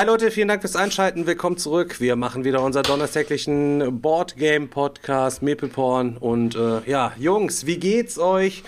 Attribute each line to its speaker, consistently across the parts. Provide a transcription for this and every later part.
Speaker 1: Hi Leute, vielen Dank fürs Einschalten. Willkommen zurück. Wir machen wieder unseren donnerstäglichen Boardgame Podcast Maple Porn und äh, ja, Jungs, wie geht's euch?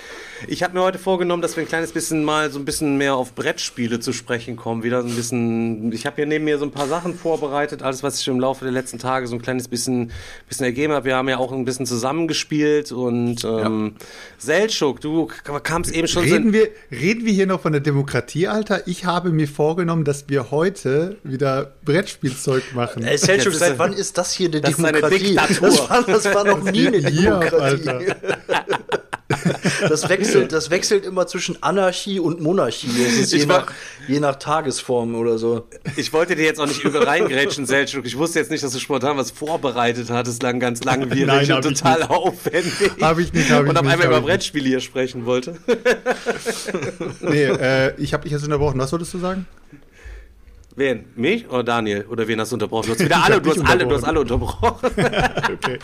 Speaker 1: Ich habe mir heute vorgenommen, dass wir ein kleines bisschen mal so ein bisschen mehr auf Brettspiele zu sprechen kommen. Wieder so ein bisschen. Ich habe hier neben mir so ein paar Sachen vorbereitet, alles was ich im Laufe der letzten Tage so ein kleines bisschen bisschen ergeben habe. Wir haben ja auch ein bisschen zusammengespielt und ähm, Seltschuk, du kamst eben schon
Speaker 2: Reden wir, reden wir hier noch von der Demokratie, Alter? Ich habe mir vorgenommen, dass wir heute wieder Brettspielzeug machen.
Speaker 3: Ey, Selchuk, seit
Speaker 1: eine-
Speaker 3: wann ist das hier eine
Speaker 1: das ist eine
Speaker 3: Demokratie?
Speaker 1: Diktatur.
Speaker 3: Das, war, das war noch nie eine
Speaker 2: Hier,
Speaker 3: Demokratie.
Speaker 2: Alter.
Speaker 3: Das wechselt, das wechselt immer zwischen Anarchie und Monarchie. Das ist je nach, je nach Tagesform oder so.
Speaker 1: Ich wollte dir jetzt auch nicht übel reingrätschen, Selchuk. Ich wusste jetzt nicht, dass du spontan was vorbereitet hattest, lang, ganz langwierig
Speaker 2: Nein,
Speaker 1: und total
Speaker 2: nicht.
Speaker 1: aufwendig.
Speaker 2: Hab ich nicht, hab ich
Speaker 1: Und auf
Speaker 2: nicht,
Speaker 1: einmal über
Speaker 2: nicht.
Speaker 1: Brettspiele hier sprechen wollte.
Speaker 2: Nee, äh, ich habe dich jetzt unterbrochen. Was wolltest du sagen?
Speaker 1: Wen? Mich oder Daniel? Oder wen hast du unterbrochen? Du hast wieder alle, du hast alle, du hast alle unterbrochen.
Speaker 2: Okay.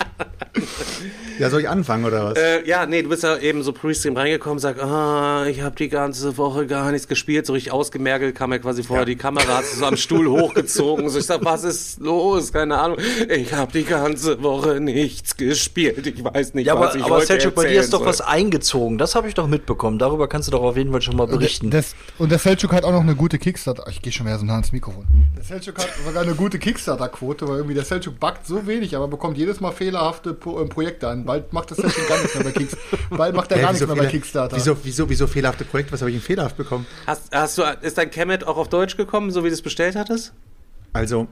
Speaker 2: Ja, soll ich anfangen oder was?
Speaker 1: äh, ja, nee, du bist ja eben so Pre-Stream reingekommen, sag, ah, ich habe die ganze Woche gar nichts gespielt, so richtig ausgemergelt, kam ja quasi vorher die Kamera, hat so am Stuhl hochgezogen, so ich sag, was ist los? Keine Ahnung. Ich habe die ganze Woche nichts gespielt, ich weiß nicht,
Speaker 3: Ja, aber,
Speaker 1: was ich
Speaker 3: aber
Speaker 1: heute
Speaker 3: Selchuk, bei dir ist doch
Speaker 1: soll.
Speaker 3: was eingezogen. Das habe ich doch mitbekommen. Darüber kannst du doch auf jeden Fall schon mal berichten.
Speaker 4: Das, und der Selchuk hat auch noch eine gute Kickstarter. Ich gehe schon wieder so nah ans Mikrofon. Der Selchuk hat sogar eine gute Kickstarter-Quote, weil irgendwie der Selchuk backt so wenig, aber bekommt jedes Mal fehlerhafte Pro äh, Projekte an. Bald macht das Selchuk gar nichts mehr bei Kickstarter. Bald macht er
Speaker 2: Hä,
Speaker 4: gar nichts mehr bei Kickstarter.
Speaker 2: Wieso, wieso, wieso fehlerhafte Projekte? Was habe ich denn fehlerhaft bekommen?
Speaker 1: Hast, hast du, ist dein Kemet auch auf Deutsch gekommen, so wie du es bestellt hattest?
Speaker 2: Also,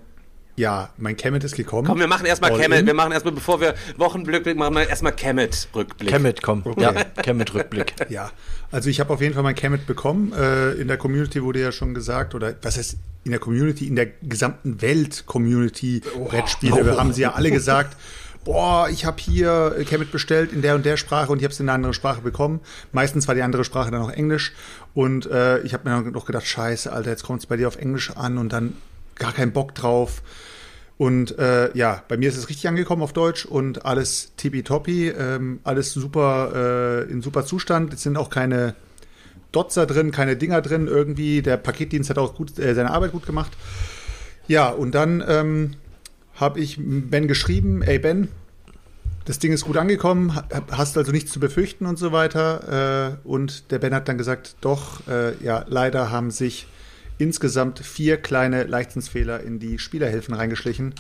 Speaker 2: ja, mein Kemet ist gekommen.
Speaker 1: Komm, wir machen erstmal
Speaker 2: All
Speaker 1: Kemet.
Speaker 2: in.
Speaker 1: Wir machen erstmal, bevor wir Wochenrückblick machen, wir erstmal Kemet-Rückblick.
Speaker 3: Kemet, komm. Ja, Kemet-Rückblick.
Speaker 2: Ja, also ich habe auf jeden Fall mein Kemet bekommen. Äh, in der Community wurde ja schon gesagt, oder was heißt in der Community, in der gesamten Welt-Community Brettspiele, haben sie ja alle gesagt, boah, ich habe hier äh, Kemet bestellt in der und der Sprache und ich habe es in einer anderen Sprache bekommen. Meistens war die andere Sprache dann auch Englisch. Und äh, ich habe mir dann noch gedacht, scheiße, Alter, jetzt kommt es bei dir auf Englisch an und dann gar keinen Bock drauf. Und äh, ja, bei mir ist es richtig angekommen auf Deutsch und alles tippitoppi, ähm, alles super äh, in super Zustand. Es sind auch keine Dotzer drin, keine Dinger drin irgendwie. Der Paketdienst hat auch gut äh, seine Arbeit gut gemacht. Ja, und dann ähm, habe ich Ben geschrieben, ey Ben, das Ding ist gut angekommen, ha- hast also nichts zu befürchten und so weiter. Äh, und der Ben hat dann gesagt, doch, äh, ja, leider haben sich insgesamt vier kleine Leichtsinnsfehler in die Spielerhilfen reingeschlichen.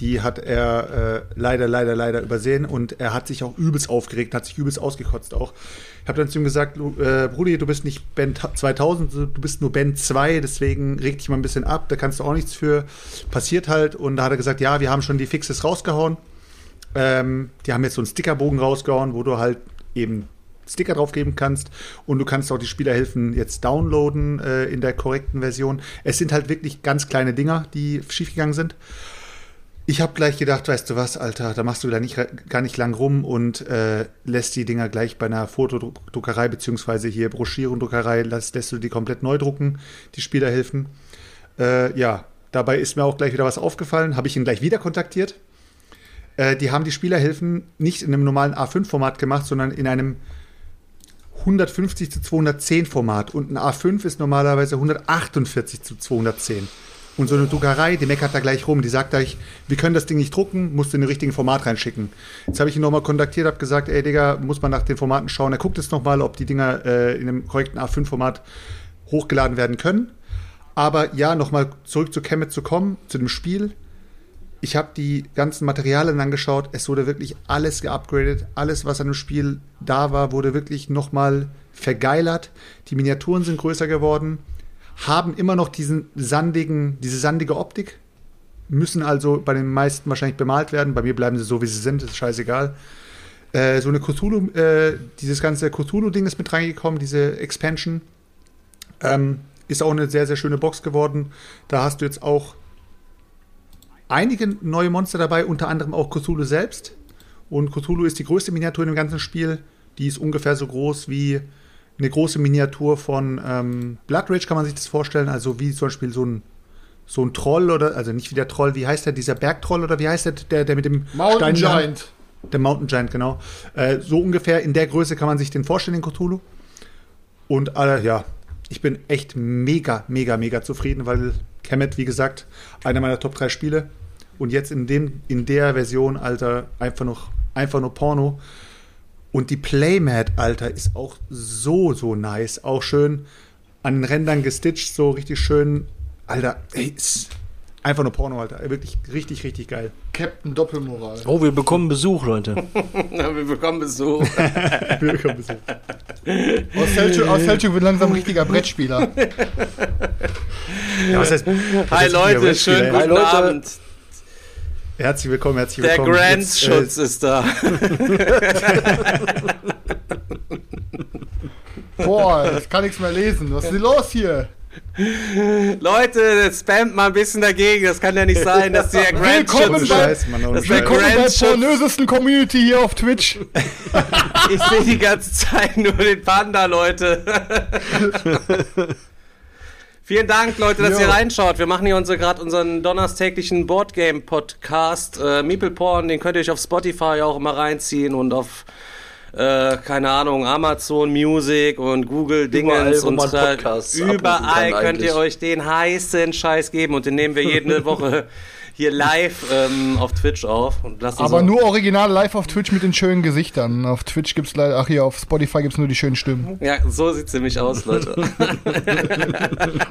Speaker 2: Die hat er äh, leider, leider, leider übersehen und er hat sich auch übelst aufgeregt, hat sich übelst ausgekotzt auch. Ich habe dann zu ihm gesagt, äh, Brudi, du bist nicht Ben ta- 2000, du bist nur Ben 2, deswegen reg dich mal ein bisschen ab, da kannst du auch nichts für. Passiert halt und da hat er gesagt, ja, wir haben schon die Fixes rausgehauen. Ähm, die haben jetzt so einen Stickerbogen rausgehauen, wo du halt eben Sticker draufgeben kannst und du kannst auch die Spielerhilfen jetzt downloaden äh, in der korrekten Version. Es sind halt wirklich ganz kleine Dinger, die schiefgegangen sind. Ich habe gleich gedacht, weißt du was, Alter, da machst du da nicht, gar nicht lang rum und äh, lässt die Dinger gleich bei einer Fotodruckerei beziehungsweise hier Broschürendruckerei, lässt, lässt du die komplett neu drucken, die Spielerhilfen. Äh, ja, dabei ist mir auch gleich wieder was aufgefallen, habe ich ihn gleich wieder kontaktiert. Äh, die haben die Spielerhilfen nicht in einem normalen A5-Format gemacht, sondern in einem 150 zu 210 Format. Und ein A5 ist normalerweise 148 zu 210. Und so eine Druckerei, die meckert da gleich rum. Die sagt gleich, wir können das Ding nicht drucken, musst du in den richtigen Format reinschicken. Jetzt habe ich ihn nochmal kontaktiert, habe gesagt, ey Digga, muss man nach den Formaten schauen. Er guckt jetzt nochmal, ob die Dinger äh, in einem korrekten A5-Format hochgeladen werden können. Aber ja, nochmal zurück zu Kemet zu kommen, zu dem Spiel. Ich habe die ganzen Materialien angeschaut. Es wurde wirklich alles geupgradet. Alles, was an dem Spiel da war, wurde wirklich nochmal vergeilert. Die Miniaturen sind größer geworden, haben immer noch diesen sandigen, diese sandige Optik. Müssen also bei den meisten wahrscheinlich bemalt werden. Bei mir bleiben sie so, wie sie sind. Ist scheißegal. Äh, so eine Cthulhu, äh, dieses ganze Cthulhu-Ding ist mit reingekommen, diese Expansion. Ähm, ist auch eine sehr, sehr schöne Box geworden. Da hast du jetzt auch einige neue Monster dabei, unter anderem auch Cthulhu selbst. Und Cthulhu ist die größte Miniatur in dem ganzen Spiel. Die ist ungefähr so groß wie eine große Miniatur von ähm, Blood Rage, kann man sich das vorstellen. Also wie zum Beispiel so ein, so ein Troll oder, also nicht wie der Troll, wie heißt der, dieser Bergtroll oder wie heißt der, der, der mit dem
Speaker 4: Mountain
Speaker 2: Stein-
Speaker 4: Giant.
Speaker 2: Der Mountain Giant, genau. Äh, so ungefähr in der Größe kann man sich den vorstellen, den Cthulhu. Und äh, ja, ich bin echt mega, mega, mega zufrieden, weil Kemet, wie gesagt, einer meiner Top 3 Spiele. Und jetzt in, dem, in der Version, Alter, einfach noch, einfach nur Porno. Und die Playmat, Alter, ist auch so, so nice. Auch schön an den Rändern gestitcht, so richtig schön. Alter, ey, ist einfach nur Porno, Alter. Wirklich richtig, richtig geil.
Speaker 4: Captain Doppelmoral.
Speaker 3: Oh, wir bekommen Besuch, Leute.
Speaker 1: Wir bekommen Besuch.
Speaker 2: Bitte.
Speaker 4: Aus Selchuk, aus Selchuk wird langsam ein richtiger Brettspieler.
Speaker 2: Ja, was heißt, was
Speaker 1: Hi
Speaker 2: heißt
Speaker 1: Leute, schönen guten
Speaker 3: Hi, Leute.
Speaker 1: Abend.
Speaker 2: Herzlich willkommen, herzlich
Speaker 1: Der
Speaker 2: willkommen. Jetzt, äh,
Speaker 1: Grants-Schutz ist da.
Speaker 4: Boah, ich kann nichts mehr lesen. Was ist denn los hier?
Speaker 1: Leute, spamt mal ein bisschen dagegen. Das kann ja nicht sein, dass der
Speaker 4: Willkommen
Speaker 1: Grants-Schutz...
Speaker 4: bei-
Speaker 2: Scheiß, Mann, ohne
Speaker 1: Das ist
Speaker 2: Scheiß.
Speaker 1: der
Speaker 4: Willkommen bei der
Speaker 1: Grants-Schutz.
Speaker 4: pornösesten Community hier auf Twitch.
Speaker 1: Ich sehe die ganze Zeit nur den Panda, Leute. Vielen Dank, Leute, dass
Speaker 4: Jo.
Speaker 1: ihr reinschaut. Wir machen hier unsere, gerade unseren donnerstäglichen Boardgame-Podcast. Äh, Meeple Porn, den könnt ihr euch auf Spotify auch immer reinziehen und auf, äh, keine Ahnung, Amazon Music und Google Dingens und so. Überall könnt ihr euch den heißen Scheiß geben und den nehmen wir jede Woche hier live ähm, auf Twitch auf. Und lassen
Speaker 4: Aber nur original live auf Twitch mit den schönen Gesichtern. Auf Twitch gibt's leider, ach hier, auf Spotify gibt's nur die schönen Stimmen.
Speaker 1: Ja, so sieht's nämlich aus, Leute.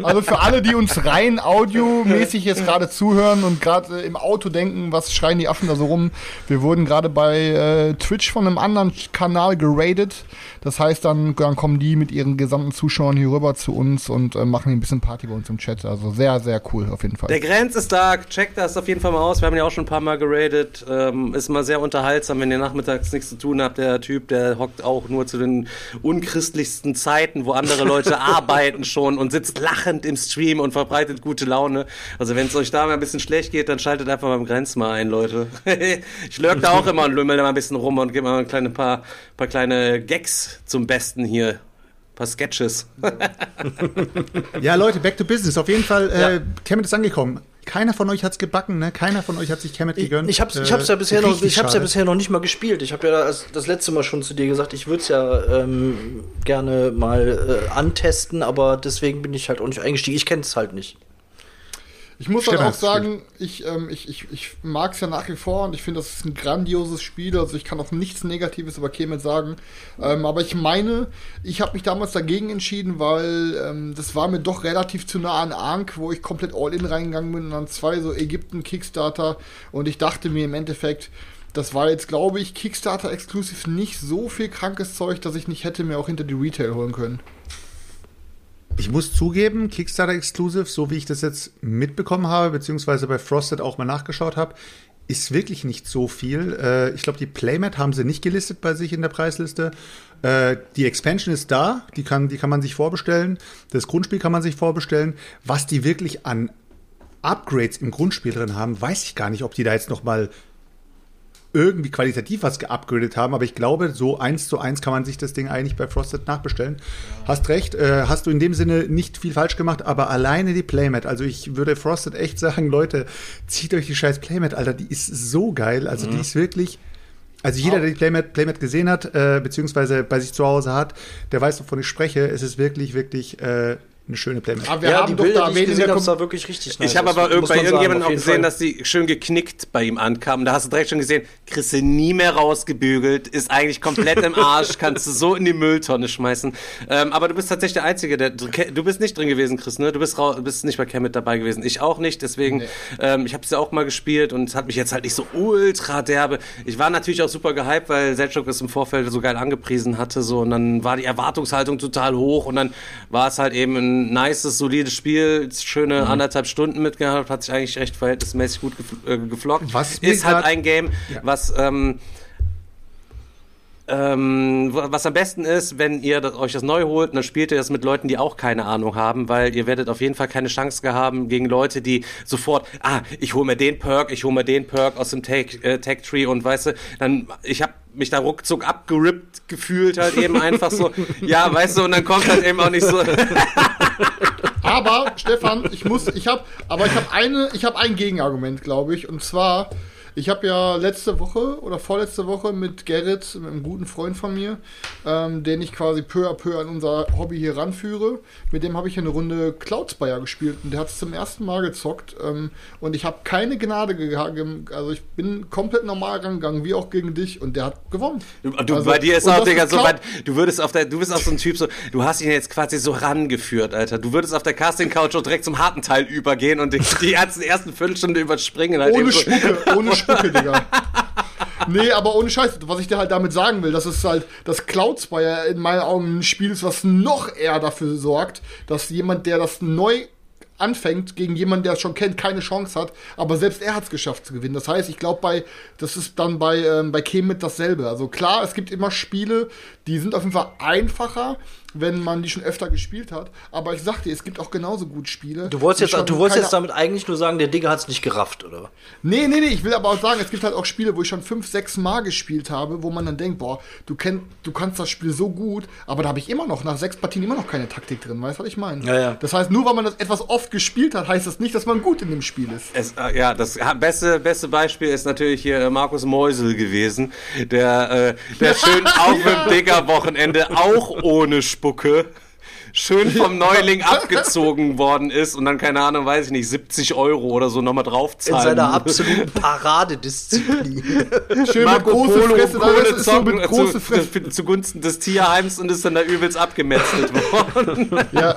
Speaker 4: Also für alle, die uns rein audiomäßig jetzt gerade zuhören und gerade äh, im Auto denken, was schreien die Affen da so rum? Wir wurden gerade bei äh, Twitch von einem anderen Kanal geradet. Das heißt, dann, dann kommen die mit ihren gesamten Zuschauern hier rüber zu uns und äh, machen ein bisschen Party bei uns im Chat. Also sehr, sehr cool auf jeden Fall.
Speaker 1: Der Grenz ist da, checkt das auf jeden Fall mal aus. Wir haben ja auch schon ein paar Mal geradet. Ähm, ist mal sehr unterhaltsam, wenn ihr nachmittags nichts zu tun habt. Der Typ, der hockt auch nur zu den unchristlichsten Zeiten, wo andere Leute arbeiten schon und sitzt lachend im Stream und verbreitet gute Laune. Also wenn es euch da mal ein bisschen schlecht geht, dann schaltet einfach beim Grenz mal ein, Leute. ich lurk da auch immer und lümmel da mal ein bisschen rum und gebe mal ein kleine paar, paar kleine Gags zum Besten hier. Ein paar Sketches.
Speaker 2: Ja, Leute, back to business. Auf jeden Fall, äh, Kemet ist angekommen. Keiner von euch hat's gebacken, ne? Keiner von euch hat sich Kemet
Speaker 3: Ich,
Speaker 2: gegönnt.
Speaker 3: ich hab's, ich
Speaker 2: Äh,
Speaker 3: hab's ja bisher noch, ich hab's ja bisher noch nicht mal gespielt. Ich habe ja das, das letzte Mal schon zu dir gesagt, ich würde es ja ähm, gerne mal äh, antesten, aber deswegen bin ich halt auch nicht eingestiegen. Ich kenne es halt nicht.
Speaker 4: Ich muss halt auch sagen, ich, ähm, ich, ich, ich mag es ja nach wie vor und ich finde, das ist ein grandioses Spiel. Also ich kann auch nichts Negatives über Kemet sagen. Ähm, aber ich meine, ich habe mich damals dagegen entschieden, weil ähm, das war mir doch relativ zu nah an Ankh, wo ich komplett all-in reingegangen bin und dann zwei so Ägypten Kickstarter und ich dachte mir im Endeffekt, das war jetzt, glaube ich, Kickstarter-exklusiv nicht so viel krankes Zeug, dass ich nicht hätte mir auch hinter die Retail holen können.
Speaker 2: Ich muss zugeben, Kickstarter Exclusive, so wie ich das jetzt mitbekommen habe, beziehungsweise bei Frosted auch mal nachgeschaut habe, ist wirklich nicht so viel. Äh, ich glaube, die Playmat haben sie nicht gelistet bei sich in der Preisliste. Äh, die Expansion ist da, die kann, die kann man sich vorbestellen. Das Grundspiel kann man sich vorbestellen. Was die wirklich an Upgrades im Grundspiel drin haben, weiß ich gar nicht, ob die da jetzt noch mal irgendwie qualitativ was geupgradet haben, aber ich glaube, so eins zu eins kann man sich das Ding eigentlich bei Frosted nachbestellen. Hast recht, äh, hast du in dem Sinne nicht viel falsch gemacht, aber alleine die Playmat, also ich würde Frosted echt sagen, Leute, zieht euch die scheiß Playmat, Alter, die ist so geil, also die ist wirklich, also jeder, der die Playmat, Playmat gesehen hat, äh, beziehungsweise bei sich zu Hause hat, der weiß, wovon ich spreche, es ist wirklich, wirklich äh, eine schöne Playmat.
Speaker 4: Aber wir haben doch da
Speaker 3: die ich gesehen habe, sah wirklich richtig nice
Speaker 1: Ich habe aber irg- bei irgendjemandem auch gesehen,
Speaker 3: Fall.
Speaker 1: dass die schön geknickt bei ihm ankamen. Da hast du direkt schon gesehen, kriegst du nie mehr rausgebügelt, ist eigentlich komplett im Arsch, kannst du so in die Mülltonne schmeißen. Ähm, aber du bist tatsächlich der Einzige, der du bist nicht drin gewesen, Chris, ne? Du bist, bist nicht bei Kemet dabei gewesen. Ich auch nicht, deswegen, ähm, ich habe es ja auch mal gespielt und es hat mich jetzt halt nicht so ultra derbe. Ich war natürlich auch super gehypt, weil Selchuk es im Vorfeld so geil angepriesen hatte, so und dann war die Erwartungshaltung total hoch und dann war es halt eben ein nices, solides Spiel, schöne anderthalb Stunden mitgehabt, hat sich eigentlich recht verhältnismäßig gut gef äh, geflockt.
Speaker 2: Was
Speaker 1: ist halt ein Game, was ähm, ähm, was am besten ist, wenn ihr das, euch das neu holt, dann spielt ihr das mit Leuten, die auch keine Ahnung haben, weil ihr werdet auf jeden Fall keine Chance haben gegen Leute, die sofort, ah, ich hole mir den Perk, ich hole mir den Perk aus dem Tech, äh, Tech Tree und weißt du, dann, ich habe mich da ruckzuck abgerippt gefühlt halt eben einfach so, ja, weißt du, und dann kommt halt eben auch nicht so.
Speaker 4: Aber Stefan, ich muss, ich habe, aber ich habe eine, ich habe ein Gegenargument, glaube ich, und zwar ich habe ja letzte Woche oder vorletzte Woche mit Gerrit, einem guten Freund von mir, ähm, den ich quasi peu à peu an unser Hobby hier ranführe, mit dem habe ich eine Runde Cloud Spire gespielt und der hat es zum ersten Mal gezockt ähm, und ich habe keine Gnade gegeben, also ich bin komplett normal rangegangen, wie auch gegen dich und der hat gewonnen.
Speaker 1: Du, du
Speaker 4: Also,
Speaker 1: bei dir ist auch, Digga, so weit, du würdest auf der, du bist auch so ein Typ, so, du hast ihn jetzt quasi so rangeführt, Alter. Du würdest auf der Casting-Couch auch direkt zum harten Teil übergehen und die, die ganzen ersten Viertelstunde überspringen. Halt
Speaker 4: Ohne
Speaker 1: so.
Speaker 4: Spucke, ohne Spucke, Digga. Nee, aber ohne Scheiß. Was ich dir halt damit sagen will, dass es halt, das Cloud Spire in meinen Augen ein Spiel ist, was noch eher dafür sorgt, dass jemand, der das neu anfängt, gegen jemanden, der es schon kennt, keine Chance hat. Aber selbst er hat es geschafft zu gewinnen. Das heißt, ich glaube, bei, das ist dann bei, ähm, bei Kemet dasselbe. Also klar, es gibt immer Spiele, die sind auf jeden Fall einfacher, wenn man die schon öfter gespielt hat. Aber ich sag dir, es gibt auch genauso gut Spiele.
Speaker 3: Du wolltest, jetzt, du wolltest jetzt damit eigentlich nur sagen, der Digger hat es nicht gerafft, oder?
Speaker 4: Nee, nee, nee, ich will aber auch sagen, es gibt halt auch Spiele, wo ich schon fünf, sechs Mal gespielt habe, wo man dann denkt, boah, du, kenn, du kannst das Spiel so gut, aber da habe ich immer noch, nach sechs Partien immer noch keine Taktik drin, weißt du, was ich meine?
Speaker 3: Ja, ja.
Speaker 4: Das heißt, nur weil man das etwas oft gespielt hat, heißt das nicht, dass man gut in dem Spiel ist.
Speaker 1: Es, äh, ja, das beste, beste Beispiel ist natürlich hier äh, Markus Meusel gewesen, der, äh, der schön auf dem Digger-Wochenende auch ohne Spucke schön vom Neuling abgezogen worden ist und dann, keine Ahnung, weiß ich nicht, 70 Euro oder so nochmal
Speaker 3: In
Speaker 1: draufzahlen.
Speaker 3: seiner absoluten Paradedisziplin.
Speaker 4: Schön
Speaker 1: Marco
Speaker 4: mit große
Speaker 1: Polo
Speaker 4: Fresse,
Speaker 1: Kohle
Speaker 4: ist es so
Speaker 1: zocken
Speaker 4: mit große
Speaker 1: zu,
Speaker 4: Fresse.
Speaker 1: zu, zugunsten des Tierheims und ist dann da übelst abgemetzelt worden.
Speaker 4: Ja,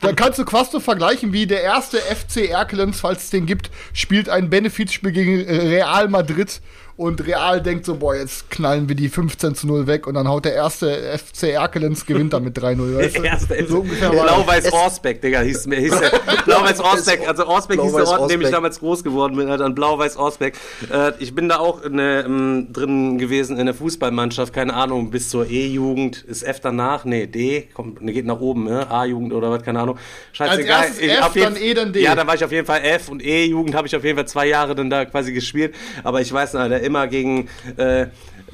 Speaker 4: da kannst du quasi so vergleichen, wie der erste FC Erkelenz, falls es den gibt, spielt ein Benefizspiel gegen äh, Real Madrid und Real denkt so, boah, jetzt knallen wir die 15 zu 0 weg und dann haut der erste FC Erkelenz gewinnt damit 3-0. Weißt du?
Speaker 1: Der
Speaker 4: so ungefähr war das.
Speaker 1: Blau-Weiß Orsbeck, Digga, hieß, hieß der. Blau-Weiß Orsbeck, also Orsbeck hieß der Ort, in dem ich damals groß geworden bin, dann Blau-Weiß Orsbeck. Äh, ich bin da auch in der, ähm, drin gewesen in der Fußballmannschaft, keine Ahnung, bis zur E-Jugend. Ist F danach? Nee, D, kommt, ne, geht nach oben, ne? A-Jugend oder was, keine Ahnung. Scheißegal.
Speaker 4: Als erstes
Speaker 1: Ich-
Speaker 4: F, dann E, dann D.
Speaker 1: Ja, dann war ich auf jeden Fall F und E-Jugend habe ich auf jeden Fall zwei Jahre dann da quasi gespielt. Aber ich weiß noch, Alter, immer gegen, äh,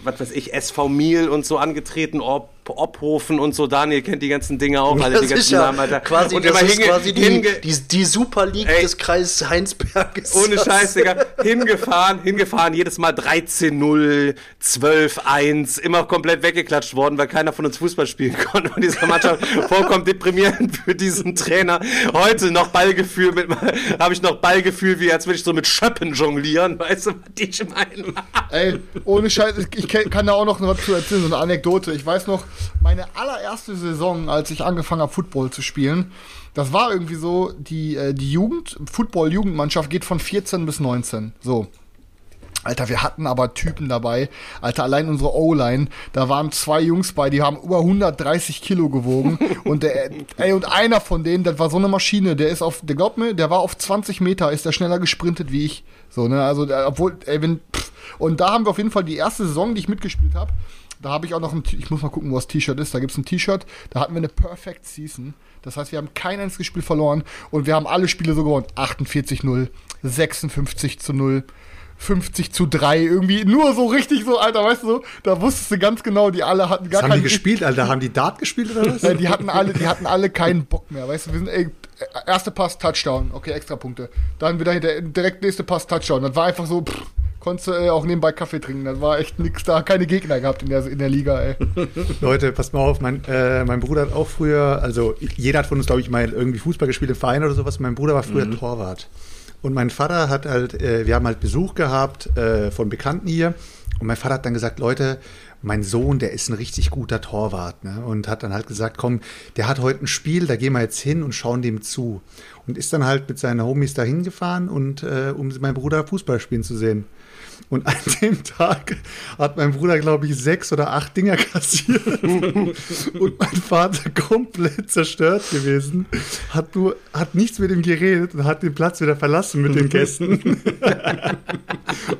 Speaker 1: was weiß ich, SV Miel und so angetreten, Ob, Obhofen und so. Daniel kennt die ganzen Dinge auch, alle die
Speaker 3: Das
Speaker 1: ganzen
Speaker 3: ja
Speaker 1: Namen, Alter.
Speaker 3: quasi,
Speaker 1: und
Speaker 3: das
Speaker 1: immer
Speaker 3: ist quasi die, die, die Super League
Speaker 1: Ey.
Speaker 3: des Kreises Heinsberges.
Speaker 1: ohne Scheiß, Digga. Hingefahren, hingefahren, jedes Mal 13-0, 12-1, immer komplett weggeklatscht worden, weil keiner von uns Fußball spielen konnte. Und diese Mannschaft vollkommen deprimierend für diesen Trainer. Heute noch Ballgefühl mit, habe ich noch Ballgefühl, wie als würde ich so mit Schöppen jonglieren. Weißt du, was ich meine?
Speaker 4: Ey, ohne Scheiß, ich kann da auch noch was zu erzählen, so eine Anekdote. Ich weiß noch, meine allererste Saison, als ich angefangen habe, Football zu spielen, das war irgendwie so, die, äh, die Jugend, Football-Jugendmannschaft geht von 14 bis 19. So. Alter, wir hatten aber Typen dabei. Alter, allein unsere O-Line, da waren zwei Jungs bei, die haben über 130 Kilo gewogen. und der, ey, und einer von denen, das war so eine Maschine, der ist auf, der glaubt mir, der war auf 20 Meter, ist der schneller gesprintet wie ich. So, ne, also, obwohl, ey, wenn, pff. und da haben wir auf jeden Fall die erste Saison, die ich mitgespielt habe. Da habe ich auch noch ein, ich muss mal gucken, wo das T-Shirt ist. Da gibt's ein T-Shirt, da hatten wir eine Perfect Season. Das heißt, wir haben kein einziges Spiel verloren und wir haben alle Spiele so gewonnen. 48-0, 56 zu 0. 50 zu 3, irgendwie nur so richtig so, Alter, weißt du so, da wusstest du ganz genau, die alle hatten gar
Speaker 2: Was haben die
Speaker 4: keinen
Speaker 2: gespielt, Alter? Haben die Dart gespielt oder was?
Speaker 4: Die hatten alle, die hatten alle keinen Bock mehr, weißt du, wir sind, ey, erste Pass, Touchdown, okay, extra Punkte. Dann wieder der direkt nächste Pass, Touchdown. Das war einfach so, pff, konntest du äh, auch nebenbei Kaffee trinken, das war echt nix da, keine Gegner gehabt in der, in der Liga, ey.
Speaker 2: Leute, passt mal auf, mein, äh, mein Bruder hat auch früher, also jeder hat von uns, glaube ich, mal irgendwie Fußball gespielt im Verein oder sowas. Mein Bruder war früher Torwart. Und mein Vater hat halt, äh, wir haben halt Besuch gehabt äh, von Bekannten hier. Und mein Vater hat dann gesagt, Leute, mein Sohn, der ist ein richtig guter Torwart. Ne? Und hat dann halt gesagt, komm, der hat heute ein Spiel, da gehen wir jetzt hin und schauen dem zu. Und ist dann halt mit seinen Homies da hingefahren und äh, um meinen Bruder Fußball spielen zu sehen. Und an dem Tag hat mein Bruder, glaube ich, sechs oder acht Dinger kassiert. Und mein Vater komplett zerstört gewesen. Hat nur, hat nichts mit ihm geredet und hat den Platz wieder verlassen mit den Gästen.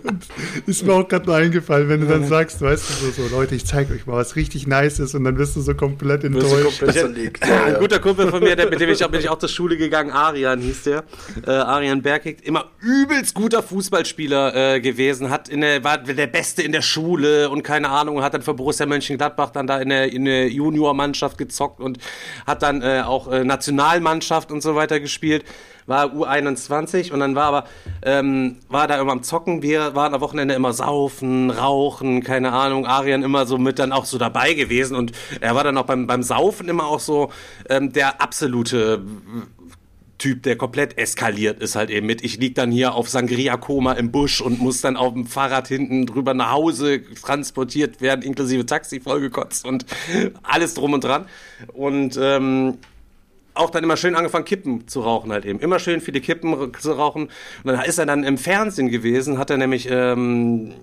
Speaker 2: Und ist mir auch gerade nur eingefallen, wenn du dann sagst, weißt du, so, so Leute, ich zeige euch mal was richtig Nices und dann wirst du so komplett enttäuscht.
Speaker 3: komplett zerlegt.
Speaker 1: Ein guter Kumpel von mir, der, mit dem ich auch, bin ich auch zur Schule gegangen, Arian hieß der. Äh, Arian Bergig, immer übelst guter Fußballspieler äh, gewesen, hat in der, war der Beste in der Schule und keine Ahnung, hat dann für Borussia Mönchengladbach dann da in der, in der Juniormannschaft gezockt und hat dann äh, auch äh, Nationalmannschaft und so weiter gespielt. War U21 und dann war aber, ähm, war da immer am Zocken. Wir waren am Wochenende immer saufen, rauchen, keine Ahnung. Arian immer so mit dann auch so dabei gewesen und er war dann auch beim, beim Saufen immer auch so ähm, der absolute Typ, der komplett eskaliert ist halt eben mit. Ich lieg dann hier auf Sangria-Koma im Busch und muss dann auf dem Fahrrad hinten drüber nach Hause transportiert werden, inklusive Taxi vollgekotzt und alles drum und dran. Und ähm, auch dann immer schön angefangen, Kippen zu rauchen halt eben. Immer schön viele Kippen zu rauchen. Und dann ist er dann im Fernsehen gewesen, hat er nämlich ähm,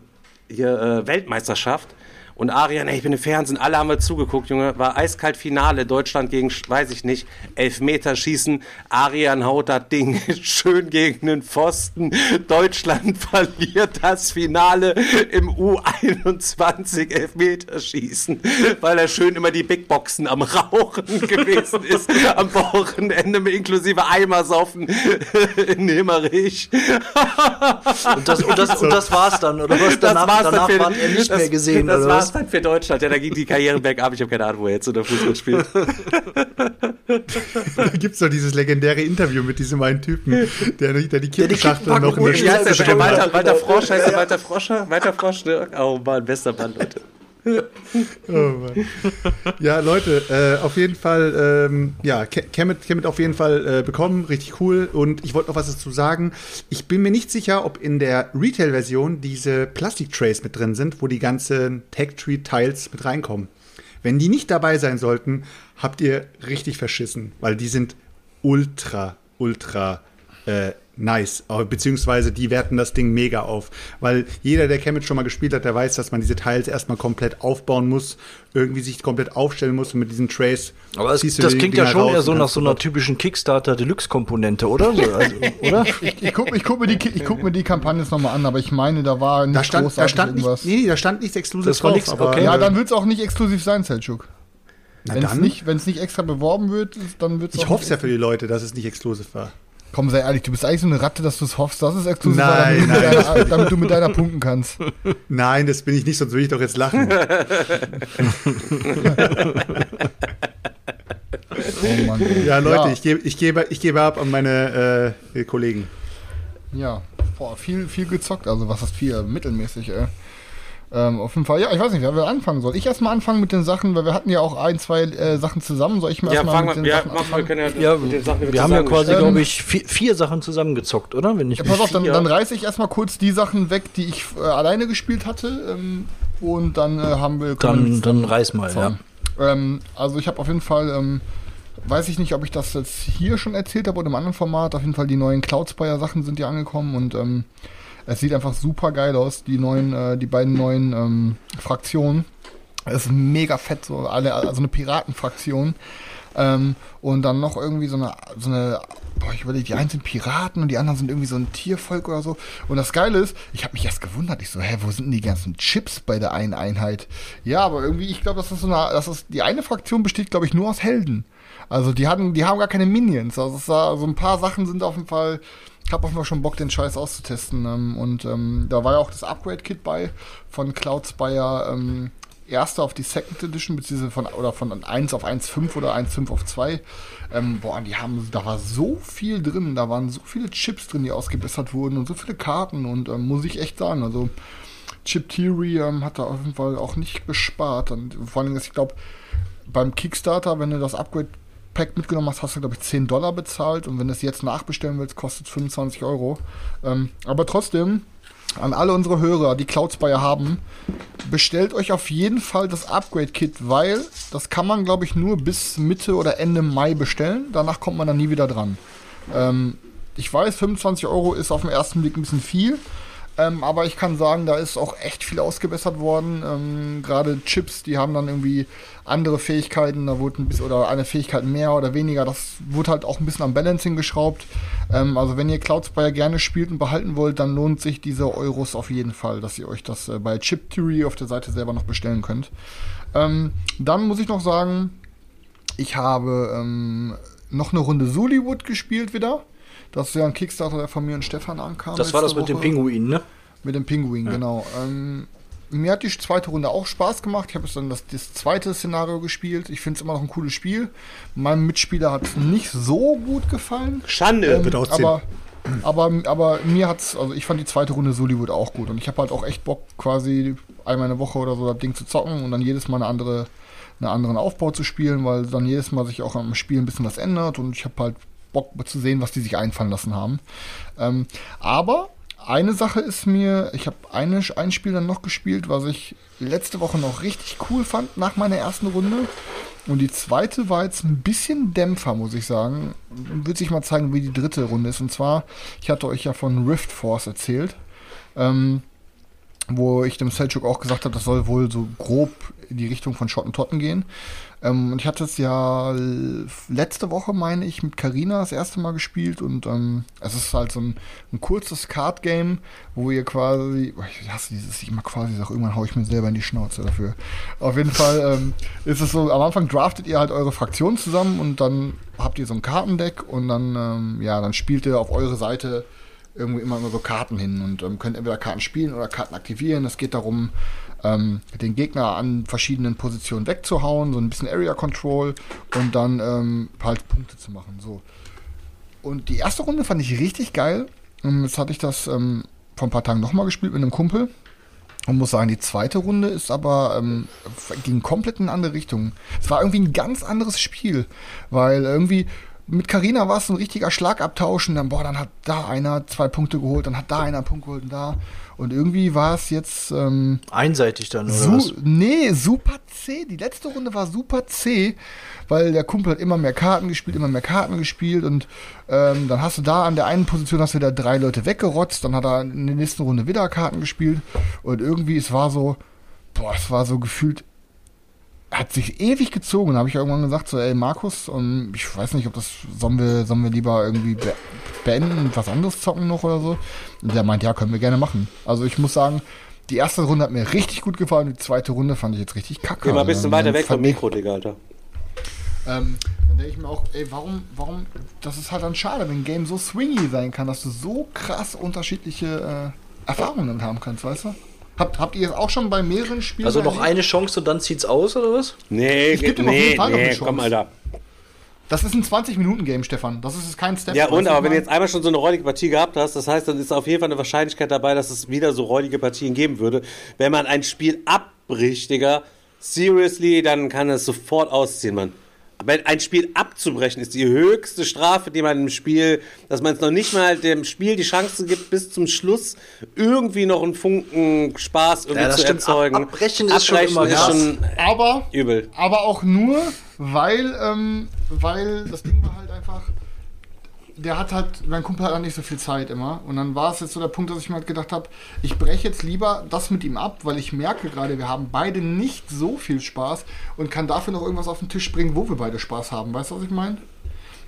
Speaker 1: hier äh, Weltmeisterschaft. Und Arian, ey, ich bin im Fernsehen, alle haben wir zugeguckt, Junge. War eiskalt Finale, Deutschland gegen, weiß ich nicht, Elfmeterschießen. Arian haut das Ding schön gegen den Pfosten. Deutschland verliert das Finale im U21 Elfmeterschießen, weil er schön immer die Big Boxen am Rauchen gewesen ist. Am Wochenende mit inklusive Eimersaufen in Himmerich.
Speaker 3: Und das, und, das, und das war's dann, oder was? Danach,
Speaker 1: war's dann
Speaker 3: danach
Speaker 1: für-
Speaker 3: war er nicht
Speaker 1: das,
Speaker 3: mehr gesehen,
Speaker 1: Das
Speaker 3: oder
Speaker 1: war's
Speaker 3: was?
Speaker 1: Dann für Deutschland. Ja, da ging die Karriere bergab. Ich habe keine Ahnung, wo er jetzt unter Fußball spielt.
Speaker 2: Da gibt's doch dieses legendäre Interview mit diesem einen Typen, der, der die Kippenschachtel
Speaker 3: Kippenpackung
Speaker 2: noch in der
Speaker 3: holt.
Speaker 1: Wie heißt der?
Speaker 3: Stimmt.
Speaker 1: Walter, Walter Frosch heißt der Walter Froscher? Walter Frosch, ne? Oh Mann, bester Mann, Leute.
Speaker 2: Oh. Ja, Leute, äh, auf jeden Fall, ähm, ja, Ke- Kemet, Kemet auf jeden Fall äh, bekommen, richtig cool. Und ich wollte noch was dazu sagen. Ich bin mir nicht sicher, ob in der Retail-Version diese Plastik-Trays mit drin sind, wo die ganzen Tech-Tree-Tiles mit reinkommen. Wenn die nicht dabei sein sollten, habt ihr richtig verschissen, weil die sind ultra, ultra äh, nice. Aber Beziehungsweise die werten das Ding mega auf. Weil jeder, der Kemet schon mal gespielt hat, der weiß, dass man diese Teils erstmal komplett aufbauen muss, irgendwie sich komplett aufstellen muss und mit diesen Trays.
Speaker 3: Aber es, das klingt
Speaker 2: Dinger
Speaker 3: ja schon eher so nach so einer typischen Kickstarter-Deluxe-Komponente, oder? So, also, oder?
Speaker 4: Ich, ich gucke ich guck mir, die ich guck mir die Kampagne jetzt nochmal an, aber ich meine, da war nicht
Speaker 2: Da stand, da
Speaker 4: großartig
Speaker 2: stand nicht,
Speaker 4: irgendwas.
Speaker 2: nee, nee, da stand nichts exklusiv
Speaker 3: Das war
Speaker 2: drauf.
Speaker 3: nix,
Speaker 2: aber,
Speaker 3: okay.
Speaker 4: Ja,
Speaker 2: äh,
Speaker 4: dann wird es auch nicht exklusiv sein, Selchuk. Wenn es nicht, wenn's nicht extra beworben wird, dann wird es
Speaker 2: ich hoffe es ja für die Leute, dass es nicht exklusiv war.
Speaker 4: Komm, sei ehrlich, du bist eigentlich so eine Ratte, dass du es hoffst, dass es exklusiv
Speaker 2: Nein,
Speaker 4: war, damit, du mit
Speaker 2: nein.
Speaker 4: deiner, damit du mit deiner punkten kannst.
Speaker 2: Nein, das bin ich nicht, sonst würde ich doch jetzt lachen.
Speaker 4: Oh Mann.
Speaker 2: Ja, Leute,
Speaker 4: Ja.
Speaker 2: Ich, gebe, ich, gebe, ich gebe ab an meine äh, Kollegen.
Speaker 4: Ja, boah, viel, viel gezockt, also was ist viel, mittelmäßig, ey. Ähm, auf jeden Fall, ja, ich weiß nicht, wer wir anfangen soll. Ich erstmal anfangen mit den Sachen, weil wir hatten ja auch ein, zwei äh, Sachen zusammen. Soll ich mal
Speaker 1: Ja,
Speaker 4: erstmal mit
Speaker 1: wir,
Speaker 4: den
Speaker 1: ja,
Speaker 4: Sachen
Speaker 1: machen wir,
Speaker 4: anfangen?
Speaker 1: können
Speaker 3: Ja,
Speaker 1: ja, mit den Sachen
Speaker 3: wir haben ja quasi,
Speaker 4: Ähm,
Speaker 3: glaube ich, vier, vier Sachen zusammengezockt, oder? Wenn ich
Speaker 4: Ja, pass auf, dann, dann reiße ich erstmal kurz die Sachen weg, die ich äh, alleine gespielt hatte. Ähm, und dann äh, haben wir.
Speaker 3: dann, dann reiß mal, ja.
Speaker 4: Ähm, also ich habe auf jeden Fall, ähm, weiß ich nicht, ob ich das jetzt hier schon erzählt habe oder im anderen Format. Auf jeden Fall die neuen Cloudspire-Sachen sind ja angekommen und ähm, es sieht einfach super geil aus. Die neuen, äh, die beiden neuen ähm, Fraktionen. Es ist mega fett, so alle, also eine Piratenfraktion. Ähm, und dann noch irgendwie so eine, so eine, boah, ich überlege, die einen sind Piraten und die anderen sind irgendwie so ein Tiervolk oder so. Und das Geile ist, ich habe mich erst gewundert, ich so, hä, wo sind denn die ganzen Chips bei der einen Einheit? Ja, aber irgendwie, ich glaube, das ist so eine, das ist, die eine Fraktion besteht, glaube ich, nur aus Helden. Also die hatten, die haben gar keine Minions. Also es war, so ein paar Sachen sind auf jeden Fall, habe jeden Fall schon Bock, den Scheiß auszutesten. Ähm, und ähm, da war ja auch das Upgrade-Kit bei von Cloudspire. Ähm, erste auf die Second Edition, beziehungsweise von, oder von 1 auf 1.5 oder 1.5 auf 2. Ähm, boah, die haben, da war so viel drin, da waren so viele Chips drin, die ausgebessert wurden und so viele Karten und ähm, muss ich echt sagen, also Chip Theory ähm, hat da auf jeden Fall auch nicht gespart. Und vor allem, ich glaube, beim Kickstarter, wenn du das Upgrade Pack mitgenommen hast, hast du, glaube ich, 10 Dollar bezahlt und wenn du es jetzt nachbestellen willst, kostet es 25 Euro. Ähm, aber trotzdem, an alle unsere Hörer, die Cloudspire haben, bestellt euch auf jeden Fall das Upgrade-Kit, weil das kann man, glaube ich, nur bis Mitte oder Ende Mai bestellen. Danach kommt man dann nie wieder dran. Ähm, ich weiß, 25 Euro ist auf den ersten Blick ein bisschen viel, Ähm, aber ich kann sagen, da ist auch echt viel ausgebessert worden. Ähm, Gerade Chips, die haben dann irgendwie andere Fähigkeiten, da wurde ein bisschen, oder eine Fähigkeit mehr oder weniger. Das wurde halt auch ein bisschen am Balancing geschraubt. Ähm, also wenn ihr Cloud Spire gerne spielt und behalten wollt, dann lohnt sich diese Euros auf jeden Fall, dass ihr euch das äh, bei Chip Theory auf der Seite selber noch bestellen könnt. Ähm, dann muss ich noch sagen, ich habe ähm, noch eine Runde Zuliwood gespielt wieder. Das ist ja ein Kickstarter, der von mir und Stefan ankam.
Speaker 3: Das war das mit dem
Speaker 4: Woche.
Speaker 3: Pinguin, ne?
Speaker 4: Mit dem Pinguin, genau. Ähm, mir hat die zweite Runde auch Spaß gemacht. Ich habe jetzt dann das, das zweite Szenario gespielt. Ich finde es immer noch ein cooles Spiel. Meinem Mitspieler hat es nicht so gut gefallen.
Speaker 1: Schande.
Speaker 4: Ähm,
Speaker 2: zehn.
Speaker 4: aber, aber, aber mir hat's, also ich fand die zweite Runde Sollywood auch gut. Und ich habe halt auch echt Bock, quasi einmal eine Woche oder so das Ding zu zocken und dann jedes Mal eine andere, einen anderen Aufbau zu spielen, weil dann jedes Mal sich auch am Spiel ein bisschen was ändert und ich habe halt Bock zu sehen, was die sich einfallen lassen haben. Ähm, aber eine Sache ist mir, ich habe ein Spiel dann noch gespielt, was ich letzte Woche noch richtig cool fand nach meiner ersten Runde. Und die zweite war jetzt ein bisschen Dämpfer, muss ich sagen. Wird sich mal zeigen, wie die dritte Runde ist. Und zwar, ich hatte euch ja von Rift Force erzählt, ähm, wo ich dem Selchuk auch gesagt habe, das soll wohl so grob in die Richtung von Schottentotten gehen. Ähm, und ich hatte es ja letzte Woche, meine ich, mit Karina das erste Mal gespielt und ähm, es ist halt so ein, ein kurzes Card-Game, wo ihr quasi, ich hasse dieses, ich immer quasi sag, irgendwann hau ich mir selber in die Schnauze dafür. Auf jeden Fall ähm, ist es so, am Anfang draftet ihr halt eure Fraktion zusammen und dann habt ihr so ein Kartendeck und dann, ähm, ja, dann spielt ihr auf eure Seite irgendwie immer nur so Karten hin und ähm, könnt entweder Karten spielen oder Karten aktivieren. Es geht darum, ähm, den Gegner an verschiedenen Positionen wegzuhauen, so ein bisschen Area Control und dann ähm, halt Punkte zu machen. So. Und die erste Runde fand ich richtig geil. Ähm, Jetzt hatte ich das ähm, vor ein paar Tagen nochmal gespielt mit einem Kumpel. Und muss sagen, die zweite Runde ist aber ähm, ging komplett in eine andere Richtung. Es war irgendwie ein ganz anderes Spiel, weil irgendwie mit Carina war es ein richtiger Schlagabtausch und dann, boah, dann hat da einer zwei Punkte geholt, dann hat da einer einen Punkt geholt und da. Und irgendwie war es jetzt ähm,
Speaker 3: Einseitig dann, oder was?
Speaker 4: Su nee, super C. Die letzte Runde war super C, weil der Kumpel hat immer mehr Karten gespielt, immer mehr Karten gespielt und ähm, dann hast du da an der einen Position hast du da drei Leute weggerotzt, dann hat er in der nächsten Runde wieder Karten gespielt und irgendwie es war so, boah, es war so gefühlt hat sich ewig gezogen. Da habe ich irgendwann gesagt, so, ey, Markus, und ich weiß nicht, ob das, sollen wir, sollen wir lieber irgendwie beenden und was anderes zocken noch oder so? Und der meint, ja, können wir gerne machen. Also ich muss sagen, die erste Runde hat mir richtig gut gefallen, die zweite Runde fand ich jetzt richtig kacke.
Speaker 1: Geh mal ein bisschen
Speaker 4: Also,
Speaker 1: weiter weg vom Mikro, Digga, Alter.
Speaker 4: Ähm, dann denke ich mir auch, ey, warum, warum, das ist halt dann schade, wenn ein Game so swingy sein kann, dass du so krass unterschiedliche äh, Erfahrungen dann haben kannst, weißt du? Habt, habt ihr es auch schon bei mehreren Spielen
Speaker 3: Also noch
Speaker 4: erlebt?
Speaker 3: eine Chance und dann zieht's aus, oder was?
Speaker 1: Nee,
Speaker 4: Ich geb
Speaker 1: ge-
Speaker 4: ihm auf jeden
Speaker 1: nee,
Speaker 4: Fall noch eine
Speaker 1: nee,
Speaker 4: Chance.
Speaker 1: komm, Alter.
Speaker 4: Das ist ein 20-Minuten-Game, Stefan. Das ist kein Step.
Speaker 1: Ja, und, aber wenn du jetzt einmal schon so eine räudige Partie gehabt hast, das heißt, dann ist auf jeden Fall eine Wahrscheinlichkeit dabei, dass es wieder so räudige Partien geben würde. Wenn man ein Spiel abbricht, Digga, seriously, dann kann es sofort ausziehen, Mann. Aber ein Spiel abzubrechen ist die höchste Strafe, die man im Spiel, dass man es noch nicht mal dem Spiel die Chance gibt, bis zum Schluss irgendwie noch einen Funken Spaß irgendwie
Speaker 3: Ja, das
Speaker 1: zu
Speaker 3: stimmt.
Speaker 1: erzeugen.
Speaker 3: Ab- abbrechen ist schon immer
Speaker 1: ist schon
Speaker 4: Aber,
Speaker 1: übel.
Speaker 4: aber auch nur, weil, ähm, weil das Ding war halt einfach. Der hat halt, mein Kumpel hat auch nicht so viel Zeit immer. Und dann war es jetzt so der Punkt, dass ich mir halt gedacht habe, ich breche jetzt lieber das mit ihm ab, weil ich merke gerade, wir haben beide nicht so viel Spaß und kann dafür noch irgendwas auf den Tisch bringen, wo wir beide Spaß haben. Weißt du, was ich meine?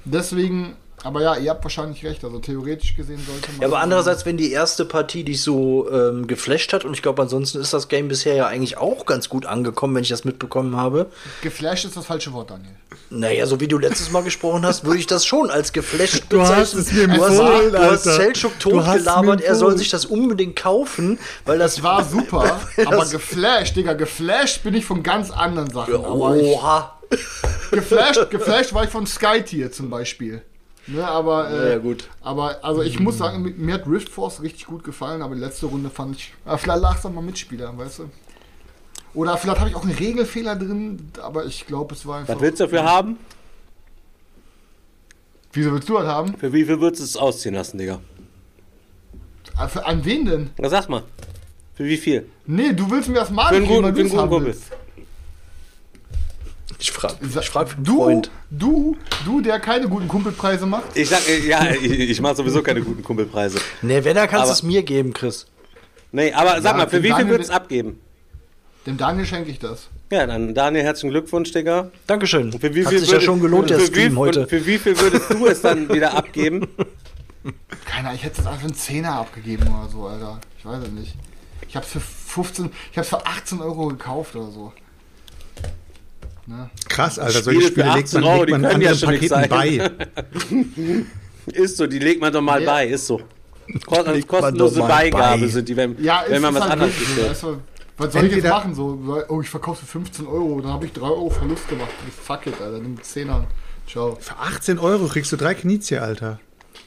Speaker 4: Deswegen, aber ja, ihr habt wahrscheinlich recht. Also theoretisch gesehen sollte man.
Speaker 3: Ja, aber andererseits, wenn die erste Partie dich so ähm, geflasht hat, und ich glaube, ansonsten ist das Game bisher ja eigentlich auch ganz gut angekommen, wenn ich das mitbekommen habe.
Speaker 4: Geflasht ist das falsche Wort, Daniel.
Speaker 3: Naja, so wie du letztes Mal gesprochen hast, würde ich das schon als geflasht
Speaker 2: Du hast
Speaker 3: bezeichnen.
Speaker 2: es mir
Speaker 3: du hast,
Speaker 2: empfohlen,
Speaker 3: du hast. Selchuk
Speaker 2: Du hast
Speaker 3: totgelabert,
Speaker 2: mir
Speaker 3: er soll sich das unbedingt kaufen, weil das
Speaker 4: Es war super, aber
Speaker 3: Das-
Speaker 4: geflasht, Digga, geflasht bin ich von ganz anderen Sachen.
Speaker 3: Oha.
Speaker 4: geflasht, geflasht war ich von Skytier zum Beispiel. Ne, aber, äh,
Speaker 3: Ja, gut.
Speaker 4: aber also ich muss sagen, mir- hat Rift Force richtig gut gefallen, aber die letzte Runde fand ich. Aber vielleicht lag es an meinem Mitspieler, weißt du? Oder vielleicht habe ich auch einen Regelfehler drin, aber ich glaube, es war einfach.
Speaker 1: Was willst du dafür haben?
Speaker 4: Wieso willst du das haben?
Speaker 1: Für wie viel würdest du es ausziehen lassen, Digga?
Speaker 4: Ah, Für, an wen denn?
Speaker 1: Na, sag mal. Für wie viel?
Speaker 4: Nee, du willst mir das mal
Speaker 1: Für einen
Speaker 4: geben,
Speaker 1: guten,
Speaker 4: weil du's
Speaker 1: guten
Speaker 4: haben
Speaker 1: Kumpel.
Speaker 4: willst.
Speaker 3: Ich frage ich frag für einen
Speaker 4: du,
Speaker 3: Freund.
Speaker 4: du, du, der keine guten Kumpelpreise macht.
Speaker 1: Ich sag, ja, ich, ich mache sowieso keine guten Kumpelpreise.
Speaker 3: Nee, wenn, dann kannst du es mir geben, Chris.
Speaker 1: Nee, aber sag
Speaker 4: Ja,
Speaker 1: mal, für wie viel
Speaker 4: Daniel-
Speaker 1: würdest du abgeben?
Speaker 4: Dem Daniel schenke ich das.
Speaker 1: Ja, dann Daniel, herzlichen Glückwunsch, Digga.
Speaker 3: Dankeschön.
Speaker 1: Für wie
Speaker 3: Hat
Speaker 1: viel
Speaker 3: sich ja schon gelohnt, der
Speaker 1: für wie,
Speaker 3: Stream heute.
Speaker 1: Und für wie viel würdest du es dann wieder abgeben?
Speaker 4: Keiner, ich hätte es einfach einen Zehner abgegeben oder so, Alter. Ich weiß es nicht. Ich hab's für 15, ich hab's für 18 Euro gekauft oder so. Ne?
Speaker 2: Krass, Alter.
Speaker 1: Spiele
Speaker 2: Solche
Speaker 1: für
Speaker 2: Spiele legt
Speaker 1: 18
Speaker 2: man,
Speaker 1: Euro,
Speaker 2: legt
Speaker 1: die
Speaker 2: man
Speaker 1: ja
Speaker 2: anderen
Speaker 1: schon nix
Speaker 2: Paketen bei.
Speaker 1: Ist so, die legt man doch mal
Speaker 4: Ja.
Speaker 1: bei, ist so. Kost, kostenlose Beigabe
Speaker 2: bei.
Speaker 1: sind die, wenn,
Speaker 4: Ja,
Speaker 1: wenn man was
Speaker 4: halt
Speaker 1: anderes bestellt.
Speaker 4: du, Was soll ich jetzt
Speaker 2: Entweder-
Speaker 4: machen? So, oh, ich verkaufe für 15 Euro, dann habe ich 3 Euro Verlust gemacht. Fuck it, Alter, nimm 10er. Ciao.
Speaker 2: Für 18 Euro kriegst du drei Kniezie, Alter.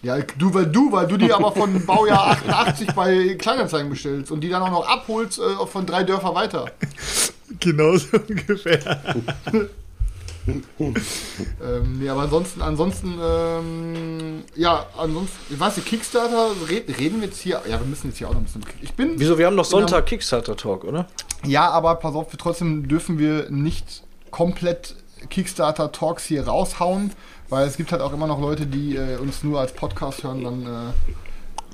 Speaker 4: Ja, du, weil du, weil du die aber von Baujahr 88 bei Kleinanzeigen bestellst und die dann auch noch abholst äh, von drei Dörfer weiter.
Speaker 2: Genauso ungefähr.
Speaker 4: Ähm, nee, aber ansonsten, ansonsten, ähm, ja, ansonsten, ich weiß nicht, Kickstarter, red, reden wir jetzt hier, ja, wir müssen jetzt hier auch noch ein bisschen, ich bin,
Speaker 3: Wieso? Wir haben noch. Sonntag Kickstarter-Talk, oder?
Speaker 4: ja, aber pass auf, wir trotzdem dürfen wir nicht komplett Kickstarter-Talks hier raushauen, weil es gibt halt auch immer noch Leute, die äh, uns nur als Podcast hören, dann,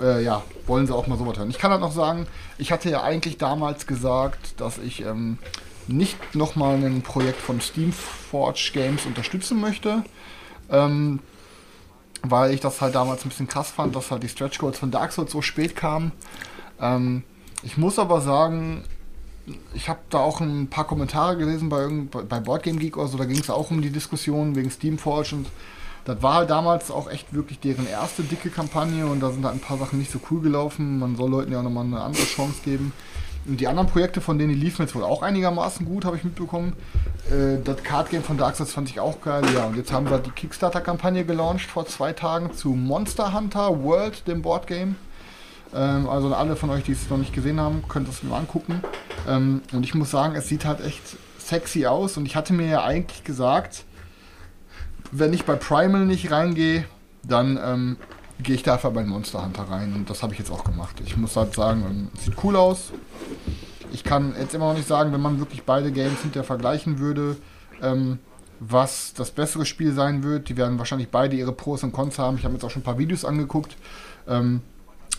Speaker 4: äh, äh, ja, wollen sie auch mal sowas hören. Ich kann halt noch sagen, ich hatte ja eigentlich damals gesagt, dass ich ähm, nicht nochmal ein Projekt von Steamforge Games unterstützen möchte, ähm, weil ich das halt damals ein bisschen krass fand, dass halt die Stretch Goals von Dark Souls so spät kamen. Ähm, ich muss aber sagen, ich habe da auch ein paar Kommentare gelesen bei, bei Boardgame Geek oder so, da ging es auch um die Diskussion wegen Steamforge und das war halt damals auch echt wirklich deren erste dicke Kampagne und da sind halt ein paar Sachen nicht so cool gelaufen. Man soll Leuten ja auch nochmal eine andere Chance geben. Und die anderen Projekte, von denen die liefen jetzt wohl auch einigermaßen gut, habe ich mitbekommen. Äh, das Card Game von Dark Souls fand ich auch geil. Ja, und jetzt haben wir die Kickstarter-Kampagne gelauncht vor zwei Tagen zu Monster Hunter World, dem Boardgame. Ähm, also alle von euch, die es noch nicht gesehen haben, könnt es mal angucken. Ähm, und ich muss sagen, es sieht halt echt sexy aus. Und ich hatte mir ja eigentlich gesagt, wenn ich bei Primal nicht reingehe, dann ähm, gehe ich da einfach bei Monster Hunter rein. Und das habe ich jetzt auch gemacht. Ich muss halt sagen, ähm, es sieht cool aus. Ich kann jetzt immer noch nicht sagen, wenn man wirklich beide Games hinterher vergleichen würde, ähm, was das bessere Spiel sein wird. Die werden wahrscheinlich beide ihre Pros und Cons haben. Ich habe jetzt auch schon ein paar Videos angeguckt. Ähm,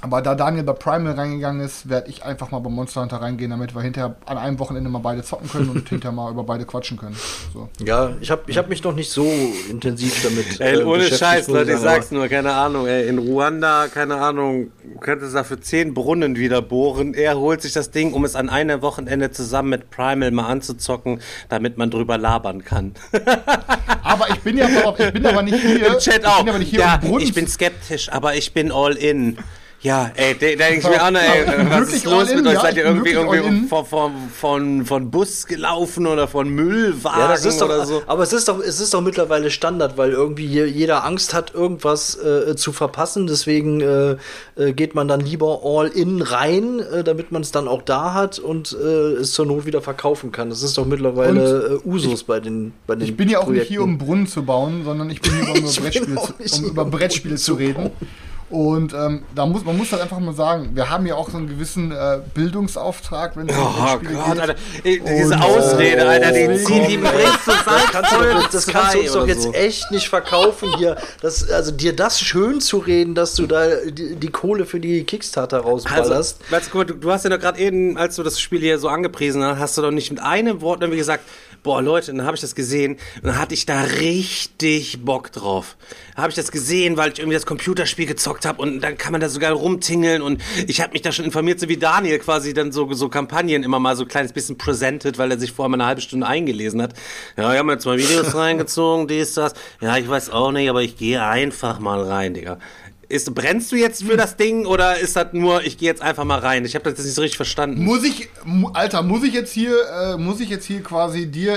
Speaker 4: aber da Daniel bei Primal reingegangen ist, werde ich einfach mal bei Monster Hunter reingehen, damit wir hinterher an einem Wochenende mal beide zocken können und hinterher mal über beide quatschen können. So.
Speaker 3: Ja, ich habe ich hab mich noch nicht so intensiv damit.
Speaker 1: Ey,
Speaker 3: äh,
Speaker 1: ohne Scheiß, Leute, ich sag's nur, keine Ahnung, ey, in Ruanda, keine Ahnung, du könntest da für zehn Brunnen wieder bohren. Er holt sich das Ding, um es an einem Wochenende zusammen mit Primal mal anzuzocken, damit man drüber labern kann.
Speaker 4: Aber ich bin ja ich bin aber nicht hier.
Speaker 1: Im Chat
Speaker 4: ich
Speaker 1: auch.
Speaker 4: bin aber nicht hier
Speaker 1: Ja,
Speaker 4: um
Speaker 1: ich bin skeptisch, aber ich bin all in. Ja, ey, da da denk ich mir auch noch, ey, was ist los
Speaker 4: all in,
Speaker 1: mit euch?
Speaker 4: ja,
Speaker 1: Seid ihr
Speaker 4: ich
Speaker 1: irgendwie, irgendwie von, von, von, von Bus gelaufen oder von Müllwagen
Speaker 3: Ja, das ist doch,
Speaker 1: oder so?
Speaker 3: aber es ist doch, es ist doch mittlerweile Standard, weil irgendwie je- jeder Angst hat, irgendwas äh, zu verpassen. Deswegen äh, äh, geht man dann lieber all in rein, äh, damit man es dann auch da hat und äh, es zur Not wieder verkaufen kann. Das ist doch mittlerweile äh, Usus bei den bei den
Speaker 4: Ich bin ja auch nicht
Speaker 3: Projekten.
Speaker 4: hier, um Brunnen zu bauen, sondern ich bin hier, um über
Speaker 3: Ich
Speaker 4: Brettspiele,
Speaker 3: nicht
Speaker 4: um über Brettspiele zu
Speaker 3: zu
Speaker 4: reden. Und ähm, da muss, man muss halt einfach mal sagen, wir haben ja auch so einen gewissen äh, Bildungsauftrag, wenn es um
Speaker 1: Oh
Speaker 4: Brettspiele
Speaker 1: Gott,
Speaker 4: geht.
Speaker 1: Alter. Ey, Diese
Speaker 4: Und,
Speaker 1: Ausrede,
Speaker 4: äh,
Speaker 1: Alter, die
Speaker 4: deswegen-
Speaker 1: zieht die bringt zu
Speaker 3: Das kannst, du,
Speaker 1: Folge
Speaker 3: doch- das kannst du uns doch jetzt
Speaker 1: so.
Speaker 3: echt nicht verkaufen hier. Das, also dir das schön zu reden, dass du da die, die Kohle für die Kickstarter
Speaker 1: Also,
Speaker 3: rausballerst.
Speaker 1: weißt du, guck mal, du, du hast ja doch gerade eben, als du das Spiel hier so angepriesen hast, hast du doch nicht mit einem Wort irgendwie gesagt, boah Leute, dann habe ich das gesehen und dann hatte ich da richtig Bock drauf. Habe ich das gesehen, weil ich irgendwie das Computerspiel gezockt habe und dann kann man da sogar rumtingeln und ich habe mich da schon informiert, so wie Daniel quasi dann so, so Kampagnen immer mal so ein kleines bisschen presented, weil er sich vorher mal eine halbe Stunde eingelesen hat. Ja, ich habe mir jetzt mal Videos reingezogen, dies, das. Ja, ich weiß auch nicht, aber ich gehe einfach mal rein, Digga. Ist, brennst du jetzt für das Ding oder ist das nur, ich gehe jetzt einfach mal rein? Ich habe das jetzt nicht so richtig verstanden.
Speaker 4: Muss ich, Alter, muss ich jetzt hier, äh, muss ich jetzt hier quasi dir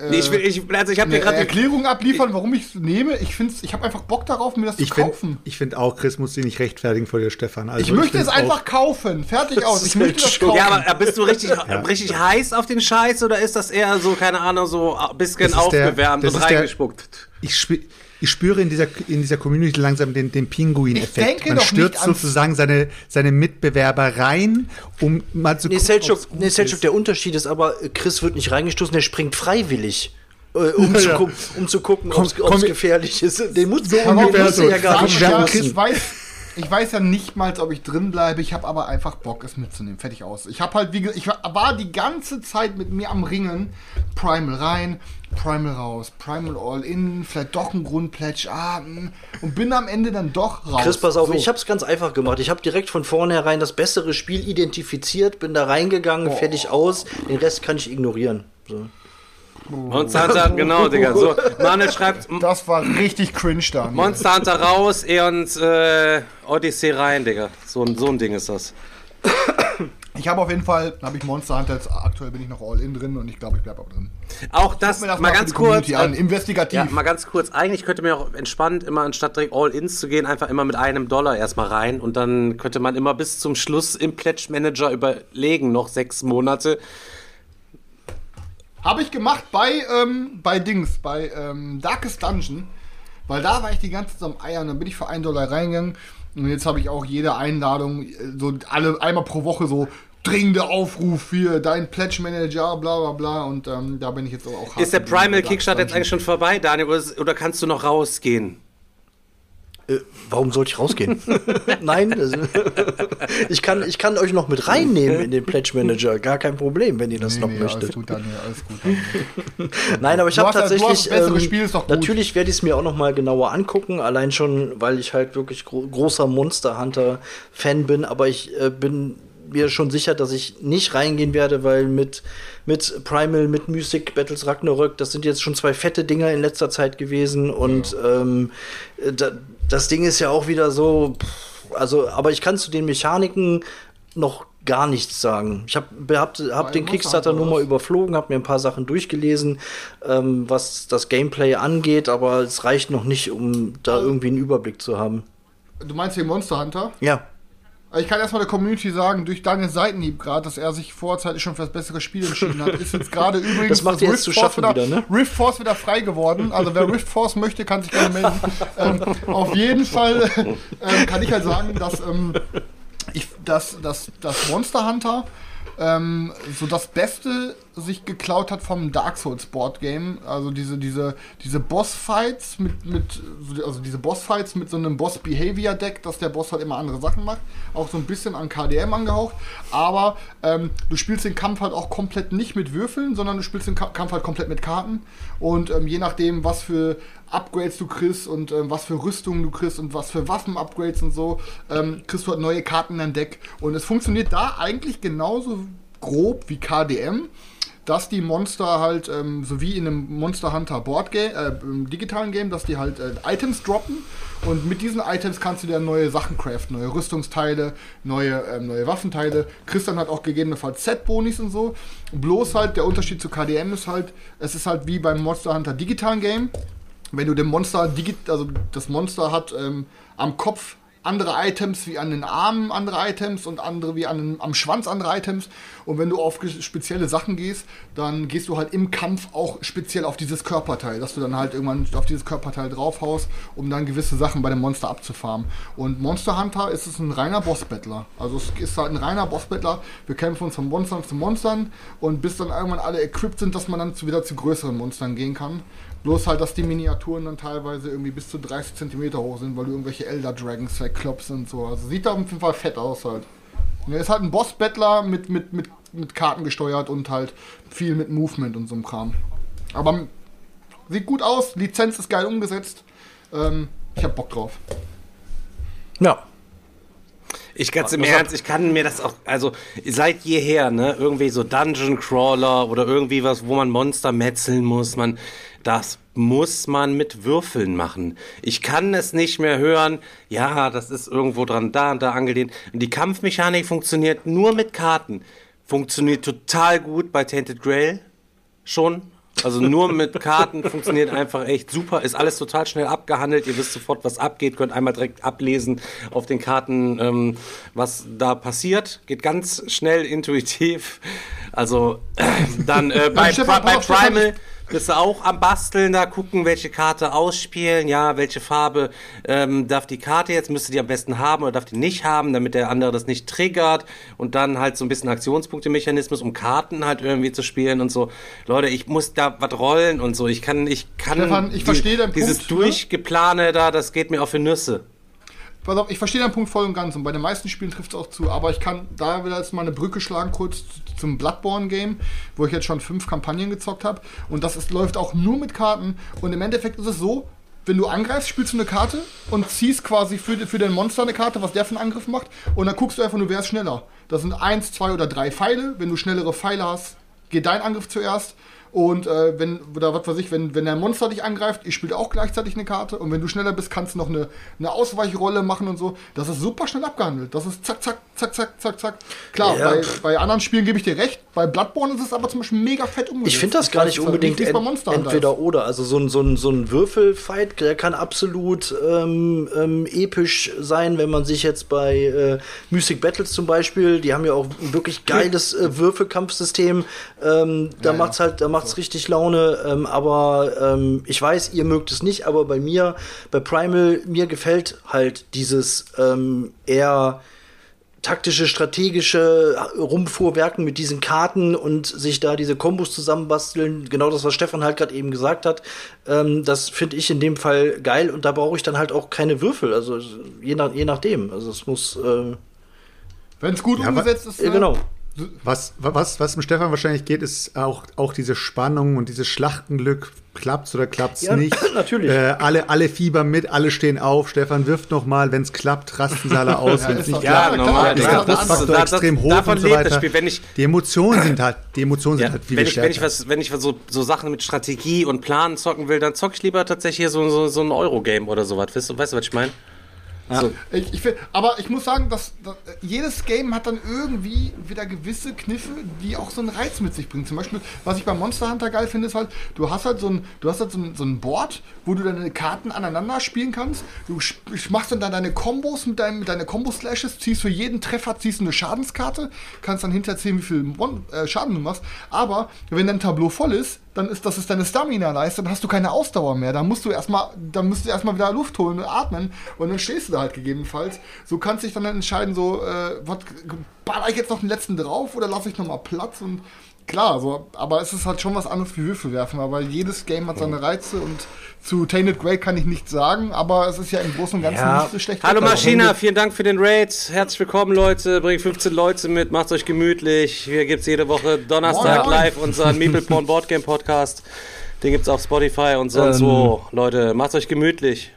Speaker 4: äh,
Speaker 1: Nee, ich, will, ich, also ich habe dir
Speaker 4: eine
Speaker 1: gerade
Speaker 4: Erklärung abliefern, warum ich es nehme? Ich ich habe einfach Bock darauf, mir das zu
Speaker 2: Ich finde
Speaker 4: kaufen.
Speaker 2: ich find auch, Chris muss sich nicht rechtfertigen vor dir, Stefan. Also
Speaker 4: Ich möchte es einfach kaufen. Fertig aus. Ich möchte das kaufen.
Speaker 1: Ja, aber bist du richtig, richtig heiß auf den Scheiß oder ist das eher so, keine Ahnung, so ein bisschen
Speaker 2: der-
Speaker 1: aufgewärmt und
Speaker 2: ist der-
Speaker 1: reingespuckt?
Speaker 2: ich, spü ich spüre in dieser, in dieser Community langsam den, den
Speaker 4: Ich
Speaker 2: Pinguin-Effekt.
Speaker 4: denke
Speaker 2: Man
Speaker 4: doch
Speaker 2: stürzt sozusagen seine, seine Mitbewerber rein, um mal zu
Speaker 3: Nee,
Speaker 2: gucken,
Speaker 3: Selchuk, nee, Selchuk, der Unterschied ist aber, Chris wird nicht reingestoßen, der springt freiwillig. äh, Um, zu,
Speaker 2: Ja.
Speaker 3: gucken, um zu gucken, ob es gefährlich ist. Den muss
Speaker 4: so
Speaker 3: den
Speaker 4: ungefähr so.
Speaker 3: ja gar nicht
Speaker 4: Ja,
Speaker 2: Ja,
Speaker 4: Chris weiß, ich weiß ja nicht mal, ob ich drin bleibe. Ich habe aber einfach Bock, es mitzunehmen. Fertig aus. Ich habe halt, wie ge- ich war, die ganze Zeit mit mir am Ringen. Primal rein, Primal raus, Primal all in, vielleicht doch ein Grundplätsch. Ah, mm, und bin am Ende dann doch raus.
Speaker 3: Chris, pass auf,
Speaker 4: So.
Speaker 3: ich habe es ganz einfach gemacht. Ich habe direkt von vornherein das bessere Spiel identifiziert, bin da reingegangen, fertig aus. Den Rest kann ich ignorieren. So.
Speaker 1: Monster Hunter, genau, Digga. So, Manuel schreibt
Speaker 4: Das war richtig cringe da.
Speaker 1: Monster Hunter raus, Eons äh, Odyssey rein, Digga. So, ein- so ein Ding ist das.
Speaker 4: Ich habe auf jeden Fall, habe ich Monster Hunter jetzt, aktuell bin ich noch all in drin und ich glaube, ich bleibe auch drin.
Speaker 1: Auch das,
Speaker 4: das
Speaker 1: mal ganz kurz.
Speaker 4: an.
Speaker 1: äh,
Speaker 4: Investigativ.
Speaker 1: Ja, mal ganz kurz. Eigentlich könnte man auch entspannt immer anstatt direkt All-Ins zu gehen, einfach immer mit einem Dollar erstmal rein und dann könnte man immer bis zum Schluss im Pledge Manager überlegen, noch sechs Monate.
Speaker 4: Habe ich gemacht bei, ähm, bei Dings, bei ähm, Darkest Dungeon. Weil da war ich die ganze Zeit am Eiern. Dann bin ich für einen Dollar reingegangen. Und jetzt habe ich auch jede Einladung, äh, so alle einmal pro Woche so dringende Aufruf für dein Pledge Manager, bla bla bla. Und ähm, da bin ich jetzt auch hart
Speaker 1: Ist der Primal Kickstart jetzt eigentlich schon vorbei, Daniel, oder kannst du noch rausgehen?
Speaker 3: Äh, warum sollte ich rausgehen? Nein, also, ich, kann, ich kann euch noch mit reinnehmen in den Pledge Manager. Gar kein Problem, wenn ihr das
Speaker 4: Nee,
Speaker 3: noch
Speaker 4: nee,
Speaker 3: möchtet.
Speaker 4: alles gut, Daniel, alles gut. Daniel.
Speaker 3: Nein, aber ich habe
Speaker 4: ja-
Speaker 3: tatsächlich.
Speaker 4: hast das bessere
Speaker 3: ähm,
Speaker 4: Spiel, ist doch gut.
Speaker 3: Natürlich werde ich es mir auch noch mal genauer angucken, allein schon, weil ich halt wirklich gro großer Monster Hunter Fan bin. Aber ich äh, bin mir schon sicher, dass ich nicht reingehen werde, weil mit mit Primal, mit Mythic Battles Ragnarök, das sind jetzt schon zwei fette Dinger in letzter Zeit gewesen und ähm, äh, da, das Ding ist ja auch wieder so. Also, aber ich kann zu den Mechaniken noch gar nichts sagen. Ich habe hab, hab den Kickstarter nur mal überflogen, habe mir ein paar Sachen durchgelesen, ähm, was das Gameplay angeht, aber es reicht noch nicht, um da irgendwie einen Überblick zu haben.
Speaker 4: Du meinst den Monster Hunter?
Speaker 3: Ja.
Speaker 4: Also Ich kann erstmal der Community sagen, durch Daniels Seitenhieb gerade, dass er sich vorzeitig schon für das bessere Spiel entschieden hat, ist jetzt gerade übrigens
Speaker 3: Das macht jetzt zu schaffen
Speaker 4: wieder,
Speaker 3: wieder, ne?
Speaker 4: Rift Force wieder frei geworden. Also wer Rift Force möchte, kann sich gerne melden. ähm, auf jeden Fall ähm, kann ich halt sagen, dass, ähm, ich, dass, dass, dass Monster Hunter ähm, so das Beste sich geklaut hat vom Dark Souls Board Game. Also diese, diese, diese Bossfights mit, mit, also diese Bossfights mit so einem Boss Behavior Deck, dass der Boss halt immer andere Sachen macht. Auch so ein bisschen an KDM angehaucht. Aber ähm, du spielst den Kampf halt auch komplett nicht mit Würfeln, sondern du spielst den Ka Kampf halt komplett mit Karten. Und ähm, je nachdem, was für Upgrades du kriegst und ähm, was für Rüstungen du kriegst und was für Waffen-Upgrades und so, ähm, kriegst du halt neue Karten in dein Deck. Und es funktioniert da eigentlich genauso grob wie KDM, dass die Monster halt, ähm, so wie in einem Monster Hunter Board Game, äh, digitalen Game, dass die halt äh, Items droppen. Und mit diesen Items kannst du dir neue Sachen craften, neue Rüstungsteile, neue, ähm, neue Waffenteile, kriegst dann halt auch gegebenenfalls Set-Bonis und so. Bloß halt der Unterschied zu KDM ist halt, es ist halt wie beim Monster Hunter digitalen Game, wenn du dem Monster, digi- also das Monster hat ähm, am Kopf andere Items wie an den Armen andere Items und andere wie an am Schwanz andere Items. Und wenn du auf spezielle Sachen gehst, dann gehst du halt im Kampf auch speziell auf dieses Körperteil, dass du dann halt irgendwann auf dieses Körperteil draufhaust, um dann gewisse Sachen bei dem Monster abzufarmen. Und Monster Hunter ist es ein reiner Bossbattler. Also es ist halt ein reiner Bossbattler. Wir kämpfen uns von Monstern zu Monstern und bis dann irgendwann alle equipped sind, dass man dann wieder zu größeren Monstern gehen kann. Bloß halt, dass die Miniaturen dann teilweise irgendwie bis zu 30 cm hoch sind, weil du irgendwelche Elder Dragons verklopst und so. Also sieht da auf jeden Fall fett aus halt. Und er ist halt ein Boss-Battler mit, mit, mit, mit Karten gesteuert und halt viel mit Movement und so einem Kram. Aber sieht gut aus, Lizenz ist geil umgesetzt. Ähm, ich hab Bock drauf.
Speaker 3: Ja.
Speaker 1: Ich ganz im Ernst, ich kann mir das auch, also seit jeher, ne, irgendwie so Dungeon Crawler oder irgendwie was, wo man Monster metzeln muss, man, das muss man mit Würfeln machen. Ich kann es nicht mehr hören, ja, das ist irgendwo dran, da und da angelehnt. Und die Kampfmechanik funktioniert nur mit Karten. Funktioniert total gut bei Tainted Grail schon. Also nur mit Karten funktioniert einfach echt super. Ist alles total schnell abgehandelt. Ihr wisst sofort, was abgeht. Könnt einmal direkt ablesen auf den Karten, ähm, was da passiert. Geht ganz schnell, intuitiv. Also dann äh, bei,
Speaker 4: Stefan,
Speaker 1: bei
Speaker 4: auf, Stefan,
Speaker 1: Primal bist du auch am Basteln, da gucken, welche Karte ausspielen, ja, welche Farbe ähm, darf die Karte jetzt, müsste die am besten haben oder darf die nicht haben, damit der andere das nicht triggert und dann halt so ein bisschen Aktionspunkte-Mechanismus, um Karten halt irgendwie zu spielen und so. Leute, ich muss da was rollen und so. Ich kann, ich kann
Speaker 4: Stefan, ich verstehe deinen
Speaker 1: dieses
Speaker 4: Punkt, ne?
Speaker 1: Durchgeplane da, das geht mir auf die Nüsse.
Speaker 4: Pass auf, ich verstehe deinen Punkt voll und ganz und bei den meisten Spielen trifft es auch zu, aber ich kann da wieder jetzt mal eine Brücke schlagen, kurz zum Bloodborne-Game, wo ich jetzt schon fünf Kampagnen gezockt habe und das ist, läuft auch nur mit Karten und im Endeffekt ist es so, wenn du angreifst, spielst du eine Karte und ziehst quasi für, für den Monster eine Karte, was der für einen Angriff macht. Und dann guckst du einfach nur, wer ist schneller. Das sind eins, zwei oder drei Pfeile. Wenn du schnellere Pfeile hast, geht dein Angriff zuerst. Und äh, wenn, oder was weiß ich, wenn, wenn der Monster dich angreift, ich spiele auch gleichzeitig eine Karte. Und wenn du schneller bist, kannst du noch eine, eine Ausweichrolle machen und so. Das ist super schnell abgehandelt. Das ist zack, zack, zack, zack, zack, zack. Klar,
Speaker 3: Ja.
Speaker 4: bei, bei anderen Spielen gebe ich dir recht. Bei Bloodborne ist es aber zum Beispiel mega fett umgesetzt.
Speaker 3: Ich finde das gar nicht unbedingt
Speaker 4: wie es
Speaker 3: ent entweder oder. Also so ein, so ein, so ein Würfelfight, der kann absolut ähm, ähm, episch sein, wenn man sich jetzt bei äh, Music Battles zum Beispiel, die haben ja auch ein wirklich geiles äh, Würfelkampfsystem. Ähm, da
Speaker 4: Ja, ja.
Speaker 3: macht's halt, da macht's richtig Laune. Ähm, aber ähm, ich weiß, ihr mögt es nicht, aber bei mir, bei Primal, mir gefällt halt dieses ähm, eher taktische, strategische Rumfuhrwerken mit diesen Karten und sich da diese Kombos zusammenbasteln, genau das, was Stefan halt gerade eben gesagt hat, ähm, das finde ich in dem Fall geil und da brauche ich dann halt auch keine Würfel, also je, nach, je nachdem. Also es muss, äh,
Speaker 4: Wenn es gut
Speaker 2: Ja,
Speaker 4: umgesetzt ist. ne?
Speaker 3: genau.
Speaker 2: Was, was, was dem Stefan wahrscheinlich geht, ist auch, auch diese Spannung und dieses Schlachtenglück. Klappt's oder klappt's
Speaker 3: Ja,
Speaker 2: nicht?
Speaker 3: natürlich.
Speaker 2: Äh, alle, alle fiebern mit, alle stehen auf. Stefan wirft nochmal, wenn's klappt, rasten sie alle aus.
Speaker 4: Ja,
Speaker 2: Wenn's nicht
Speaker 4: doch
Speaker 2: klappt,
Speaker 1: normal.
Speaker 2: ist der Frustfaktor extrem hoch
Speaker 1: davon
Speaker 2: und so weiter.
Speaker 1: das Spiel. Wenn ich-
Speaker 2: die Emotionen sind halt, die Emotionen
Speaker 1: Ja,
Speaker 2: sind halt viel
Speaker 1: wenn, ich, wenn, ich was, wenn ich so, so Sachen mit Strategie und Plan zocken will, dann zocke ich lieber tatsächlich hier so, so, so ein Eurogame oder sowas. Weißt du, weißt du, was ich meine? So.
Speaker 4: Ich, ich find, aber ich muss sagen, dass, dass äh, jedes Game hat dann irgendwie wieder gewisse Kniffe, die auch so einen Reiz mit sich bringen. Zum Beispiel, was ich bei Monster Hunter geil finde, ist halt, du hast halt so ein, du hast halt so ein, so ein Board, wo du deine Karten aneinander spielen kannst. Du machst dann deine Kombos mit, deinen Combo-Slashes, ziehst für jeden Treffer ziehst eine Schadenskarte, kannst dann hinterher sehen, wie viel Mon äh, Schaden du machst. Aber wenn dein Tableau voll ist, dann ist das ist deine Stamina-Leiste, dann hast du keine Ausdauer mehr. Dann musst du erstmal, dann musst du erstmal wieder Luft holen und atmen und dann stehst du da halt gegebenenfalls. So kannst dich dann entscheiden, so, äh, was, baller ich jetzt noch den letzten drauf oder lasse ich nochmal Platz und klar, so, aber es ist halt schon was anderes wie Würfel werfen, aber jedes Game hat seine Reize und zu Tainted Grey kann ich nichts sagen, aber es ist ja im Großen und Ganzen
Speaker 3: Ja.
Speaker 4: nicht so schlecht.
Speaker 1: Hallo. Maschina, vielen Dank für den Raid. Herzlich willkommen, Leute. Bringt 15 Leute mit, macht euch gemütlich. Hier gibt's jede Woche Donnerstag
Speaker 4: Moin.
Speaker 1: live unseren Meeple Porn Boardgame Podcast. Den gibt's auf Spotify und sonst
Speaker 3: Ähm.
Speaker 1: wo. Leute, macht euch gemütlich.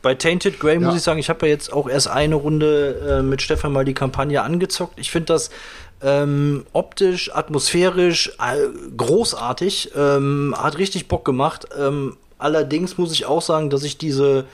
Speaker 3: Bei Tainted Grey muss
Speaker 4: Ja.
Speaker 3: ich sagen, ich habe ja jetzt auch erst eine Runde äh, mit Stefan mal die Kampagne angezockt. Ich finde das ähm, optisch, atmosphärisch äh, großartig. Ähm, hat richtig Bock gemacht. Ähm, allerdings muss ich auch sagen, dass ich diese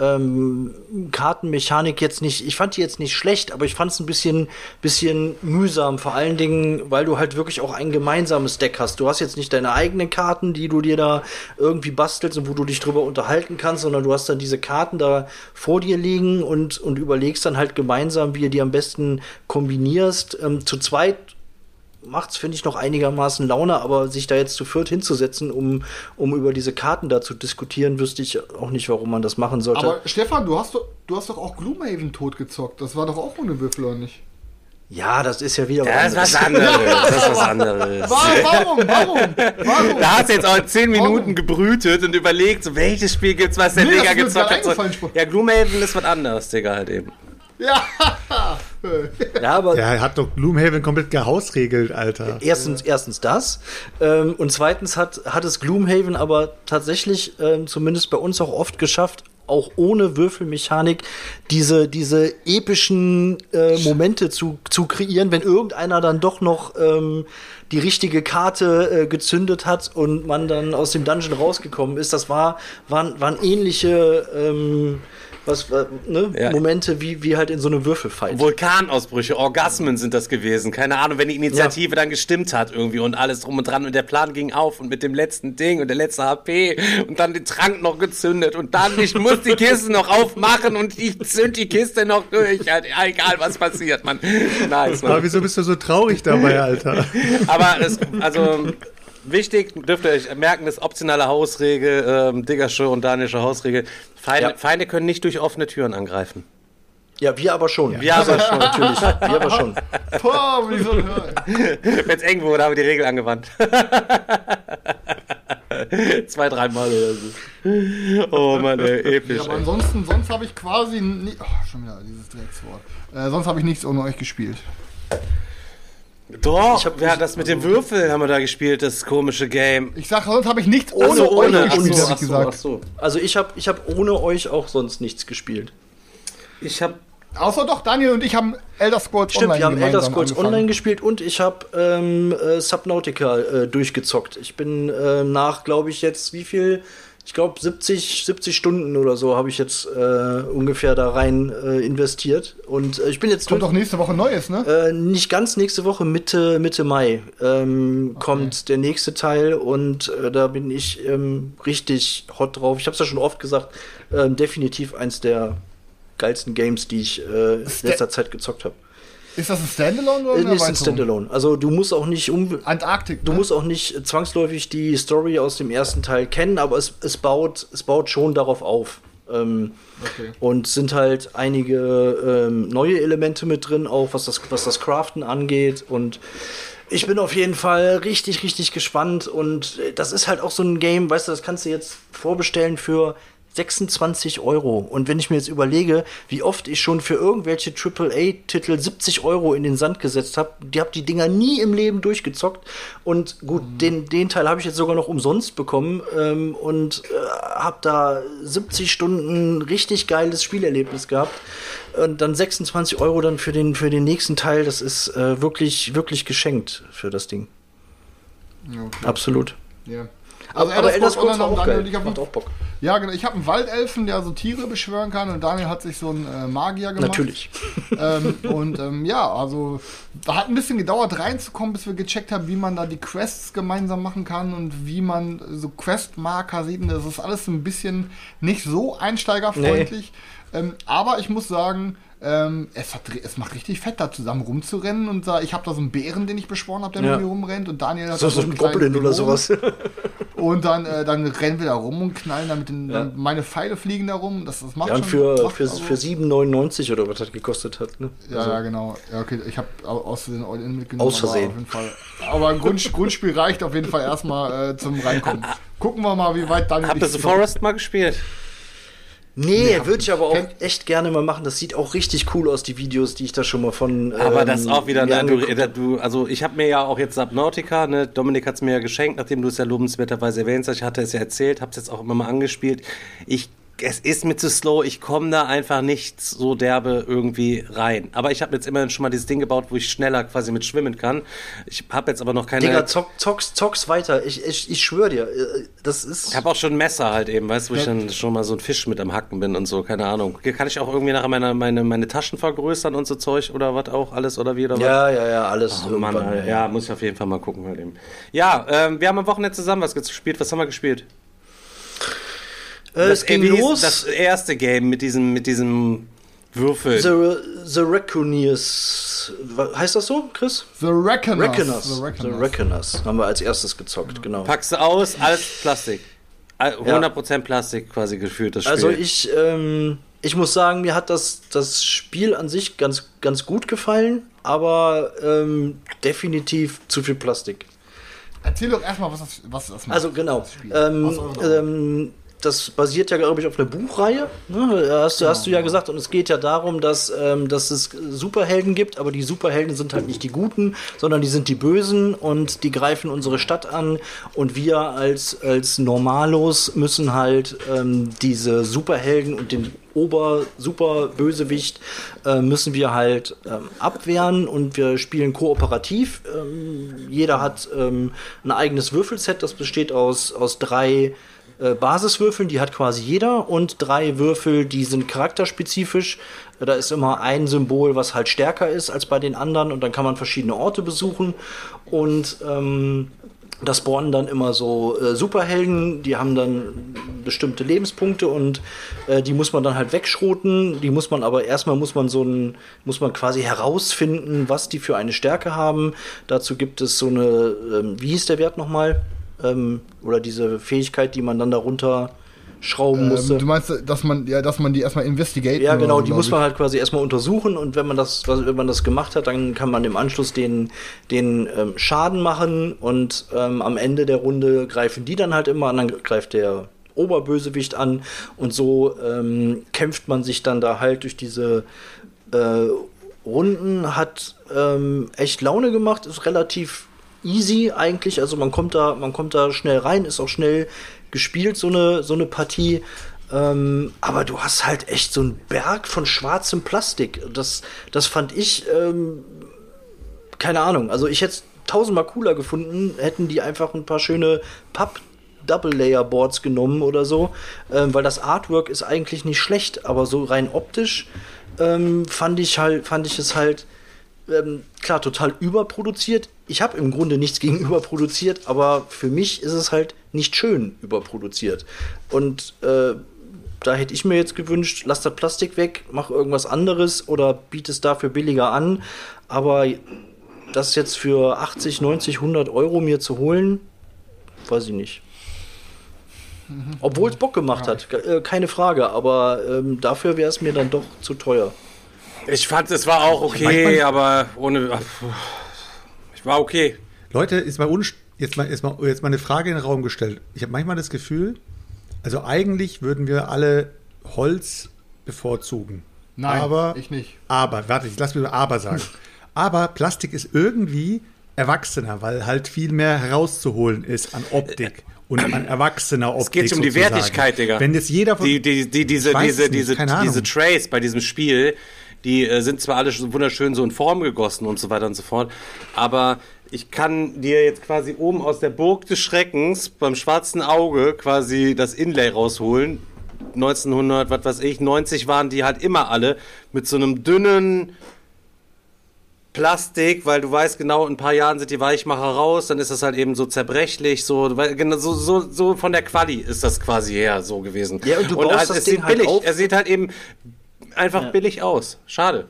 Speaker 3: ähm, Kartenmechanik jetzt nicht, ich fand die jetzt nicht schlecht, aber ich fand es ein bisschen, bisschen mühsam, vor allen Dingen, weil du halt wirklich auch ein gemeinsames Deck hast. Du hast jetzt nicht deine eigenen Karten, die du dir da irgendwie bastelst und wo du dich drüber unterhalten kannst, sondern du hast dann diese Karten da vor dir liegen und, und überlegst dann halt gemeinsam, wie ihr die am besten kombinierst. Ähm, zu zweit macht's finde ich noch einigermaßen Laune, aber sich da jetzt zu viert hinzusetzen, um, um über diese Karten da zu diskutieren, wüsste ich auch nicht, warum man das machen sollte.
Speaker 4: Aber Stefan, du hast doch, du hast doch auch Gloomhaven totgezockt. Das war doch auch ohne Würfel, oder nicht?
Speaker 3: ja, das ist ja wieder
Speaker 1: Das ist was
Speaker 3: anderes.
Speaker 1: Das ist was anderes.
Speaker 4: Wa- Warum? Warum? Warum?
Speaker 1: Da hast du jetzt auch 10 Minuten
Speaker 4: Warum?
Speaker 1: gebrütet und überlegt, so, welches Spiel gibt's, was der
Speaker 4: Nee,
Speaker 1: Digga
Speaker 4: das
Speaker 1: gezockt hat. Ja, Gloomhaven ist was anderes, Digga, halt eben.
Speaker 4: Ja.
Speaker 3: Ja, aber
Speaker 2: Ja, er hat doch Gloomhaven komplett gehausregelt, Alter.
Speaker 3: erstens, erstens das. Ähm, und zweitens hat, hat es Gloomhaven aber tatsächlich, ähm, zumindest bei uns auch oft geschafft, auch ohne Würfelmechanik diese, diese epischen äh, Momente zu, zu kreieren, wenn irgendeiner dann doch noch ähm, die richtige Karte äh, gezündet hat und man dann aus dem Dungeon rausgekommen ist. Das war, waren, waren ähnliche ähm, was, ne?
Speaker 1: Ja.
Speaker 3: Momente wie, wie halt in so einem Würfelfight.
Speaker 1: Vulkanausbrüche, Orgasmen sind das gewesen. Keine Ahnung, wenn die Initiative dann gestimmt hat irgendwie und alles drum und dran und der Plan ging auf und mit dem letzten Ding und der letzte HP und dann den Trank noch gezündet und dann ich muss die Kiste noch aufmachen und ich zünd die Kiste noch durch. Ja, egal was passiert, man. Nice,
Speaker 2: Aber
Speaker 1: man.
Speaker 2: wieso bist du so traurig dabei, Alter?
Speaker 1: Aber es, also wichtig, dürft ihr euch merken, ist optionale Hausregel, ähm, Diggersche und danische Hausregel. Feinde,
Speaker 3: Ja.
Speaker 1: Feinde können nicht durch offene Türen angreifen.
Speaker 3: Ja, wir aber schon.
Speaker 1: Wir aber schon.
Speaker 3: Natürlich, wir aber schon.
Speaker 4: Boah, wie so ein Hören.
Speaker 1: Wenn es eng wurde, haben wir die Regel angewandt. Zwei, dreimal oder so. Oh Mann, ey, episch.
Speaker 4: Ja, aber ansonsten, sonst habe ich quasi nie, oh, schon wieder dieses Dreckswort. Äh, sonst habe ich nichts ohne euch gespielt.
Speaker 1: Doch,
Speaker 3: Ich hab-
Speaker 1: ja, das mit dem Würfel haben wir da gespielt, das komische Game.
Speaker 4: Ich sage, sonst habe ich nichts ohne,
Speaker 1: Ach so,
Speaker 4: euch
Speaker 1: ohne.
Speaker 4: gespielt,
Speaker 1: Ach so,
Speaker 4: habe gesagt.
Speaker 1: ach so.
Speaker 3: Also ich habe ich hab ohne euch auch sonst nichts gespielt.
Speaker 1: Ich hab
Speaker 4: Außer doch, Daniel und ich haben Elder Scrolls
Speaker 3: Stimmt,
Speaker 4: Online
Speaker 3: wir haben Elder Scrolls
Speaker 4: angefangen.
Speaker 3: Online gespielt und ich habe ähm, äh, Subnautica äh, durchgezockt. Ich bin äh, nach, glaube ich, jetzt wie viel? Ich glaube 70, 70 Stunden oder so habe ich jetzt äh, ungefähr da rein äh, investiert. Und äh, ich bin jetzt
Speaker 4: Kommt doch nächste Woche Neues, ne?
Speaker 3: Äh, nicht ganz nächste Woche, Mitte, Mitte Mai ähm, kommt der nächste Teil und äh, da bin ich ähm, richtig hot drauf. Ich habe es ja schon oft gesagt, ähm, definitiv eins der geilsten Games, die ich äh, in letzter Zeit gezockt habe.
Speaker 4: Ist das ein Standalone oder eine
Speaker 3: ist ein? Standalone. Also du musst auch nicht um,
Speaker 4: Antarktik.
Speaker 3: Du
Speaker 4: ne?
Speaker 3: musst auch nicht zwangsläufig die Story aus dem ersten Teil kennen, aber es, es, baut, es baut schon darauf auf. Ähm,
Speaker 4: Okay.
Speaker 3: Und sind halt einige ähm, neue Elemente mit drin, auch was das, was das Craften angeht. Und ich bin auf jeden Fall richtig, richtig gespannt. Und das ist halt auch so ein Game, weißt du, das kannst du jetzt vorbestellen für 26 Euro. Und wenn ich mir jetzt überlege, wie oft ich schon für irgendwelche AAA-Titel 70 Euro in den Sand gesetzt habe, die habe die Dinger nie im Leben durchgezockt. Und gut, den, den Teil habe ich jetzt sogar noch umsonst bekommen ähm, und äh, habe da 70 Stunden richtig geiles Spielerlebnis gehabt. Und dann 26 Euro dann für den, für den nächsten Teil, das ist äh, wirklich, wirklich geschenkt für das Ding.
Speaker 4: Okay.
Speaker 3: Absolut.
Speaker 4: Ja.
Speaker 3: Aber,
Speaker 4: Also
Speaker 3: aber
Speaker 4: Elder
Speaker 3: Elder
Speaker 4: Scrolls
Speaker 3: Scrolls war auch geil. Macht auch Bock.
Speaker 4: Ja, genau. Ich habe einen Waldelfen, der so Tiere beschwören kann und Daniel hat sich so einen äh, Magier gemacht.
Speaker 3: Natürlich.
Speaker 4: ähm, und ähm, ja, also hat ein bisschen gedauert reinzukommen, bis wir gecheckt haben, wie man da die Quests gemeinsam machen kann und wie man so Questmarker sieht. Und das ist alles ein bisschen nicht so einsteigerfreundlich. Ähm, aber ich muss sagen, ähm, es, hat, es macht richtig fett, da zusammen rumzurennen. Und da, ich habe da so einen Bären, den ich beschworen habe, der
Speaker 3: Ja.
Speaker 4: mit mir rumrennt. Und Daniel hat
Speaker 3: So, so
Speaker 4: einen
Speaker 3: Goblin oder sowas.
Speaker 4: Und dann, äh, dann rennen wir da rum und knallen da mit den, dann meine Pfeile fliegen da rum. Das, das macht
Speaker 3: Ja, und
Speaker 4: schon
Speaker 3: für, für,
Speaker 4: also-
Speaker 3: für 7,99 oder was das gekostet hat. Ne?
Speaker 4: Ja, ja, genau. Ja, okay, ich habe aus Versehen All-In mitgenommen.
Speaker 3: Aus Versehen.
Speaker 4: Aber, auf jeden Fall. aber ein Grund, Grundspiel reicht auf jeden Fall erstmal äh, zum Reinkommen. Gucken wir mal, wie weit dann.
Speaker 1: Habt ihr The Forest mal gespielt?
Speaker 3: Nee, würde ich aber auch echt gerne mal machen. Das sieht auch richtig cool aus, die Videos, die ich da schon mal von.
Speaker 1: Aber
Speaker 3: ähm,
Speaker 1: das ist auch wieder, ne, du, du, also ich habe mir ja auch jetzt Subnautica, ne, Dominik hat es mir ja geschenkt, nachdem du es ja lobenswerterweise erwähnt hast. Ich hatte es ja erzählt, habe es jetzt auch immer mal angespielt. Ich, es ist mir zu slow, ich komme da einfach nicht so derbe irgendwie rein. Aber ich habe jetzt immerhin schon mal dieses Ding gebaut, wo ich schneller quasi mit schwimmen kann. Ich habe jetzt aber noch keine.
Speaker 3: Digga, zock, zock's, zock's weiter. Ich, ich, ich schwöre dir, äh, das ist.
Speaker 1: ich habe auch schon ein Messer halt eben, weißt du, wo ich dann schon mal so ein Fisch mit am Hacken bin und so, keine Ahnung. Kann ich auch irgendwie nachher meine, meine, meine Taschen vergrößern und so Zeug oder was auch, alles oder wie oder was?
Speaker 3: ja, ja, ja, alles.
Speaker 1: Oh Mann, ja, muss ich auf jeden Fall mal gucken halt eben. Ja, ähm, wir haben am Wochenende zusammen was gespielt. Was haben wir gespielt?
Speaker 3: Äh, es ging
Speaker 1: wie hieß
Speaker 3: los.
Speaker 1: Das erste Game mit diesem, mit diesem Würfel.
Speaker 3: The, The Reckoneers. Wa- Heißt das so, Chris?
Speaker 4: The Reckoners.
Speaker 3: Reckoners.
Speaker 4: The
Speaker 3: The
Speaker 4: Reckoners.
Speaker 3: Reckoners. Haben wir als erstes gezockt, genau.
Speaker 1: Packst du aus, alles Plastik. All- 100% Plastik quasi gefühlt, das Spiel.
Speaker 3: Also ich, ähm, ich muss sagen, mir hat das, das Spiel an sich ganz, ganz gut gefallen, aber ähm, definitiv zu viel Plastik.
Speaker 4: Erzähl doch erstmal, was das, was das macht.
Speaker 3: Also genau.
Speaker 4: das Spiel.
Speaker 3: Ähm, Das basiert ja, glaube ich, auf einer Buchreihe. Ne? Hast, du, hast du ja gesagt. Und es geht ja darum, dass, ähm, dass es Superhelden gibt, aber die Superhelden sind halt nicht die Guten, sondern die sind die Bösen und die greifen unsere Stadt an. Und wir als, als Normalos müssen halt ähm, diese Superhelden und den Ober-Super-Bösewicht äh, müssen wir halt ähm, abwehren und wir spielen kooperativ. Ähm, jeder hat ähm, ein eigenes Würfelset, das besteht aus, aus drei äh, Basiswürfeln, die hat quasi jeder und drei Würfel, die sind charakterspezifisch. Äh, Da ist immer ein Symbol, was halt stärker ist als bei den anderen und dann kann man verschiedene Orte besuchen und ähm, da spawnen dann immer so äh, Superhelden, die haben dann bestimmte Lebenspunkte und äh, die muss man dann halt wegschroten. Die muss man aber erstmal muss man so ein, muss man quasi herausfinden, was die für eine Stärke haben. Dazu gibt es so eine, ähm, wie hieß der Wert nochmal? Ähm, oder diese Fähigkeit, die man dann darunter schrauben musste.
Speaker 4: Ähm, du meinst, dass man, ja, dass man die erstmal investigaten
Speaker 3: Ja, genau,
Speaker 4: so,
Speaker 3: die muss
Speaker 4: ich.
Speaker 3: man halt quasi erstmal untersuchen und wenn man das, wenn man das gemacht hat, dann kann man im Anschluss den, den ähm, Schaden machen und ähm, am Ende der Runde greifen die dann halt immer an, dann greift der Oberbösewicht an und so ähm, kämpft man sich dann da halt durch diese äh, Runden, hat ähm, echt Laune gemacht, ist relativ easy eigentlich, also man kommt da, man kommt da schnell rein, ist auch schnell gespielt, so eine, so eine Partie. Ähm, aber du hast halt echt so einen Berg von schwarzem Plastik. Das, das fand ich, ähm, keine Ahnung. Also ich hätte es tausendmal cooler gefunden, hätten die einfach ein paar schöne Papp Double Layer Boards genommen oder so, ähm, weil das Artwork ist eigentlich nicht schlecht, aber so rein optisch ähm, fand ich halt, fand ich es halt ähm, klar total überproduziert. Ich habe im Grunde nichts gegen überproduziert, aber für mich ist es halt nicht schön überproduziert. Und äh, da hätte ich mir jetzt gewünscht, lass das Plastik weg, mach irgendwas anderes oder biet es dafür billiger an. Aber das jetzt für 80, 90, 100 Euro mir zu holen, weiß ich nicht. Obwohl es Bock gemacht hat, äh, keine Frage, aber ähm, dafür wäre es mir dann doch zu teuer.
Speaker 1: Ich fand, es war auch okay, aber ohne. Ich war okay.
Speaker 2: Leute, ist mal, unst- jetzt mal, jetzt, mal, jetzt mal eine Frage in den Raum gestellt. Ich habe manchmal das Gefühl, also eigentlich würden wir alle Holz bevorzugen.
Speaker 4: Nein,
Speaker 2: aber,
Speaker 4: ich nicht.
Speaker 2: Aber, warte, ich lass mir mal aber sagen. aber Plastik ist irgendwie erwachsener, weil halt viel mehr herauszuholen ist an Optik und an erwachsener Optik.
Speaker 1: Es geht um die
Speaker 2: sozusagen.
Speaker 1: Wertigkeit, Digga.
Speaker 2: Wenn jetzt jeder von.
Speaker 1: die, die, die, diese, diese,
Speaker 2: nicht,
Speaker 1: diese, diese Trays bei diesem Spiel, die äh, sind zwar alle wunderschön so in Form gegossen und so weiter und so fort, aber ich kann dir jetzt quasi oben aus der Burg des Schreckens beim schwarzen Auge quasi das Inlay rausholen. 1900, was weiß ich, 90 waren die halt immer alle mit so einem dünnen Plastik, weil du weißt genau, in ein paar Jahren sind die Weichmacher raus, dann ist das halt eben so zerbrechlich, so, genau, so, so, so von der Quali ist das quasi her so gewesen.
Speaker 3: Ja, und du baust
Speaker 1: halt,
Speaker 3: das
Speaker 1: es
Speaker 3: Ding
Speaker 1: sieht
Speaker 3: halt
Speaker 1: billig,
Speaker 3: auf.
Speaker 1: er sieht halt eben einfach billig aus. Schade.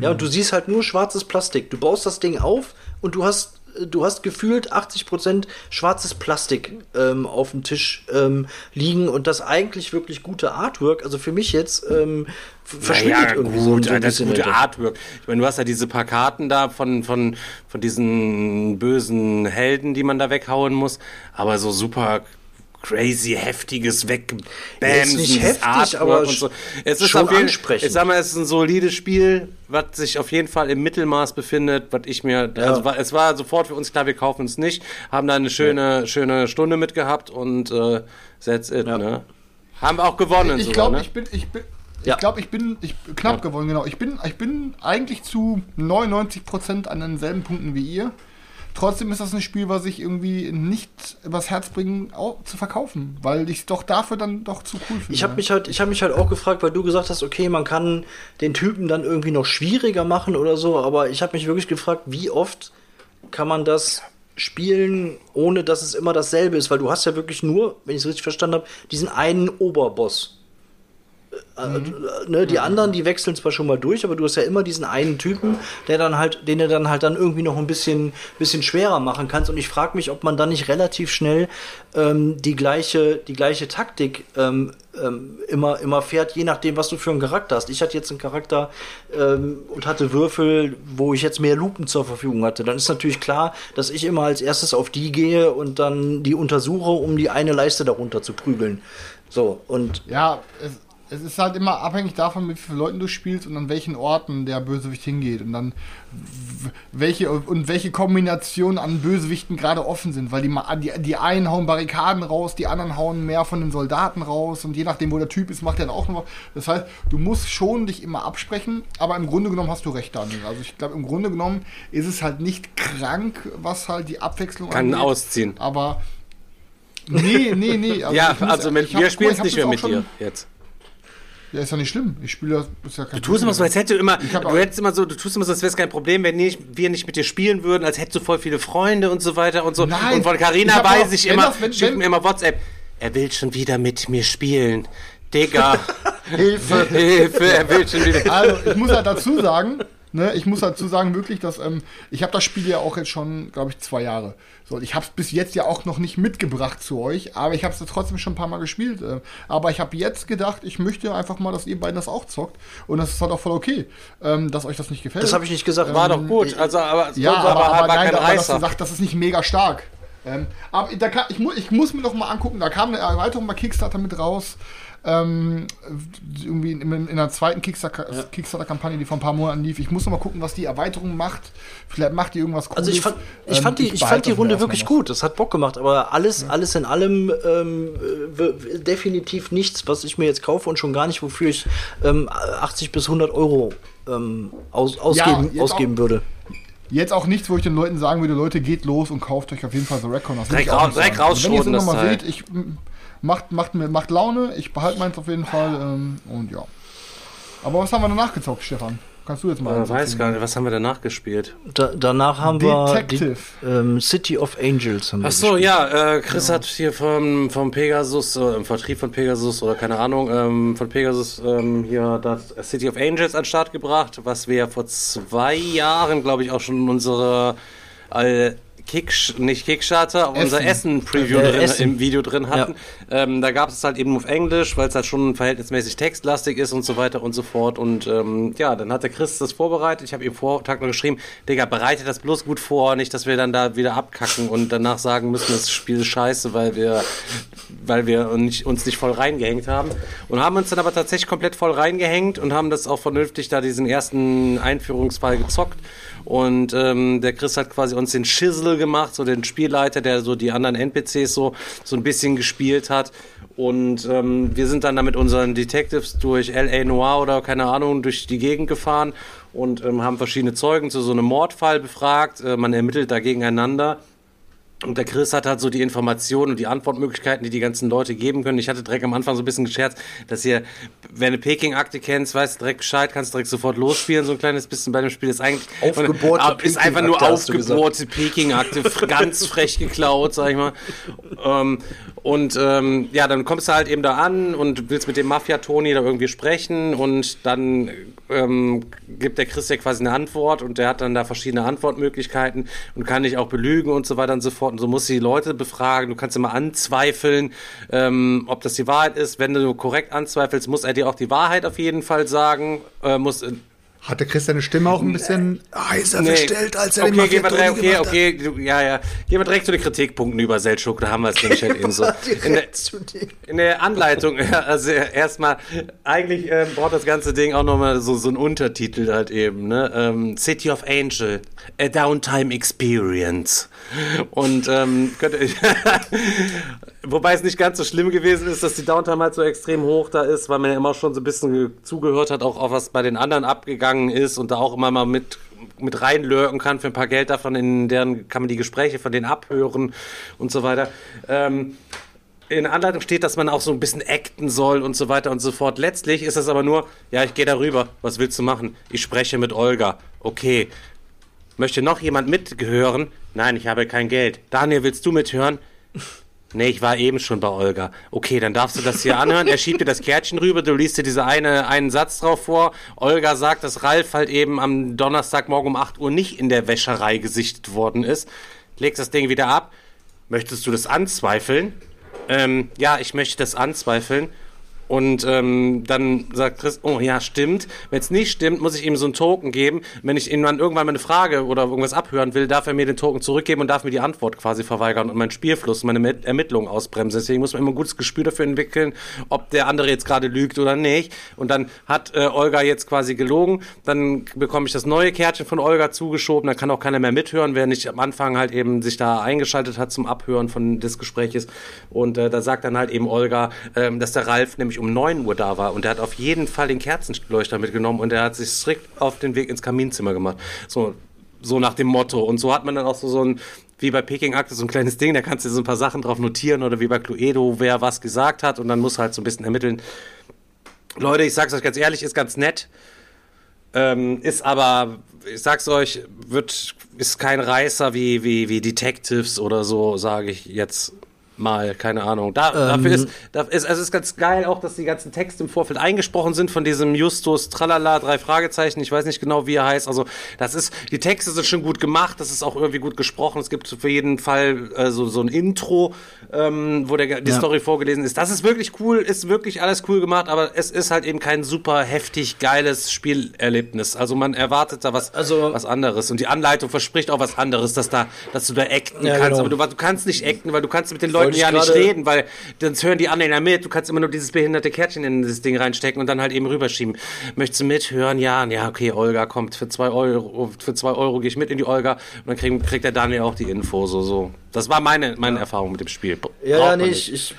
Speaker 3: Ja, und du siehst halt nur schwarzes Plastik. Du baust das Ding auf und du hast, du hast gefühlt 80% schwarzes Plastik ähm, auf dem Tisch ähm, liegen und das eigentlich wirklich gute Artwork, also für mich jetzt, ähm, verschwindet
Speaker 1: Naja,
Speaker 3: irgendwie
Speaker 1: gut,
Speaker 3: so ein
Speaker 1: das
Speaker 3: bisschen.
Speaker 1: gute. Artwork. Ich meine, du hast ja diese paar Karten da von, von, von diesen bösen Helden, die man da weghauen muss, aber so super crazy heftiges Wegbämsen,
Speaker 3: Ja, ist nicht heftig, aber
Speaker 1: und so. Es ist
Speaker 3: schon
Speaker 1: jeden,
Speaker 3: ansprechend.
Speaker 1: Ich sag mal, es ist ein solides Spiel, was sich auf jeden Fall im Mittelmaß befindet, was ich mir, also war, es war sofort für uns klar, wir kaufen es nicht, haben da eine schöne, schöne Stunde mitgehabt und äh, that's it, ne? Haben auch gewonnen
Speaker 4: Ich glaube,
Speaker 1: ne?
Speaker 4: ich bin, ich bin,
Speaker 3: Ja.
Speaker 4: ich glaube, ich bin, ich knapp gewonnen, genau. Ich bin, ich bin eigentlich zu 99% an denselben Punkten wie ihr. Trotzdem ist das ein Spiel, was ich irgendwie nicht übers Herz bringen, zu verkaufen, weil ich es doch dafür dann doch zu cool finde.
Speaker 3: Ich habe mich halt, ich habe mich halt auch gefragt, weil du gesagt hast, okay, man kann den Typen dann irgendwie noch schwieriger machen oder so, aber ich habe mich wirklich gefragt, wie oft kann man das spielen, ohne dass es immer dasselbe ist, weil du hast ja wirklich nur, wenn ich es richtig verstanden habe, diesen einen Oberboss. Äh, ne, die anderen, die wechseln zwar schon mal durch, aber du hast ja immer diesen einen Typen, der dann halt, den du dann halt dann irgendwie noch ein bisschen, bisschen schwerer machen kannst. Und ich frage mich, ob man dann nicht relativ schnell ähm, die gleiche, die gleiche Taktik ähm, ähm, immer, immer fährt, je nachdem, was du für einen Charakter hast. Ich hatte jetzt einen Charakter ähm, und hatte Würfel, wo ich jetzt mehr Lupen zur Verfügung hatte. Dann ist natürlich klar, dass ich immer als erstes auf die gehe und dann die untersuche, um die eine Leiste darunter zu prügeln. So, und
Speaker 4: Ja, es, es ist halt immer abhängig davon, mit wie vielen Leuten du spielst und an welchen Orten der Bösewicht hingeht und dann welche und welche Kombinationen an Bösewichten gerade offen sind, weil die, die, die einen hauen Barrikaden raus, die anderen hauen mehr von den Soldaten raus und je nachdem, wo der Typ ist, macht er dann auch noch was. Das heißt, du musst schon dich immer absprechen, aber im Grunde genommen hast du recht, Daniel. Also ich glaube, im Grunde genommen ist es halt nicht krank, was halt die Abwechslung
Speaker 1: Kann
Speaker 4: angeht.
Speaker 1: ausziehen.
Speaker 4: Aber nee, nee, nee.
Speaker 1: ja,
Speaker 4: ich muss-
Speaker 1: also mit, wir spielen es nicht mehr mit dir jetzt.
Speaker 4: Ja, ist ja nicht schlimm. Ich spiele das. Ist ja kein
Speaker 1: Du tust immer so, als hätte du immer, du hättest immer so, du tust immer so, als wäre es kein Problem, wenn nicht, wir nicht mit dir spielen würden, als hättest du voll viele Freunde und so weiter und so.
Speaker 4: Nein,
Speaker 1: und von Carina weiß ich immer,
Speaker 4: das- wenn-
Speaker 1: schickt
Speaker 4: wenn-
Speaker 1: mir immer WhatsApp. Er will schon wieder mit mir spielen. Digga,
Speaker 3: Hilfe!
Speaker 1: Hilfe, er will schon wieder.
Speaker 4: Also, ich muss halt dazu sagen, Ne, ich muss dazu sagen, wirklich, dass ähm, ich habe das Spiel ja auch jetzt schon, glaube ich, zwei Jahre. So, ich habe es bis jetzt ja auch noch nicht mitgebracht zu euch, aber ich habe es trotzdem schon ein paar Mal gespielt. Äh, aber ich habe jetzt gedacht, ich möchte einfach mal, dass ihr beiden das auch zockt. Und das ist halt auch voll okay, ähm, dass euch das nicht gefällt.
Speaker 3: Das habe ich nicht gesagt.
Speaker 1: War doch gut. Also, aber,
Speaker 4: ja,
Speaker 1: aber,
Speaker 4: aber, aber,
Speaker 1: aber
Speaker 4: nein,
Speaker 1: kein
Speaker 4: aber dass du sagst, das ist nicht mega stark. Ähm, aber da kann, ich, mu ich muss mir doch mal angucken, da kam eine Erweiterung bei Kickstarter mit raus. Ähm, irgendwie in, in, in einer zweiten Kickstarter- Kickstarter-Kampagne, die vor ein paar Monaten lief. Ich muss noch mal gucken, was die Erweiterung macht. Vielleicht macht die irgendwas Cooles.
Speaker 3: Also ich fand, ich
Speaker 4: Ähm,
Speaker 3: fand die, ich
Speaker 4: behalte
Speaker 3: fand die Runde wirklich gut. Das hat Bock gemacht. Aber alles, alles in allem ähm, w- definitiv nichts, was ich mir jetzt kaufe und schon gar nicht, wofür ich ähm, 80 bis 100 Euro ähm, aus, ausgeben,
Speaker 4: jetzt
Speaker 3: ausgeben
Speaker 4: auch-
Speaker 3: würde.
Speaker 4: Jetzt auch nichts, wo ich den Leuten sagen würde, Leute, geht los und kauft euch auf jeden Fall The ich auch
Speaker 1: raus- direkt
Speaker 4: sagen. Also Wenn ihr es
Speaker 1: rausschroten,
Speaker 4: irgendwann mal
Speaker 1: das
Speaker 4: seht, ich m, macht, macht, mir, macht Laune, ich behalte meins auf jeden Fall ähm, und ja. Aber was haben wir danach gezockt, Stefan? Kannst du jetzt mal
Speaker 1: Äh,
Speaker 4: eins
Speaker 1: weiß gar nicht, was haben wir danach gespielt?
Speaker 3: Da, danach haben wir
Speaker 4: Detective.
Speaker 3: die, ähm, City of Angels. Haben wir
Speaker 1: Ach so, ja, äh, Chris hat hier vom, vom Pegasus, äh, im Vertrieb von Pegasus oder keine Ahnung, ähm, von Pegasus ähm, hier das City of Angels an den Start gebracht, was wir vor zwei Jahren, glaube ich, auch schon unsere äh, Kick, nicht Kickstarter, aber unser Essen-Preview
Speaker 3: Äh, Essen.
Speaker 1: im Video drin hatten. Ähm, da gab es halt eben auf Englisch, weil es halt schon verhältnismäßig textlastig ist und so weiter und so fort. Und ähm, ja, dann hat der Chris das vorbereitet. Ich habe ihm Vortag noch geschrieben, Digga, bereite das bloß gut vor, nicht, dass wir dann da wieder abkacken und danach sagen müssen, das Spiel ist scheiße, weil wir, weil wir nicht, uns nicht voll reingehängt haben. Und haben uns dann aber tatsächlich komplett voll reingehängt und haben das auch vernünftig da diesen ersten Einführungsfall gezockt. Und ähm, der Chris hat quasi uns den Schissel gemacht, so den Spielleiter, der so die anderen NPCs so, so ein bisschen gespielt hat. Und ähm, wir sind dann da mit unseren Detectives durch L.A. Noir oder keine Ahnung durch die Gegend gefahren und ähm, haben verschiedene Zeugen zu so einem Mordfall befragt. Äh, man ermittelt da gegeneinander. Und der Chris hat halt so die Informationen und die Antwortmöglichkeiten, die die ganzen Leute geben können. Ich hatte direkt am Anfang so ein bisschen gescherzt, dass ihr, wenn du Peking-Akte kennst, weißt du direkt Bescheid, kannst direkt sofort losspielen, so ein kleines bisschen bei dem Spiel. Ist eigentlich
Speaker 3: Aufgebohrte
Speaker 1: äh, ist einfach nur aufgebohrte Peking-Akte, ganz frech geklaut, sag ich mal. Ähm, und ähm, ja, dann kommst du halt eben da an und willst mit dem Mafia-Toni da irgendwie sprechen und dann ähm, gibt der Chris ja quasi eine Antwort und der hat dann da verschiedene Antwortmöglichkeiten und kann dich auch belügen und so weiter und so fort. Und so musst du die Leute befragen. Du kannst immer anzweifeln, ähm, ob das die Wahrheit ist. Wenn du korrekt anzweifelst, muss er dir auch die Wahrheit auf jeden Fall sagen. Äh, muss,
Speaker 2: Hatte Chris seine Stimme auch ein bisschen heißer
Speaker 1: Nee.
Speaker 2: verstellt, als er
Speaker 1: okay,
Speaker 2: den
Speaker 1: gehen wir direkt, okay, okay, du, ja, ja. Gehen wir direkt zu den Kritikpunkten über Seltschuk, da haben wir es nämlich halt eben so. In der, in der Anleitung, also erstmal, eigentlich ähm, braucht das ganze Ding auch nochmal so, so einen Untertitel halt eben, ne? Ähm, City of Angel, a Downtime Experience. Und ähm, könnt ihr, wobei es nicht ganz so schlimm gewesen ist, dass die Downtime halt so extrem hoch da ist, weil man ja immer schon so ein bisschen ge- zugehört hat, auch auf was bei den anderen abgegangen ist und da auch immer mal mit mit reinlurken kann für ein paar Geld davon, in deren kann man die Gespräche von denen abhören und so weiter. Ähm, in Anleitung steht, dass man auch so ein bisschen acten soll und so weiter und so fort. Letztlich ist es aber nur, ja, ich gehe darüber. Was willst du machen? Ich spreche mit Olga. Okay. Möchte noch jemand mithören? Nein, ich habe kein Geld. Daniel, willst du mithören? Nee, ich war eben schon bei Olga. Okay, dann darfst du das hier anhören. Er schiebt dir das Kärtchen rüber, du liest dir diese eine, einen Satz drauf vor. Olga sagt, dass Ralf halt eben am Donnerstagmorgen um 8 Uhr nicht in der Wäscherei gesichtet worden ist. Legst das Ding wieder ab. Möchtest du das anzweifeln? Ähm, ja, ich möchte das anzweifeln. Und ähm, dann sagt Chris, oh ja, stimmt. Wenn es nicht stimmt, muss ich ihm so einen Token geben. Wenn ich ihm dann irgendwann mal eine Frage oder irgendwas abhören will, darf er mir den Token zurückgeben und darf mir die Antwort quasi verweigern und meinen Spielfluss, meine Ermittlungen ausbremsen. Deswegen muss man immer ein gutes Gespür dafür entwickeln, ob der andere jetzt gerade lügt oder nicht. Und dann hat äh, Olga jetzt quasi gelogen. Dann bekomme ich das neue Kärtchen von Olga zugeschoben. Dann kann auch keiner mehr mithören, wer nicht am Anfang halt eben sich da eingeschaltet hat zum Abhören von des Gespräches. Und äh, da sagt dann halt eben Olga, ähm, dass der Ralf nämlich um 9 Uhr da war und der hat auf jeden Fall den Kerzenleuchter mitgenommen und der hat sich strikt auf den Weg ins Kaminzimmer gemacht. So, so nach dem Motto. Und so hat man dann auch so, so ein, wie bei Peking Akte, so ein kleines Ding, da kannst du so ein paar Sachen drauf notieren oder wie bei Cluedo, wer was gesagt hat und dann muss halt so ein bisschen ermitteln. Leute, ich sag's euch ganz ehrlich, ist ganz nett. Ähm, ist aber, ich sag's euch, wird, ist kein Reißer wie, wie, wie Detectives oder so, sage ich jetzt mal, keine Ahnung. Da, dafür ist, da ist, also es ist ganz geil auch, dass die ganzen Texte im Vorfeld eingesprochen sind von diesem Justus Tralala, drei Fragezeichen, ich weiß nicht genau, wie er heißt. Also das ist, die Texte sind schon gut gemacht, das ist auch irgendwie gut gesprochen. Es gibt für jeden Fall äh, so, so ein Intro, ähm, wo der, die Story vorgelesen ist. Das ist wirklich cool, ist wirklich alles cool gemacht, aber es ist halt eben kein super heftig geiles Spielerlebnis. Also man erwartet da was,
Speaker 3: Also-
Speaker 1: was anderes. Und die Anleitung verspricht auch was anderes, dass da, dass du da acten
Speaker 3: Ja,
Speaker 1: kannst.
Speaker 3: genau.
Speaker 1: Aber du, du kannst nicht acten, weil du kannst mit den Leuten
Speaker 3: Wollte ich
Speaker 1: ja nicht reden, weil sonst hören die anderen ja mit. Du kannst immer nur dieses behinderte Kärtchen in dieses Ding reinstecken und dann halt eben rüberschieben. Möchtest du mithören? Ja, ja, okay, Olga kommt für zwei Euro, für zwei Euro gehe ich mit in die Olga und dann kriegt, kriegt der Daniel auch die Info, so, so. Das war meine, meine Erfahrung mit dem Spiel. Braucht
Speaker 3: Ja, ja, nee,
Speaker 1: nicht.
Speaker 3: ich, ich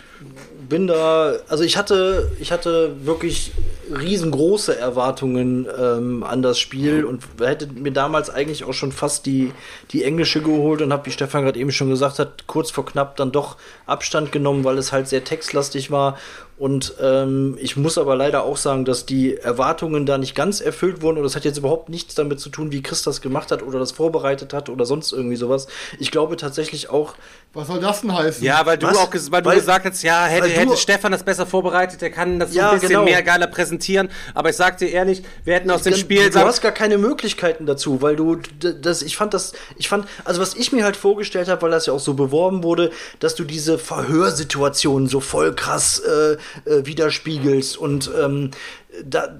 Speaker 3: bin da, also ich hatte, ich hatte wirklich riesengroße Erwartungen ähm, an das Spiel und hätte mir damals eigentlich auch schon fast die, die englische geholt und habe, wie Stefan gerade eben schon gesagt hat, kurz vor knapp dann doch Abstand genommen, weil es halt sehr textlastig war. Und ähm, ich muss aber leider auch sagen, dass die Erwartungen da nicht ganz erfüllt wurden. Und das hat jetzt überhaupt nichts damit zu tun, wie Chris das gemacht hat oder das vorbereitet hat oder sonst irgendwie sowas. Ich glaube tatsächlich auch,
Speaker 4: Was soll das denn heißen?
Speaker 1: Ja, weil du
Speaker 3: Was?
Speaker 1: auch weil du
Speaker 3: Weil-
Speaker 1: gesagt hast, ja, hätte, hätte Stefan das besser vorbereitet, der kann das so
Speaker 3: Ja,
Speaker 1: ein bisschen
Speaker 3: genau.
Speaker 1: mehr geiler präsentieren. Aber ich sag dir ehrlich, wir hätten aus dem Spiel
Speaker 3: Du hast gar keine Möglichkeiten dazu, weil du das, ich fand das, ich fand, also was ich mir halt vorgestellt habe, weil das ja auch so beworben wurde, dass du diese Verhörsituationen so voll krass äh, äh, widerspiegelst. Und ähm, da,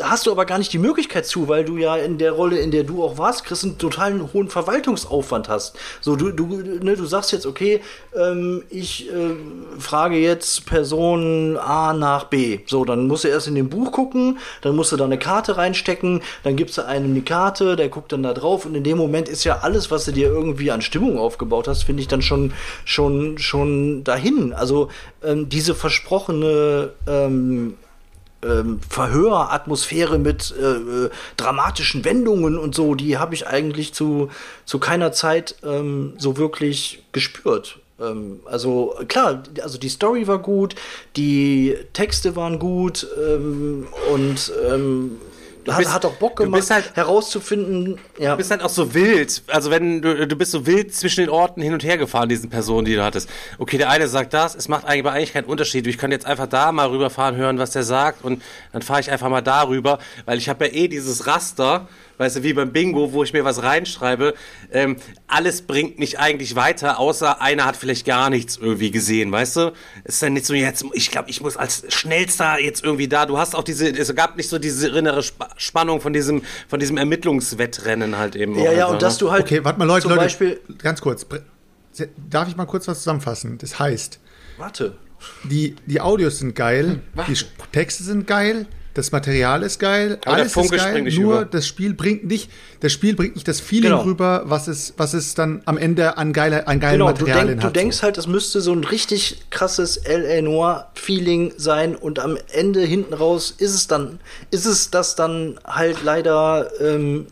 Speaker 3: da hast du aber gar nicht die Möglichkeit zu, weil du ja in der Rolle, in der du auch warst, Chris, einen totalen hohen Verwaltungsaufwand hast. So, du, du, ne, du sagst jetzt, okay, ähm, ich äh, frage jetzt Person A nach B. So, dann musst du erst in dem Buch gucken, dann musst du da eine Karte reinstecken, dann gibst du einem die Karte, der guckt dann da drauf und in dem Moment ist ja alles, was du dir irgendwie an Stimmung aufgebaut hast, finde ich dann schon, schon, schon dahin. Also ähm, diese versprochene ähm, ähm, Verhöratmosphäre mit äh, äh, dramatischen Wendungen und so, die habe ich eigentlich zu, zu keiner Zeit ähm, so wirklich gespürt. Ähm, also klar, also die Story war gut, die Texte waren gut ähm, und hat,
Speaker 1: bist-
Speaker 3: hat auch Bock
Speaker 1: du
Speaker 3: gemacht,
Speaker 1: bist halt-
Speaker 3: herauszufinden. Ja.
Speaker 1: Du bist halt auch so wild. Also wenn du, du bist so wild zwischen den Orten hin und her gefahren, diesen Personen, die du hattest. Okay, der eine sagt das, es macht eigentlich, eigentlich keinen Unterschied. Ich kann jetzt einfach da mal rüberfahren, hören, was der sagt und dann fahre ich einfach mal darüber, weil ich habe ja eh dieses Raster, weißt du, wie beim Bingo, wo ich mir was reinschreibe. Ähm, alles bringt mich eigentlich weiter, außer einer hat vielleicht gar nichts irgendwie gesehen, weißt du? Es ist dann nicht so, jetzt, ich glaube, ich muss als schnellster jetzt irgendwie da. Du hast auch diese, es gab nicht so diese innere Sp Spannung von diesem, von diesem Ermittlungswettrennen halt eben.
Speaker 3: ja,
Speaker 1: auch
Speaker 3: ja,
Speaker 1: einfach,
Speaker 3: und dass
Speaker 1: ne?
Speaker 3: du halt
Speaker 2: Okay, warte mal, Leute,
Speaker 3: zum
Speaker 2: Leute,
Speaker 3: Beispiel,
Speaker 2: ganz kurz. Darf ich mal kurz was zusammenfassen? Das heißt,
Speaker 3: warte,
Speaker 2: die, die Audios sind geil, die Sch- Texte sind geil, das Material ist geil,
Speaker 1: Aber
Speaker 2: alles ist geil, nur
Speaker 1: über.
Speaker 2: das Spiel bringt nicht, das Spiel bringt nicht das Feeling
Speaker 3: Genau.
Speaker 2: rüber, was es, was es dann am Ende an, geiler, an geilen
Speaker 3: Genau, du,
Speaker 2: Materialien
Speaker 3: denk, du
Speaker 2: hat.
Speaker 3: denkst halt, es müsste so ein richtig krasses L.A. Noir-Feeling sein und am Ende hinten raus ist es dann, ist es das dann halt leider ähm,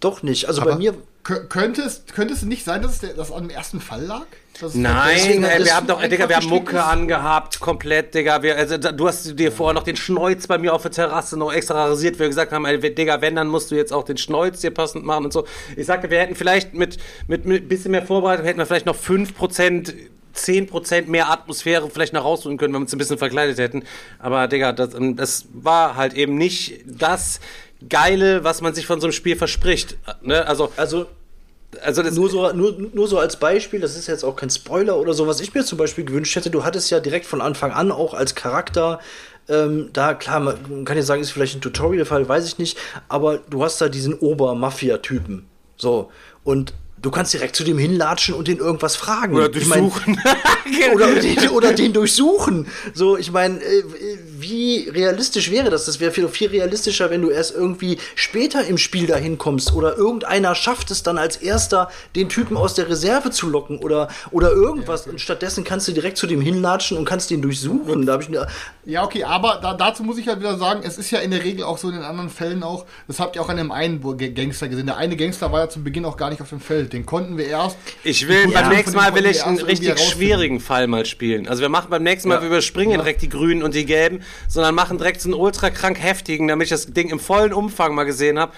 Speaker 3: doch nicht. Also bei
Speaker 2: Aber-
Speaker 3: mir,
Speaker 4: Kö- Könnte es, könnte es nicht sein, dass es der, das an dem ersten Fall lag?
Speaker 1: Nein, ey, wir haben doch, Digga, wir haben Mucke angehabt, komplett, Digga. Wir, also, du hast dir vorher noch den Schnäuz bei mir auf der Terrasse noch extra rasiert, wir gesagt haben, ey, Digga, wenn, dann musst du jetzt auch den Schnäuz dir passend machen und so. Ich sagte, wir hätten vielleicht mit, mit, mit bisschen mehr Vorbereitung, hätten wir vielleicht noch 5%, 10% mehr Atmosphäre vielleicht noch rausholen können, wenn wir uns ein bisschen verkleidet hätten. Aber, Digga, das, ähm, das war halt eben nicht das Geile, was man sich von so einem Spiel verspricht. Ne? Also,
Speaker 3: also
Speaker 1: also das,
Speaker 3: nur so, nur, nur so als Beispiel, das ist jetzt auch kein Spoiler oder so, was ich mir zum Beispiel gewünscht hätte, du hattest ja direkt von Anfang an auch als Charakter, ähm, da, klar, man kann jetzt sagen, ist vielleicht ein Tutorial-Fall, weiß ich nicht, aber du hast da diesen Ober-Mafia-Typen. So. Und du kannst direkt zu dem hinlatschen und den irgendwas fragen.
Speaker 1: oder
Speaker 3: Ich mein,
Speaker 1: durchsuchen.
Speaker 3: oder, den, oder den durchsuchen. So, ich meine, äh, wie realistisch wäre das? Das wäre viel, viel realistischer, wenn du erst irgendwie später im Spiel dahin kommst oder irgendeiner schafft es dann als erster, den Typen aus der Reserve zu locken oder, oder irgendwas. Und stattdessen kannst du direkt zu dem hinlatschen und kannst den durchsuchen. Da habe ich
Speaker 4: Ja, okay, aber da, dazu muss ich halt wieder sagen, es ist ja in der Regel auch so in den anderen Fällen auch, das habt ihr auch an dem einen Gangster gesehen. Der eine Gangster war ja zum Beginn auch gar nicht auf dem Feld. Den konnten wir erst.
Speaker 1: Ich will, beim nächsten Mal will ich einen richtig schwierigen Fall mal spielen. Also wir machen beim nächsten Mal,
Speaker 4: Ja.
Speaker 1: wir überspringen
Speaker 4: Ja.
Speaker 1: direkt die Grünen und die Gelben, sondern machen direkt so einen ultra krank heftigen, damit ich das Ding im vollen Umfang mal gesehen habe.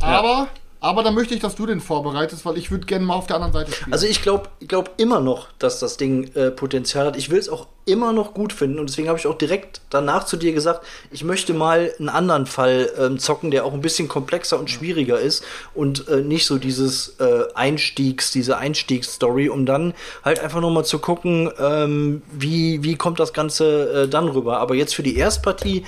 Speaker 4: Aber Aber dann möchte ich, dass du den vorbereitest, weil ich würde gerne mal auf der anderen Seite spielen.
Speaker 3: Also ich glaube ich glaub immer noch, dass das Ding äh, Potenzial hat. Ich will es auch immer noch gut finden und deswegen habe ich auch direkt danach zu dir gesagt, ich möchte mal einen anderen Fall ähm, zocken, der auch ein bisschen komplexer und schwieriger ist und äh, nicht so dieses äh, Einstiegs, diese Einstiegsstory, um dann halt einfach noch mal zu gucken, ähm, wie, wie kommt das Ganze äh, dann rüber. Aber jetzt für die Erstpartie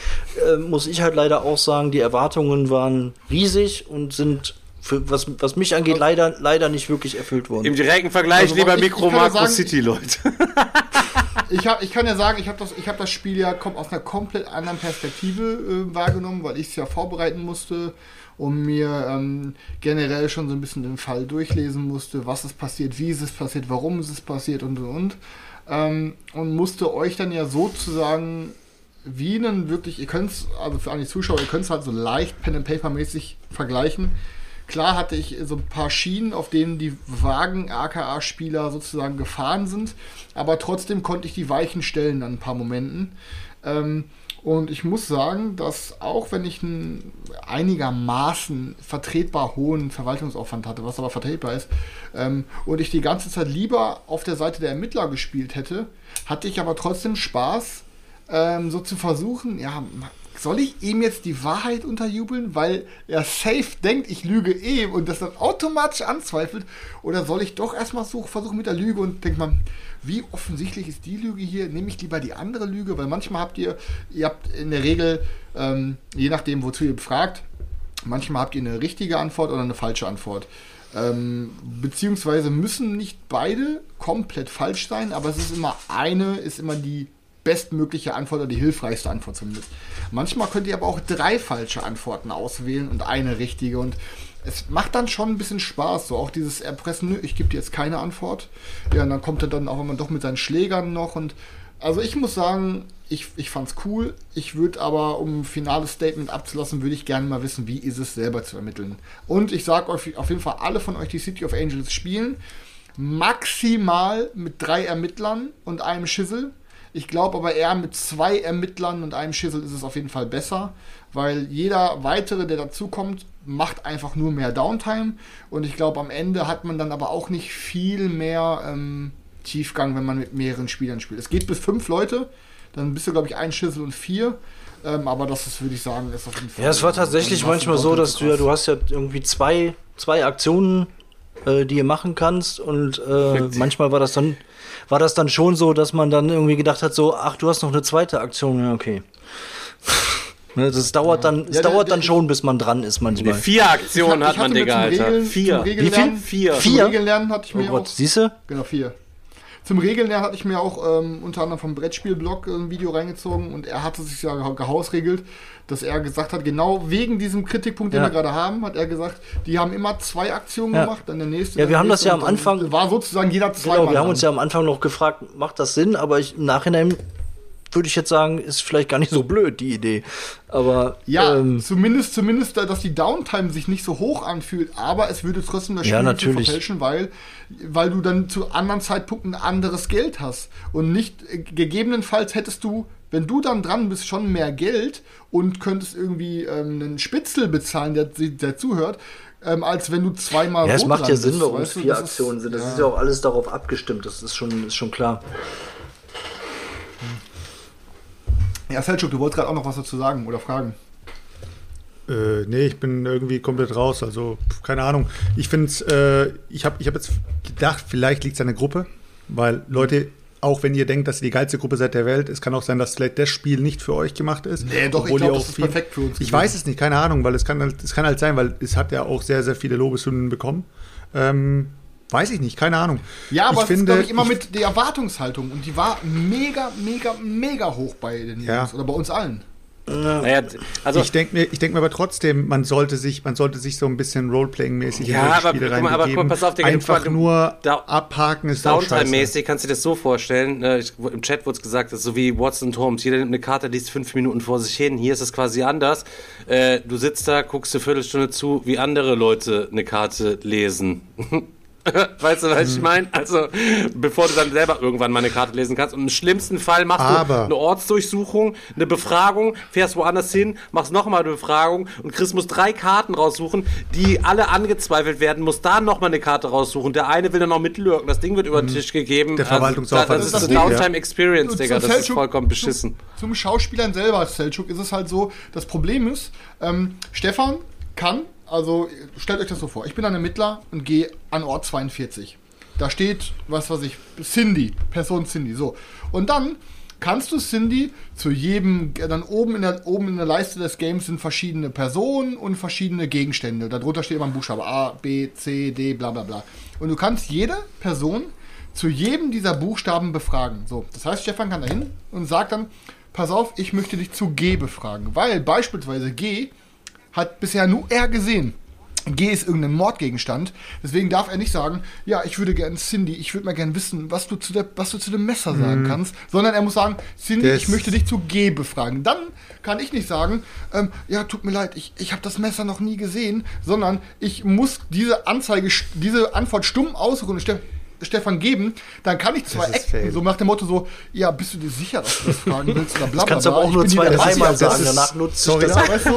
Speaker 3: äh, muss ich halt leider auch sagen, die Erwartungen waren riesig und sind für, was, was mich angeht, leider, leider nicht wirklich erfüllt worden.
Speaker 1: Im direkten Vergleich
Speaker 4: Also,
Speaker 1: lieber
Speaker 4: ich- ich
Speaker 1: Mikro
Speaker 4: kann ja
Speaker 1: Makro
Speaker 4: sagen-
Speaker 1: City, Leute.
Speaker 4: Ich, hab, ich kann ja sagen, ich habe das, ich hab das Spiel ja kommt aus einer komplett anderen Perspektive äh, wahrgenommen, weil ich es ja vorbereiten musste und mir ähm, generell schon so ein bisschen den Fall durchlesen musste, was ist passiert, wie ist es passiert, warum ist es passiert und und und. Ähm, und musste euch dann ja sozusagen wie einen wirklich, ihr könnt es, also für alle Zuschauer, ihr könnt es halt so leicht Pen and Paper mäßig vergleichen. Klar hatte ich so ein paar Schienen, auf denen die Wagen AKA-Spieler sozusagen gefahren sind, aber trotzdem konnte ich die Weichen stellen an ein paar Momenten. Ähm, und ich muss sagen, dass auch wenn ich einen einigermaßen vertretbar hohen Verwaltungsaufwand hatte, was aber vertretbar ist, ähm, und ich die ganze Zeit lieber auf der Seite der Ermittler gespielt hätte, hatte ich aber trotzdem Spaß, ähm, so zu versuchen, ja, soll ich ihm jetzt die Wahrheit unterjubeln, weil er safe denkt, ich lüge eh und das dann automatisch anzweifelt? Oder soll ich doch erstmal so versuchen mit der Lüge und denkt man, wie offensichtlich ist die Lüge hier? Nehme ich lieber die andere Lüge? Weil manchmal habt ihr, ihr habt in der Regel, ähm, je nachdem, wozu ihr befragt, manchmal habt ihr eine richtige Antwort oder eine falsche Antwort. Ähm, beziehungsweise müssen nicht beide komplett falsch sein, aber es ist immer eine, ist immer die bestmögliche Antwort oder die hilfreichste Antwort zumindest. Manchmal könnt ihr aber auch drei falsche Antworten auswählen und eine richtige und es macht dann schon ein bisschen Spaß, so auch dieses Erpressen, nö, ich gebe dir jetzt keine Antwort. Ja, und dann kommt er dann auch immer doch mit seinen Schlägern noch und also ich muss sagen, ich, ich fand's cool. Ich würde aber, um ein finales Statement abzulassen, würde ich gerne mal wissen, wie ist es selber zu ermitteln. Und ich sage euch auf jeden Fall, alle von euch, die City of Angels spielen, maximal mit drei Ermittlern und einem Schissel. Ich glaube aber eher mit zwei Ermittlern und einem Schissel ist es auf jeden Fall besser, weil jeder weitere, der dazukommt, macht einfach nur mehr Downtime. Und ich glaube, am Ende hat man dann aber auch nicht viel mehr ähm, Tiefgang, wenn man mit mehreren Spielern spielt. Es geht bis fünf Leute, dann bist du, glaube ich, ein Schissel und vier. Ähm, aber das ist, würde ich sagen, ist auf jeden Fall.
Speaker 3: Ja, es war tatsächlich manchmal so, dass du ja, du hast ja irgendwie zwei, zwei Aktionen, äh, die ihr machen kannst und äh, manchmal war das dann, war das dann schon so, dass man dann irgendwie gedacht hat, so, ach, du hast noch eine zweite Aktion, ja, okay. Ne, Das dauert dann, es
Speaker 4: Ja, der-
Speaker 3: dauert
Speaker 4: der-
Speaker 3: dann schon, bis man dran ist manchmal.
Speaker 1: Vier Aktionen hat man, Digga, Alter.
Speaker 4: Regeln-
Speaker 1: Vier. Wie viel? Vier.
Speaker 3: Vier?
Speaker 4: Regellernen hatte ich
Speaker 3: Oh
Speaker 4: mir
Speaker 3: Gott, siehst du?
Speaker 4: Genau, vier. Zum Regellernen hatte ich mir auch ähm, unter anderem vom Brettspielblog ein Video reingezogen und er hatte sich ja gehausregelt, dass er gesagt hat, genau wegen diesem Kritikpunkt, den
Speaker 3: Ja.
Speaker 4: wir gerade haben, hat er gesagt, die haben immer zwei Aktionen
Speaker 3: Ja.
Speaker 4: gemacht, dann der nächste.
Speaker 3: Ja, wir haben das ja am Anfang-
Speaker 4: War sozusagen jeder zweimal.
Speaker 3: Genau, wir haben uns ja am Anfang noch gefragt, macht das Sinn? Aber ich, im Nachhinein würde ich jetzt sagen, ist vielleicht gar nicht so blöd, die Idee. Aber
Speaker 4: Ja,
Speaker 3: ähm,
Speaker 4: zumindest, zumindest, dass die Downtime sich nicht so hoch anfühlt, aber es würde trotzdem das
Speaker 3: Ja,
Speaker 4: Spiel
Speaker 3: natürlich.
Speaker 4: verfälschen, weil, weil du dann zu anderen Zeitpunkten anderes Geld hast. Und nicht, äh, gegebenenfalls hättest du, wenn du dann dran bist, schon mehr Geld und könntest irgendwie ähm, einen Spitzel bezahlen, der, der zuhört, ähm, als wenn du zweimal
Speaker 3: ja, es macht ja Sinn, warum es vier Aktionen sind. Das ist ja auch alles darauf abgestimmt, das ist schon, ist schon klar.
Speaker 4: Ja, Selchuk, du wolltest gerade auch noch was dazu sagen oder fragen.
Speaker 2: Äh, nee, ich bin irgendwie komplett raus. Also, keine Ahnung. Ich finde es, äh, ich habe ich hab jetzt gedacht, vielleicht liegt es an der Gruppe, weil Leute, auch wenn ihr denkt, dass ihr die geilste Gruppe seid der Welt, es kann auch sein, dass vielleicht das Spiel nicht für euch gemacht ist.
Speaker 4: Nee, doch, ich
Speaker 2: obwohl ihr
Speaker 4: glaub,
Speaker 2: auch
Speaker 4: das ist
Speaker 2: viel-
Speaker 4: perfekt für uns
Speaker 2: Ich
Speaker 4: gewesen.
Speaker 2: weiß es nicht, keine Ahnung, weil es kann, halt- es kann halt sein, weil es hat ja auch sehr, sehr viele Lobeshymnen bekommen. Ähm, weiß ich nicht, keine Ahnung.
Speaker 4: Ja, aber
Speaker 2: ich
Speaker 4: es ist, glaube ich, immer mit der Erwartungshaltung. Und die war mega, mega, mega hoch bei den
Speaker 2: Ja.
Speaker 4: Jungs oder bei uns allen.
Speaker 1: Naja, also
Speaker 2: ich denke mir, ich denk mir aber trotzdem, man sollte sich, man sollte sich so ein bisschen Roleplaying-mäßig
Speaker 1: Ja,
Speaker 2: in
Speaker 1: aber guck mal, aber
Speaker 2: reingeben.
Speaker 1: guck mal, pass auf, Digga,
Speaker 2: Einfach
Speaker 1: du-
Speaker 2: nur
Speaker 1: da-
Speaker 2: abhaken ist auch scheiße.
Speaker 1: Downtime-mäßig kannst du dir das so vorstellen. äh, Ich, Im Chat wurde es gesagt, das ist so wie Watson und Holmes. Jeder nimmt eine Karte, liest fünf Minuten vor sich hin. Hier ist es quasi anders. Äh, du sitzt da, guckst eine Viertelstunde zu, wie andere Leute eine Karte lesen. weißt du, was ich meine? Also, bevor du dann selber irgendwann mal eine Karte lesen kannst. Und im schlimmsten Fall machst
Speaker 2: Aber-
Speaker 1: du eine Ortsdurchsuchung, eine Befragung, fährst woanders hin, machst nochmal eine Befragung und Chris muss drei Karten raussuchen, die alle angezweifelt werden, muss da nochmal eine Karte raussuchen. Der eine will dann noch mitlürken, das Ding wird über den Tisch gegeben.
Speaker 2: Der Verwaltungsaufwand
Speaker 1: Also,
Speaker 2: ist
Speaker 1: das ist
Speaker 2: das
Speaker 1: eine. Downtime Experience,
Speaker 4: Und
Speaker 1: Digga.
Speaker 4: zum
Speaker 1: Das ist
Speaker 4: Selçuk-
Speaker 1: vollkommen beschissen.
Speaker 4: Zum, zum Schauspielern selber, Selchuk, ist es halt so, das Problem ist, ähm, Stefan kann, also stellt euch das so vor, ich bin ein Ermittler und gehe an Ort 42. Da steht, was weiß ich, Cindy, Person Cindy, so. Und dann kannst du Cindy zu jedem, dann oben in, der, oben in der Leiste des Games sind verschiedene Personen und verschiedene Gegenstände. Darunter steht immer ein Buchstabe A, B, C, D, bla bla bla. Und du kannst jede Person zu jedem dieser Buchstaben befragen. So, das heißt, Stefan kann da hin und sagt dann, pass auf, ich möchte dich zu G befragen. Weil beispielsweise G hat bisher nur er gesehen. G ist irgendein Mordgegenstand. Deswegen darf er nicht sagen, ja, ich würde gerne Cindy, ich würde mal gerne wissen, was du zu, der, was du zu dem Messer sagen kannst. Sondern er muss sagen, Cindy,
Speaker 2: Das-
Speaker 4: ich möchte dich zu G befragen. Dann kann ich nicht sagen, ähm, ja, tut mir leid, ich, ich habe das Messer noch nie gesehen. Sondern ich muss diese Anzeige, diese Antwort stumm aussuchen und Ste Stefan geben. Dann kann ich acten,
Speaker 2: fail.
Speaker 4: so nach dem Motto so, ja, bist du dir sicher, dass du das fragen willst oder bla
Speaker 3: Das
Speaker 4: bla
Speaker 3: kannst du
Speaker 4: bla.
Speaker 3: aber auch
Speaker 4: Ich
Speaker 3: nur
Speaker 4: bin
Speaker 3: zwei, dreimal sagen.
Speaker 2: ist-
Speaker 3: Danach nutzt
Speaker 2: sorry,
Speaker 3: das.
Speaker 4: ja, weißt du,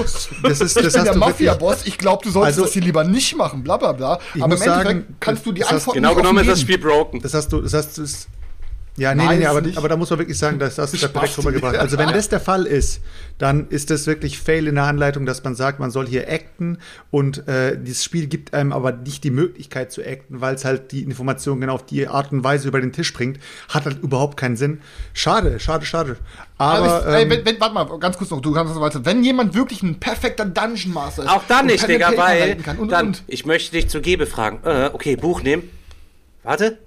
Speaker 2: Das ist,
Speaker 4: ich
Speaker 2: das
Speaker 4: bin
Speaker 2: hast
Speaker 4: der Mafia-Boss, ich glaube, du solltest
Speaker 2: Also-
Speaker 4: das hier lieber nicht machen, bla bla bla.
Speaker 2: Ich
Speaker 4: Aber im Endeffekt
Speaker 2: sagen,
Speaker 4: kannst du die Antwort
Speaker 1: Genau
Speaker 4: nicht
Speaker 1: genommen ist das. Spiel broken.
Speaker 2: das hast du, das hast du, das, ja, nee,
Speaker 4: Nein,
Speaker 2: nee, nee, aber, aber da muss man wirklich sagen, dass das ist
Speaker 4: Spasti.
Speaker 2: rübergebracht. Also wenn das der Fall ist, dann ist das wirklich Fail in der Anleitung, dass man sagt, man soll hier acten und äh, dieses Spiel gibt einem aber nicht die Möglichkeit zu acten, weil es halt die Information genau auf die Art und Weise über den Tisch bringt, hat halt überhaupt keinen Sinn. Schade, schade, schade. Aber,
Speaker 4: Aber ich, ey,
Speaker 2: ähm,
Speaker 4: wenn, wenn, warte mal, ganz kurz noch, du kannst das weiter. Wenn jemand wirklich ein perfekter Dungeon Master ist,
Speaker 1: Auch dann
Speaker 4: und
Speaker 1: nicht, Digga, weil
Speaker 4: und,
Speaker 1: dann,
Speaker 4: und,
Speaker 1: ich möchte dich zu G befragen. Äh, okay, Buch nehmen. Warte.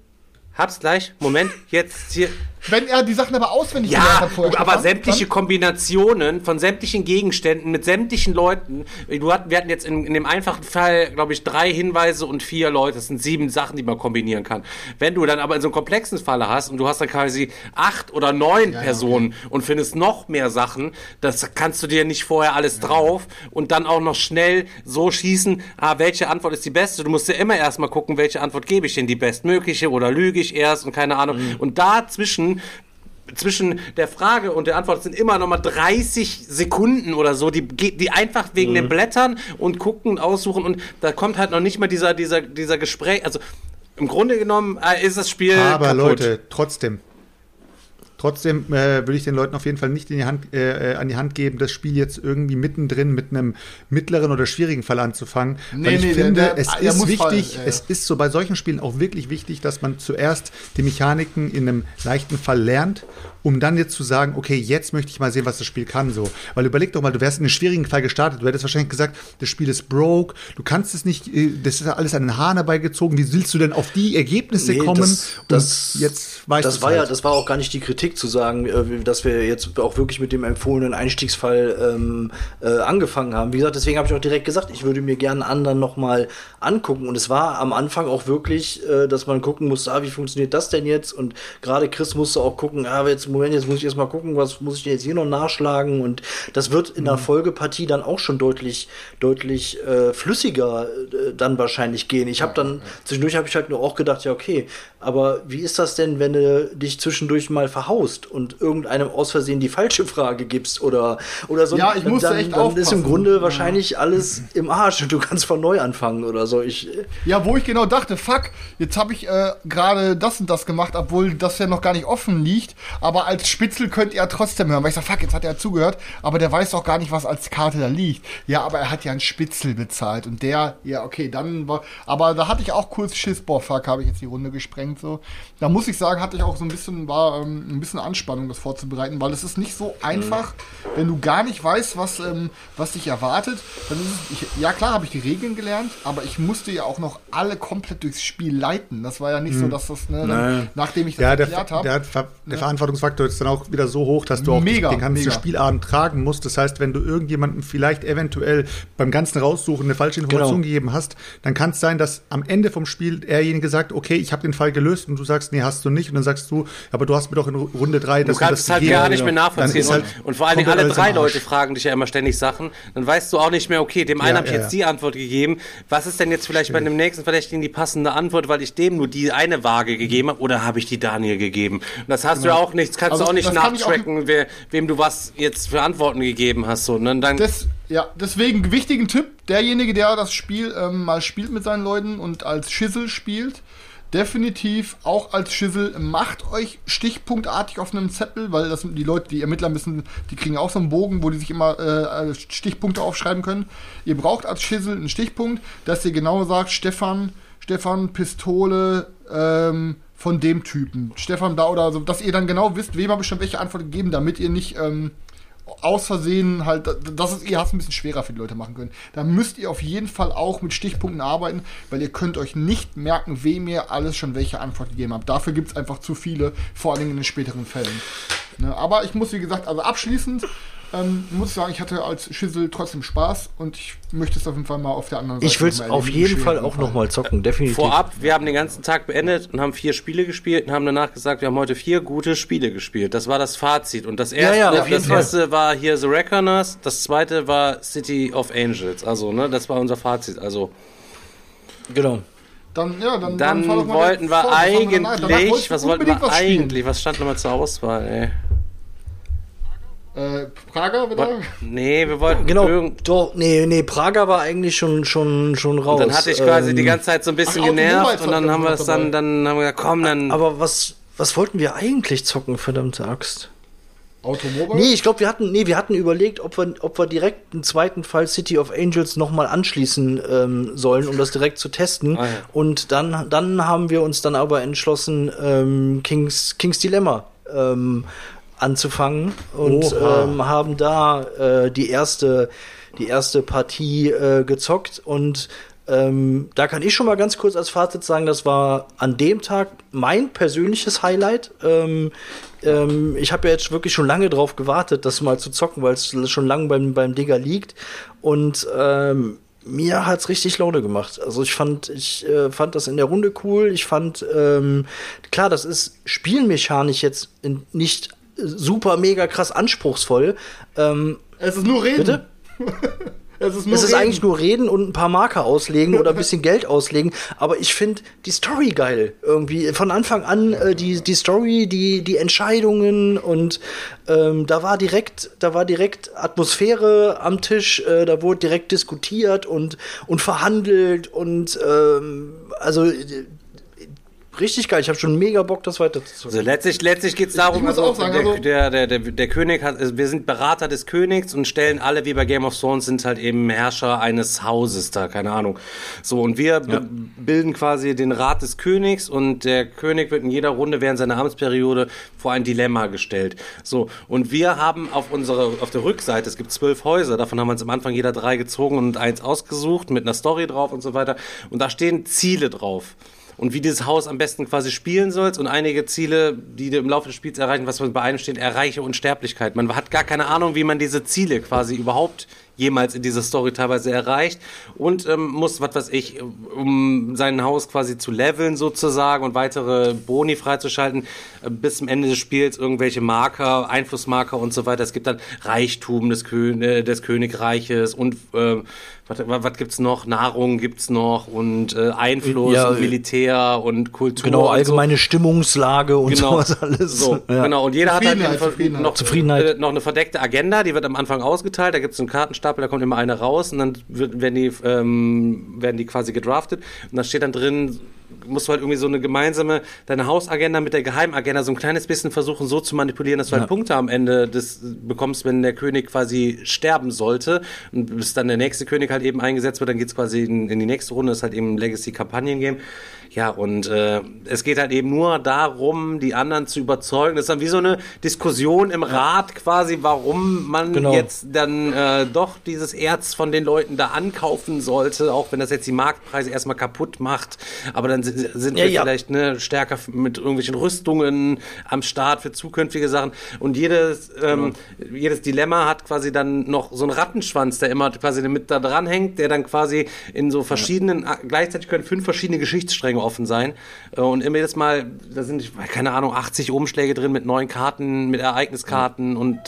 Speaker 1: Hab's gleich. Moment. Jetzt hier.
Speaker 4: Wenn er die Sachen aber auswendig gelernt
Speaker 1: Ja,
Speaker 4: hat vorher,
Speaker 1: aber
Speaker 4: Stefan,
Speaker 1: sämtliche
Speaker 4: dann-
Speaker 1: Kombinationen von sämtlichen Gegenständen mit sämtlichen Leuten. Du hatten, wir hatten jetzt in, in dem einfachen Fall, glaube ich, drei Hinweise und vier Leute. Das sind sieben Sachen, die man kombinieren kann. Wenn du dann aber in so einem komplexen Falle hast und du hast dann quasi acht oder neun Personen und findest noch mehr Sachen, das kannst du dir nicht vorher alles drauf und dann auch noch schnell so schießen, ah, welche Antwort ist die beste. Du musst ja immer erstmal gucken, welche Antwort gebe ich denn die bestmögliche oder lüge ich erst und keine Ahnung. Und dazwischen zwischen der Frage und der Antwort sind immer noch mal 30 Sekunden oder so, die, die einfach wegen den Blättern und gucken und aussuchen und da kommt halt noch nicht mal dieser, dieser, dieser Gespräch, also im Grunde genommen äh, ist das Spiel
Speaker 2: Aber
Speaker 1: kaputt.
Speaker 2: Leute, trotzdem. Trotzdem äh, würde ich den Leuten auf jeden Fall nicht in die Hand, äh, äh, an die Hand geben, das Spiel jetzt irgendwie mittendrin mit einem mittleren oder schwierigen Fall anzufangen.
Speaker 4: Nee,
Speaker 2: weil ich
Speaker 4: nee, der-
Speaker 2: finde,
Speaker 4: der-
Speaker 2: es
Speaker 4: der
Speaker 2: ist wichtig,
Speaker 4: fallen, ja, ja.
Speaker 2: es ist so bei solchen Spielen auch wirklich wichtig, dass man zuerst die Mechaniken in einem leichten Fall lernt, um dann jetzt zu sagen, okay, jetzt möchte ich mal sehen, was das Spiel kann. So, weil überleg doch mal, du wärst in einem schwierigen Fall gestartet, du hättest wahrscheinlich gesagt, das Spiel ist broke, du kannst es nicht, äh, das ist ja alles an den Haaren herbeigezogen. Wie willst du denn auf die Ergebnisse
Speaker 3: Nee,
Speaker 2: kommen?
Speaker 3: das,
Speaker 2: Und
Speaker 3: das,
Speaker 2: jetzt weißt
Speaker 3: das war ja,
Speaker 2: halt.
Speaker 3: das war auch gar nicht die Kritik zu sagen, äh, dass wir jetzt auch wirklich mit dem empfohlenen Einstiegsfall ähm, äh, angefangen haben. Wie gesagt, deswegen habe ich auch direkt gesagt, ich würde mir gerne einen anderen noch mal angucken. Und es war am Anfang auch wirklich, äh, dass man gucken musste, ah, wie funktioniert das denn jetzt? Und gerade Chris musste auch gucken, ah, jetzt Moment, jetzt muss ich erst mal gucken, was muss ich denn jetzt hier noch nachschlagen? Und das wird in der Folgepartie dann auch schon deutlich, deutlich äh, flüssiger äh, dann wahrscheinlich gehen. Ich habe dann zwischendurch habe ich halt nur auch gedacht, ja okay, aber wie ist das denn, wenn du dich zwischendurch mal verhaust und irgendeinem aus Versehen die falsche Frage gibst oder oder so?
Speaker 4: Ja, ich musste
Speaker 3: dann,
Speaker 4: echt
Speaker 3: dann ist
Speaker 4: aufpassen.
Speaker 3: im Grunde wahrscheinlich alles im Arsch und du kannst von neu anfangen oder so. Ich
Speaker 4: Ja, wo ich genau dachte, fuck, jetzt habe ich äh, gerade das und das gemacht, obwohl das ja noch gar nicht offen liegt. Aber als Spitzel könnt ihr ja trotzdem hören. Weil ich sag, fuck, jetzt hat er zugehört, aber der weiß doch gar nicht, was als Karte da liegt. Ja, aber er hat ja einen Spitzel bezahlt. Und der, ja, okay, dann war. Aber da hatte ich auch kurz Schiss, boah, fuck, habe ich jetzt die Runde gesprengt. so. Da muss ich sagen, hatte ich auch so ein bisschen, war ähm, ein bisschen Anspannung, das vorzubereiten, weil es ist nicht so einfach, wenn du gar nicht weißt, was, ähm, was dich erwartet. Dann ist es, ich, ja klar, habe ich die Regeln gelernt, aber ich musste ja auch noch alle komplett durchs Spiel leiten. Das war ja nicht so, dass das, ne, dann, nachdem ich das
Speaker 2: Ja, der,
Speaker 4: erklärt
Speaker 2: der,
Speaker 4: habe.
Speaker 2: hat Ver- der Verantwortungsfaktor ist dann auch wieder so hoch, dass du auch
Speaker 4: Mega,
Speaker 2: den ganzen
Speaker 4: mega.
Speaker 2: Spielabend tragen musst. Das heißt, wenn du irgendjemandem vielleicht eventuell beim ganzen Raussuchen eine falsche Information
Speaker 3: Genau.
Speaker 2: gegeben hast, dann kann es sein, dass am Ende vom Spiel derjenige sagt, okay, ich habe den Fall gelöst und du sagst, nee, hast du nicht. Und dann sagst du, aber du hast mir doch in Runde 3,
Speaker 1: Du
Speaker 2: dass
Speaker 1: kannst es halt gar nicht mehr nachvollziehen.
Speaker 2: halt
Speaker 1: und, und vor allen Dingen alle drei. Leute fragen dich ja immer ständig Sachen. Dann weißt du auch nicht mehr, okay, dem einen
Speaker 2: Ja,
Speaker 1: habe ich
Speaker 2: ja,
Speaker 1: jetzt die Antwort gegeben. Was ist denn jetzt vielleicht bei dem nächsten Verdächtigen die passende Antwort, weil ich dem nur die eine Waage gegeben habe oder habe ich die Daniel gegeben? Und das hast du ja auch nicht, kannst
Speaker 4: Also,
Speaker 1: du auch nicht
Speaker 4: das ich auch-
Speaker 1: nachtracken, wer, wem du was jetzt für Antworten gegeben hast. So. Und dann,
Speaker 4: Des, ja, deswegen wichtigen Tipp, derjenige, der das Spiel ähm, mal spielt mit seinen Leuten und als Schissel spielt, definitiv auch als Schissel, macht euch stichpunktartig auf einem Zettel, weil das die Leute, die Ermittler müssen, die kriegen auch so einen Bogen, wo die sich immer äh, Stichpunkte aufschreiben können. Ihr braucht als Schissel einen Stichpunkt, dass ihr genau sagt, Stefan, Stefan, Pistole, ähm, von dem Typen. Stefan da oder so, dass ihr dann genau wisst, wem habe ich schon welche Antwort gegeben, damit ihr nicht ähm, aus Versehen halt, das ist, ihr habt es ein bisschen schwerer für die Leute machen können. Da müsst ihr auf jeden Fall auch mit Stichpunkten arbeiten, weil ihr könnt euch nicht merken, wem ihr alles schon welche Antwort gegeben habt. Dafür gibt es einfach zu viele, vor allen Dingen in den späteren Fällen. Ne, aber ich muss, wie gesagt, also abschließend ähm, muss ich sagen, ich hatte als Schissel trotzdem Spaß und ich möchte es auf jeden Fall mal auf der anderen Seite
Speaker 3: Ich will es auf jeden Fall auch noch mal zocken, definitiv.
Speaker 1: vorab, wir haben den ganzen Tag beendet und haben vier Spiele gespielt und haben danach gesagt, wir haben heute vier gute Spiele gespielt. Das war das Fazit. Und das erste,
Speaker 3: ja, auf jeden
Speaker 1: das
Speaker 3: Fall.
Speaker 1: erste war hier The Reckoners, das zweite war City of Angels. Also, ne, das war unser Fazit. Also,
Speaker 3: Genau.
Speaker 4: Dann, ja, dann,
Speaker 1: dann
Speaker 4: mal
Speaker 1: wollten wir
Speaker 4: vor,
Speaker 1: eigentlich, was wollten wir eigentlich? Was stand nochmal zur Auswahl, ey?
Speaker 4: Äh, Prager wieder?
Speaker 1: Nee, wir wollten
Speaker 3: Genau,
Speaker 1: irgend-
Speaker 3: doch, nee, nee, Prager war eigentlich schon, schon, schon raus.
Speaker 1: Dann hatte ich quasi
Speaker 3: Ähm,
Speaker 1: die ganze Zeit so ein bisschen
Speaker 4: ach,
Speaker 1: genervt und dann haben wir das dann, dann haben wir gesagt, komm, dann.
Speaker 3: Aber was, was wollten wir eigentlich zocken, verdammte Axt?
Speaker 4: Automobile?
Speaker 3: Nee, ich glaube, wir hatten, nee, wir hatten überlegt, ob wir, ob wir direkt einen zweiten Fall City of Angels nochmal anschließen ähm, sollen, um das direkt zu testen.
Speaker 1: Ah, ja.
Speaker 3: Und dann, dann haben wir uns dann aber entschlossen, ähm, Kings, Kings Dilemma ähm, anzufangen und ähm, haben da äh, die erste, die erste Partie äh, gezockt und ähm, da kann ich schon mal ganz kurz als Fazit sagen, das war an dem Tag mein persönliches Highlight. Ähm, ähm, ich habe ja jetzt wirklich schon lange drauf gewartet, das mal zu zocken, weil es schon lange beim, beim Digger liegt. Und ähm, mir hat's richtig Laune gemacht. Also ich fand, ich äh, fand das in der Runde cool. Ich fand, ähm, klar, das ist spielmechanisch jetzt in, nicht super mega krass anspruchsvoll. Ähm,
Speaker 4: Es ist nur Reden.
Speaker 3: Bitte?
Speaker 4: es ist
Speaker 3: es ist eigentlich nur reden und ein paar Marker auslegen oder ein bisschen Geld auslegen, aber ich finde die Story geil. Irgendwie von Anfang an äh, die, die Story, die, die Entscheidungen und ähm, da war direkt, da war direkt Atmosphäre am Tisch, äh, da wurde direkt diskutiert und, und verhandelt und ähm, also äh, richtig geil. Ich habe schon mega Bock, das weiter zu
Speaker 1: Also letztlich, letztlich geht es darum, also,
Speaker 4: sagen,
Speaker 1: der,
Speaker 4: also-
Speaker 1: der, der, der, der König hat, also wir sind Berater des Königs und stellen alle, wie bei Game of Thrones, sind halt eben Herrscher eines Hauses da, keine Ahnung. So, und wir b- bilden quasi den Rat des Königs und der König wird in jeder Runde während seiner Amtsperiode vor ein Dilemma gestellt. So, und wir haben auf unsere, auf der Rückseite, es gibt zwölf Häuser, davon haben wir uns am Anfang jeder drei gezogen und eins ausgesucht mit einer Story drauf und so weiter. Und da stehen Ziele drauf und wie dieses Haus am besten quasi spielen sollst und einige Ziele, die du im Laufe des Spiels erreichen, was bei einem steht, erreiche Unsterblichkeit. Man hat gar keine Ahnung, wie man diese Ziele quasi überhaupt jemals in dieser Story teilweise erreicht und ähm, muss, was weiß ich, um sein Haus quasi zu leveln sozusagen und weitere Boni freizuschalten, äh, bis zum Ende des Spiels irgendwelche Marker, Einflussmarker und so weiter. Es gibt dann Reichtum des, Kö äh, des Königreiches und äh, was, was gibt's noch? Nahrung gibt's noch und äh, Einfluss
Speaker 3: Ja,
Speaker 1: und Militär und Kultur.
Speaker 3: Genau,
Speaker 1: und so.
Speaker 3: allgemeine Stimmungslage und
Speaker 1: Genau.
Speaker 3: sowas alles.
Speaker 1: So,
Speaker 3: Ja.
Speaker 1: genau. Und jeder hat halt
Speaker 4: Zufriedenheit,
Speaker 1: info-
Speaker 4: Zufriedenheit.
Speaker 1: noch,
Speaker 3: Zufriedenheit.
Speaker 1: Äh, noch eine verdeckte Agenda, die wird am Anfang ausgeteilt. Da gibt es einen Kartenstapel, da kommt immer eine raus und dann wird, werden, die, ähm, werden die quasi gedraftet. Und da steht dann drin, musst du halt irgendwie so eine gemeinsame, deine Hausagenda mit der Geheimagenda so ein kleines bisschen versuchen so zu manipulieren, dass du halt Punkte am Ende des bekommst, wenn der König quasi sterben sollte. Und bis dann der nächste König halt eben eingesetzt wird, dann geht's quasi in, in die nächste Runde, das ist halt eben ein Legacy-Kampagnen-Game. Ja, und äh, es geht halt eben nur darum, die anderen zu überzeugen. Das ist dann wie so eine Diskussion im Rat quasi, warum man
Speaker 3: Genau.
Speaker 1: jetzt dann äh, doch dieses Erz von den Leuten da ankaufen sollte, auch wenn das jetzt die Marktpreise erstmal kaputt macht. Aber dann sind,
Speaker 3: Ja,
Speaker 1: wir
Speaker 3: ja.
Speaker 1: vielleicht ne, stärker mit irgendwelchen Rüstungen am Start für zukünftige Sachen. Und jedes, ähm, jedes Dilemma hat quasi dann noch so einen Rattenschwanz, der immer quasi mit da dran hängt, der dann quasi in so verschiedenen, gleichzeitig können fünf verschiedene Geschichtsstränge offen sein. Äh, Und immer jedes Mal, da sind, keine Ahnung, 80 Umschläge drin mit neuen Karten, mit Ereigniskarten und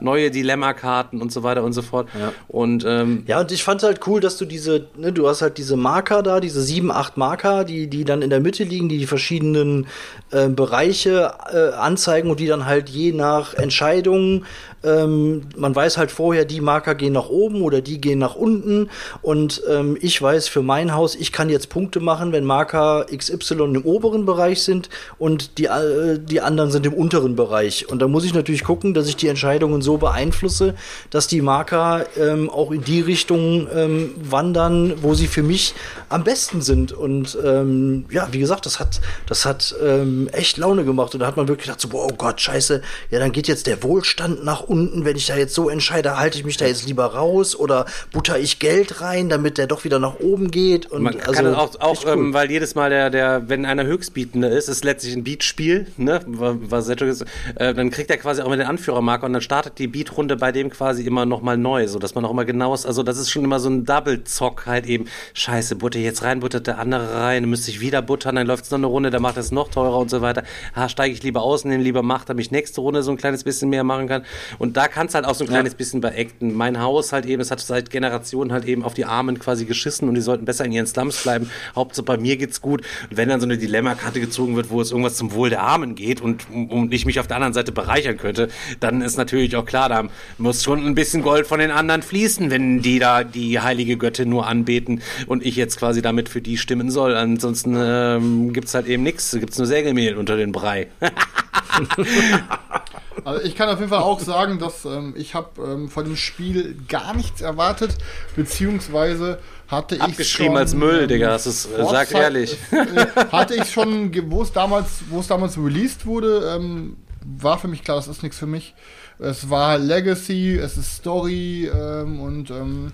Speaker 1: neue Dilemma-Karten und so weiter und so fort. Und ähm,
Speaker 3: Ja, und ich fand halt cool, dass du diese, ne, du hast halt diese Marker da, diese sieben, acht Marker, die, die dann in der Mitte liegen, die die verschiedenen äh, Bereiche äh, anzeigen und die dann halt je nach Entscheidung, ähm, man weiß halt vorher, die Marker gehen nach oben oder die gehen nach unten und ähm, ich weiß für mein Haus, ich kann jetzt Punkte machen, wenn Marker XY im oberen Bereich sind und die, äh, die anderen sind im unteren Bereich. Und da muss ich natürlich gucken, dass ich die Entscheidungen so beeinflusse, dass die Marker ähm, auch in die Richtung ähm, wandern, wo sie für mich am besten sind. Und ähm, ja, wie gesagt, das hat, das hat ähm, echt Laune gemacht. Und da hat man wirklich gedacht, so, oh Gott, scheiße, ja, dann geht jetzt der Wohlstand nach unten. Wenn ich da jetzt so entscheide, halte ich mich da jetzt lieber raus oder butter ich Geld rein, damit der doch wieder nach oben geht. Und
Speaker 1: Man
Speaker 3: also,
Speaker 1: kann auch, auch
Speaker 3: cool.
Speaker 1: ähm, weil jedes Mal der, der, wenn einer Höchstbietende ist, ist letztlich ein Beatspiel, ne, was ist, äh, dann kriegt er quasi auch mit den Anführermarker und dann startet die Beatrunde bei dem quasi immer nochmal neu, so dass man auch immer genau ist, also das ist schon immer so ein Double-Zock halt eben, scheiße, butter jetzt rein, buttert der andere rein, dann müsste ich wieder buttern, dann läuft es noch eine Runde, dann macht es noch teurer und so weiter, ah, steige ich lieber aus, nehme lieber Macht, damit ich nächste Runde so ein kleines bisschen mehr machen kann und da kann es halt auch so ein kleines bisschen bei Acten. Mein Haus halt eben, es hat seit Generationen halt eben auf die Armen quasi geschissen und die sollten besser in ihren Slums bleiben. Hauptsache bei mir geht's gut. Und wenn dann so eine Dilemmakarte gezogen wird, wo es irgendwas zum Wohl der Armen geht und um ich mich auf der anderen Seite bereichern könnte, dann ist natürlich auch klar, da muss schon ein bisschen Gold von den anderen fließen, wenn die da die heilige Göttin nur anbeten und ich jetzt quasi damit für die stimmen soll. Ansonsten ähm, gibt's halt eben nichts, gibt's nur Sägemehl unter den Brei.
Speaker 4: Also ich kann auf jeden Fall auch sagen, dass ähm, ich habe ähm, von dem Spiel gar nichts erwartet, beziehungsweise hatte ich
Speaker 1: Abgeschrieben als Müll, Digga, das ist- äh, sag ehrlich.
Speaker 4: äh, hatte ich schon, wo es damals, wo es damals released wurde, ähm, war für mich klar, das ist nichts für mich. Es war Legacy, es ist Story ähm, und ähm,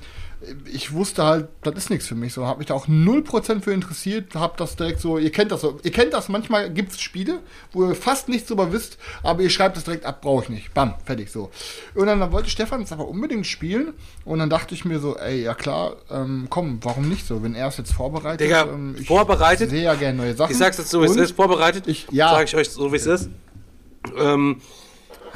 Speaker 4: ich wusste halt, das ist nichts für mich. So habe mich da auch 0% für interessiert, hab das direkt so, ihr kennt das so, ihr kennt das, manchmal gibt es Spiele, wo ihr fast nichts drüber wisst, aber ihr schreibt es direkt ab, brauche ich nicht. Bam, fertig so. Und dann wollte Stefan es aber unbedingt spielen und dann dachte ich mir so, ey, ja klar, ähm, komm, warum nicht so, wenn er es jetzt vorbereitet.
Speaker 1: Digga,
Speaker 4: ähm, ich
Speaker 1: vorbereitet?
Speaker 4: sehe ja gerne neue Sachen.
Speaker 1: Ich sag's jetzt so, wie es ist, vorbereitet.
Speaker 4: Ich- ja.
Speaker 1: Sag ich euch so, wie es ist. Ähm,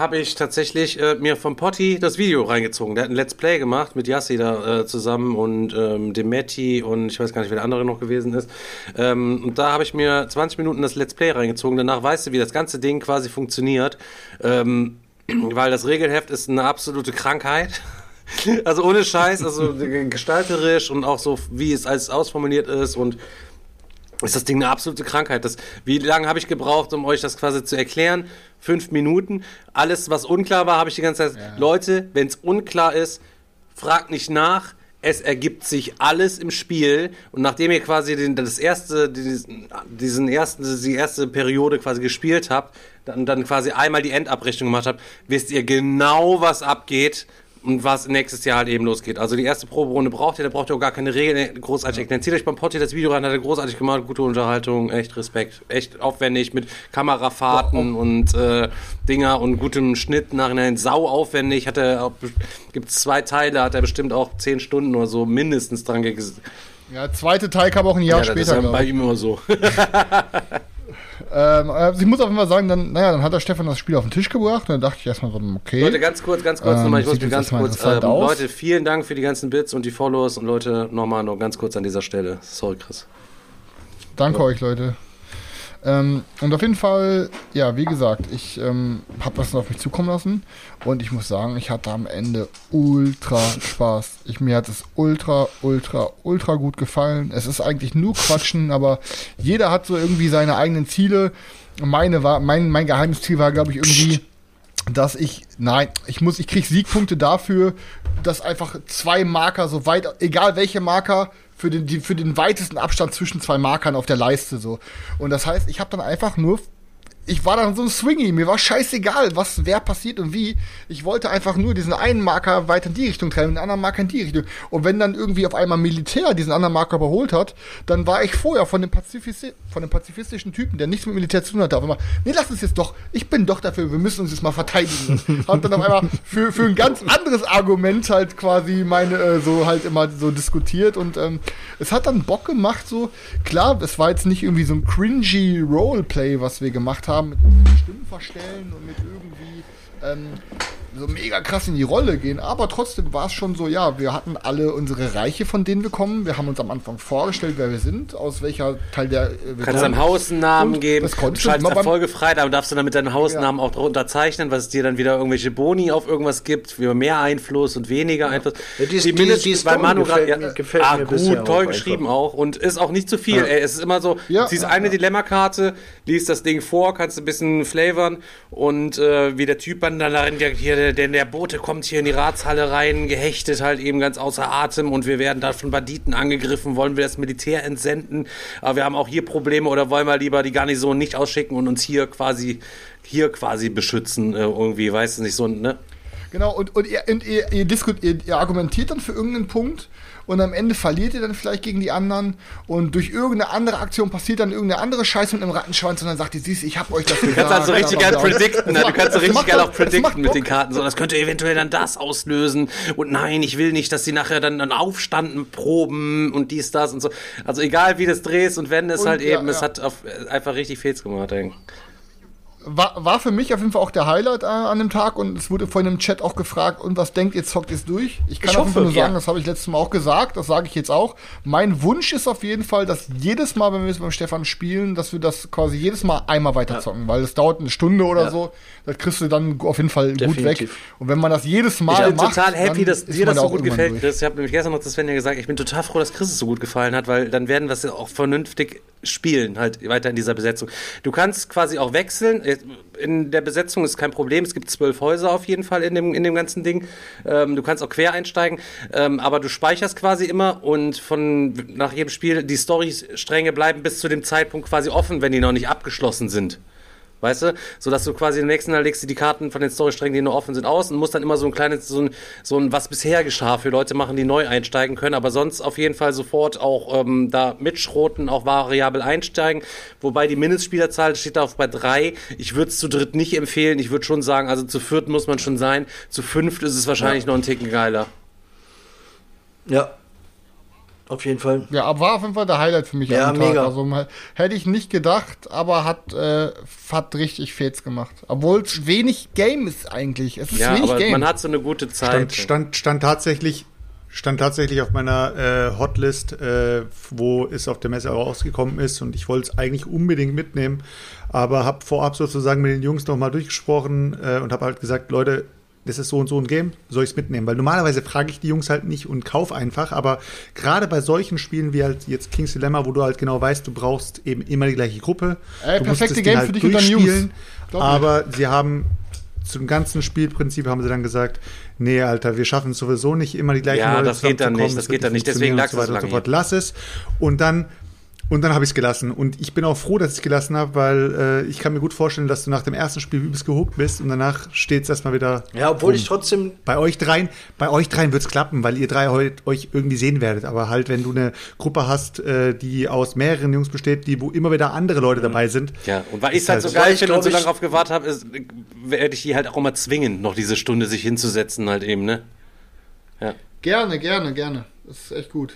Speaker 1: habe ich tatsächlich äh, mir vom Potti das Video reingezogen. Der hat ein Let's Play gemacht mit Yassi da äh, zusammen und ähm, dem Matti und ich weiß gar nicht, wer der andere noch gewesen ist. Ähm, und da habe ich mir 20 Minuten das Let's Play reingezogen. Danach weißt du, wie das ganze Ding quasi funktioniert. Ähm, weil das Regelheft ist eine absolute Krankheit. Also ohne Scheiß, also gestalterisch und auch so, wie es alles ausformuliert ist und ist das Ding eine absolute Krankheit. Das, wie lange habe ich gebraucht, um euch das quasi zu erklären? Fünf Minuten. Alles, was unklar war, habe ich die ganze Zeit. Leute, wenn es unklar ist, fragt nicht nach. Es ergibt sich alles im Spiel. Und nachdem ihr quasi den, das erste, diesen, diesen ersten, die erste Periode quasi gespielt habt, dann, dann quasi einmal die Endabrechnung gemacht habt, wisst ihr genau, was abgeht und was nächstes Jahr halt eben losgeht. Also die erste Proberunde braucht ihr, da braucht ihr auch gar keine Regeln großartig erklären. Zieht euch beim Potti das Video rein, hat er großartig gemacht, gute Unterhaltung, echt Respekt, echt aufwendig mit Kamerafahrten und äh, Dinger und gutem Schnitt, nachhinein sau aufwendig, hat er gibt's zwei Teile, hat er bestimmt auch zehn Stunden oder so mindestens dran gesessen.
Speaker 4: Ja, zweite Teil kam auch ein Jahr
Speaker 1: Ja, das ist
Speaker 4: später.
Speaker 1: ja bei ihm immer so.
Speaker 4: Ähm, äh, ich muss auf jeden Fall sagen, dann, naja, dann hat der Stefan das Spiel auf den Tisch gebracht und dann dachte ich erstmal so, okay.
Speaker 1: Leute, ganz kurz, ganz kurz
Speaker 4: Ähm,
Speaker 1: nochmal, ich muss mich ganz kurz,
Speaker 4: aus.
Speaker 1: Leute, vielen Dank für die ganzen Bits und die Follows und Leute, nochmal nur ganz kurz an dieser Stelle. Sorry, Chris.
Speaker 4: Danke euch, Leute. Ähm, und auf jeden Fall, ja, wie gesagt, ich ähm, habe das auf mich zukommen lassen und ich muss sagen, ich hatte am Ende ultra Spaß. Ich, mir hat es ultra, ultra, ultra gut gefallen. Es ist eigentlich nur Quatschen, aber jeder hat so irgendwie seine eigenen Ziele. Meine war, mein, mein geheimes Ziel war, glaube ich, irgendwie, dass ich, nein, ich muss, ich krieg Siegpunkte dafür, dass einfach zwei Marker so weit, egal welche Marker, für den, die, für den weitesten Abstand zwischen zwei Markern auf der Leiste so. Und das heißt, ich habe dann einfach nur ich war dann so ein Swingy, mir war scheißegal, was, wer passiert und wie. Ich wollte einfach nur diesen einen Marker weiter in die Richtung treiben, den anderen Marker in die Richtung. Und wenn dann irgendwie auf einmal Militär diesen anderen Marker überholt hat, dann war ich vorher von dem, Pazifisti von dem pazifistischen Typen, der nichts mit Militär zu tun hatte, auf einmal, nee, lass uns jetzt doch, ich bin doch dafür, wir müssen uns jetzt mal verteidigen. Hab dann auf einmal für, für ein ganz anderes Argument halt quasi meine, äh, so halt immer so diskutiert und ähm, es hat dann Bock gemacht, so, klar, es war jetzt nicht irgendwie so ein cringy Roleplay, was wir gemacht haben, mit Stimmen verstellen und mit irgendwie ähm, so mega krass in die Rolle gehen, aber trotzdem war es schon so, ja, wir hatten alle unsere Reiche, von denen wir kommen. Wir haben uns am Anfang vorgestellt, wer wir sind, aus welcher Teil der äh, wir
Speaker 1: Kannst deinem Haus einen Namen
Speaker 4: Und
Speaker 1: geben,
Speaker 4: das konntest du
Speaker 1: schaltest
Speaker 4: immer beim-
Speaker 1: Erfolge frei, dann darfst du dann mit deinem Hausnamen auch unterzeichnen, was es dir dann wieder irgendwelche Boni auf irgendwas gibt, für mehr Einfluss und weniger Einfluss.
Speaker 3: Ja, die- die-
Speaker 1: Mindest-
Speaker 3: die Story
Speaker 1: weil Manu
Speaker 3: gefällt
Speaker 1: grad-
Speaker 3: mir- gefällt
Speaker 1: ah,
Speaker 3: mir
Speaker 1: gut, toll
Speaker 3: auch
Speaker 1: geschrieben
Speaker 3: einfach.
Speaker 1: auch und ist auch nicht zu viel. Ey, es ist immer so,
Speaker 4: Ja,
Speaker 1: ziehst
Speaker 4: ja,
Speaker 1: eine
Speaker 4: ja.
Speaker 1: Dilemmakarte, liest das Ding vor, kannst ein bisschen flavern und äh, wie der Typ dann darin, der, hier, der, der, der Bote kommt hier in die Ratshalle rein, gehechtet halt eben ganz außer Atem und wir werden da von Banditen angegriffen, wollen wir das Militär entsenden, aber wir haben auch hier Probleme oder wollen wir lieber die Garnison nicht ausschicken und uns hier quasi hier quasi beschützen äh, irgendwie, weißt du nicht so, ne?
Speaker 4: Genau, und, und, ihr, und ihr, ihr, diskut, ihr, ihr argumentiert dann für irgendeinen Punkt und am Ende verliert ihr dann vielleicht gegen die anderen und durch irgendeine andere Aktion passiert dann irgendeine andere Scheiße mit einem Rattenschwanz und dann sagt ihr, siehst ich hab euch das gesagt.
Speaker 1: Du kannst halt so richtig geil
Speaker 4: bla.
Speaker 1: predikten, ne? Du kannst so richtig geil
Speaker 4: doch-
Speaker 1: auch predikten mit den Karten. So, das könnte eventuell dann das auslösen. Und nein, ich will nicht, dass sie nachher dann einen Aufstand proben und dies, das und so. Also egal wie das drehst und wenn es halt
Speaker 4: ja,
Speaker 1: eben, es
Speaker 4: ja.
Speaker 1: hat auf, äh, einfach richtig Fehls gemacht, ey.
Speaker 4: War, war für mich auf jeden Fall auch der Highlight äh, an dem Tag und es wurde vorhin im Chat auch gefragt, und was denkt ihr, zockt ihr es durch? Ich kann
Speaker 1: Ich
Speaker 4: auf jeden Fall nur sagen,
Speaker 1: ja.
Speaker 4: das habe ich letztes Mal auch gesagt, das sage ich jetzt auch. Mein Wunsch ist auf jeden Fall, dass jedes Mal, wenn wir es beim Stefan spielen, dass wir das quasi jedes Mal einmal weiter zocken, weil es dauert eine Stunde oder
Speaker 3: Ja.
Speaker 4: so. Das kriegst du dann auf jeden Fall gut weg.
Speaker 3: Definitiv.
Speaker 4: Und wenn man das jedes Mal
Speaker 1: Ich bin
Speaker 4: macht,
Speaker 1: total happy, dass
Speaker 4: ist
Speaker 1: dir das
Speaker 4: da
Speaker 1: so gut gefällt,
Speaker 4: durch.
Speaker 1: Chris. Ich habe nämlich gestern noch zu Sven ja gesagt, ich bin total froh, dass Chris es so gut gefallen hat, weil dann werden wir es ja auch vernünftig spielen, halt weiter in dieser Besetzung. Du kannst quasi auch wechseln. In der Besetzung ist kein Problem. Es gibt zwölf Häuser auf jeden Fall in dem, in dem ganzen Ding. Ähm, du kannst auch quer einsteigen, ähm, aber du speicherst quasi immer und von nach jedem Spiel die Storystränge bleiben bis zu dem Zeitpunkt quasi offen, wenn die noch nicht abgeschlossen sind. Weißt du? So dass du quasi im nächsten Mal legst du die Karten von den Storysträngen, die noch offen sind, aus und musst dann immer so ein kleines, so ein, so ein was bisher geschah für Leute machen, die neu einsteigen können, aber sonst auf jeden Fall sofort auch ähm, da mitschroten, auch variabel einsteigen. Wobei die Mindestspielerzahl steht da auf bei drei. Ich würde es zu dritt nicht empfehlen. Ich würde schon sagen, also zu viert muss man schon sein. Zu fünft ist es wahrscheinlich noch ein Ticken geiler.
Speaker 3: Ja. Auf jeden Fall.
Speaker 4: Ja, aber war auf jeden Fall der Highlight für mich
Speaker 3: Ja,
Speaker 4: am Tag.
Speaker 3: mega.
Speaker 4: Also hätte ich nicht gedacht, aber hat, äh, hat richtig Fets gemacht. Obwohl es wenig Game ist eigentlich. Es ist
Speaker 1: Ja,
Speaker 4: wenig
Speaker 1: aber
Speaker 4: Game.
Speaker 1: man hat so eine gute Zeit.
Speaker 2: Stand, stand, stand tatsächlich stand tatsächlich auf meiner äh, Hotlist, äh, wo es auf der Messe auch rausgekommen ist und ich wollte es eigentlich unbedingt mitnehmen, aber habe vorab sozusagen mit den Jungs noch mal durchgesprochen äh, und habe halt gesagt, Leute, das ist so und so ein Game, soll ich es mitnehmen? Weil normalerweise frage ich die Jungs halt nicht und kauf einfach, aber gerade bei solchen Spielen wie halt jetzt King's Dilemma, wo du halt genau weißt, du brauchst eben immer die gleiche Gruppe.
Speaker 4: Ey,
Speaker 2: du
Speaker 4: perfekte Game
Speaker 2: Ding
Speaker 4: für dich und deine Jungs. Glaub.
Speaker 2: Aber sie haben zum ganzen Spielprinzip haben sie dann gesagt, nee, Alter, wir schaffen es sowieso nicht immer die gleichen
Speaker 1: Ja,
Speaker 2: Leute
Speaker 1: das geht dann nicht, das geht dann nicht, deswegen
Speaker 2: und so und so. Lass es. Und dann und dann habe ich es gelassen. Und ich bin auch froh, dass ich es gelassen habe, weil äh, ich kann mir gut vorstellen, dass du nach dem ersten Spiel übelst gehuckt bist und danach steht es erstmal wieder.
Speaker 3: Ja, obwohl
Speaker 2: rum.
Speaker 3: ich trotzdem
Speaker 2: Bei euch dreien, bei euch dreien wird's klappen, weil ihr drei heut, euch irgendwie sehen werdet. Aber halt, wenn du eine Gruppe hast, äh, die aus mehreren Jungs besteht, die wo immer wieder andere Leute dabei sind.
Speaker 1: Ja, und weil ich es halt
Speaker 2: halt
Speaker 1: so
Speaker 2: so.
Speaker 1: geil finde und so lange drauf gewartet habe, werde ich die halt auch immer zwingen, noch diese Stunde sich hinzusetzen halt eben, ne? Ja.
Speaker 4: Gerne, gerne, gerne. Das ist echt gut.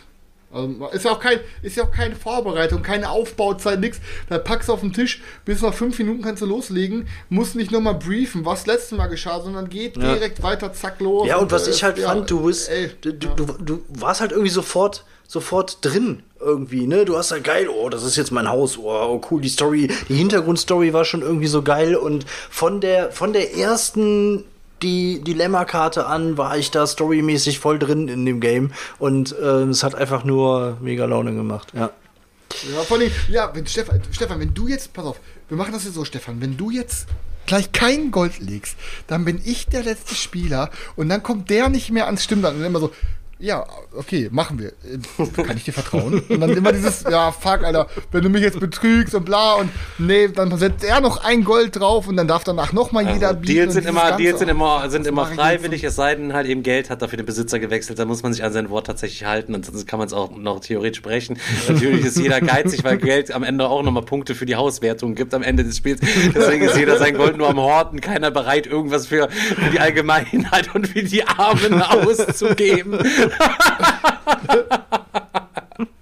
Speaker 4: Also, ist ja auch kein, ist ja auch keine Vorbereitung, keine Aufbauzeit, nix. Da packst du auf den Tisch, bis nach fünf Minuten kannst du loslegen, musst nicht nochmal briefen, was letztes Mal geschah, sondern geht
Speaker 3: Ja.
Speaker 4: direkt weiter, zack, los.
Speaker 3: Ja, und was
Speaker 4: äh,
Speaker 3: ich halt
Speaker 4: ja,
Speaker 3: fand, du bist,
Speaker 4: ey,
Speaker 3: du, du,
Speaker 4: ja.
Speaker 3: du, du warst halt irgendwie sofort, sofort drin irgendwie, ne? Du hast halt geil, oh, das ist jetzt mein Haus, oh, oh cool, die Story, die Hintergrundstory war schon irgendwie so geil und von der, von der ersten die Dilemma-Karte an, war ich da storymäßig voll drin in dem Game und äh, es hat einfach nur mega Laune gemacht, ja.
Speaker 4: Ja, vor allem, ja, wenn Stefan, Stefan, wenn du jetzt, pass auf, wir machen das jetzt so, Stefan, wenn du jetzt gleich kein Gold legst, dann bin ich der letzte Spieler und dann kommt der nicht mehr ans Stimmband und immer so, ja, okay, machen wir. Kann ich dir vertrauen? Und dann immer dieses, ja, fuck, Alter, wenn du mich jetzt betrügst und bla und nee, dann setzt er noch ein Gold drauf und dann darf danach nochmal jeder
Speaker 1: Also,
Speaker 4: bieten.
Speaker 1: Deals sind immer,
Speaker 4: Ganze,
Speaker 1: Deals sind immer, sind immer freiwillig, es sei denn halt eben Geld hat dafür den Besitzer gewechselt, dann muss man sich an sein Wort tatsächlich halten und sonst kann man es auch noch theoretisch brechen. Natürlich ist jeder geizig, weil Geld am Ende auch nochmal Punkte für die Hauswertung gibt am Ende des Spiels. Deswegen ist jeder sein Gold nur am Horten, keiner bereit, irgendwas für, für die Allgemeinheit und für die Armen auszugeben.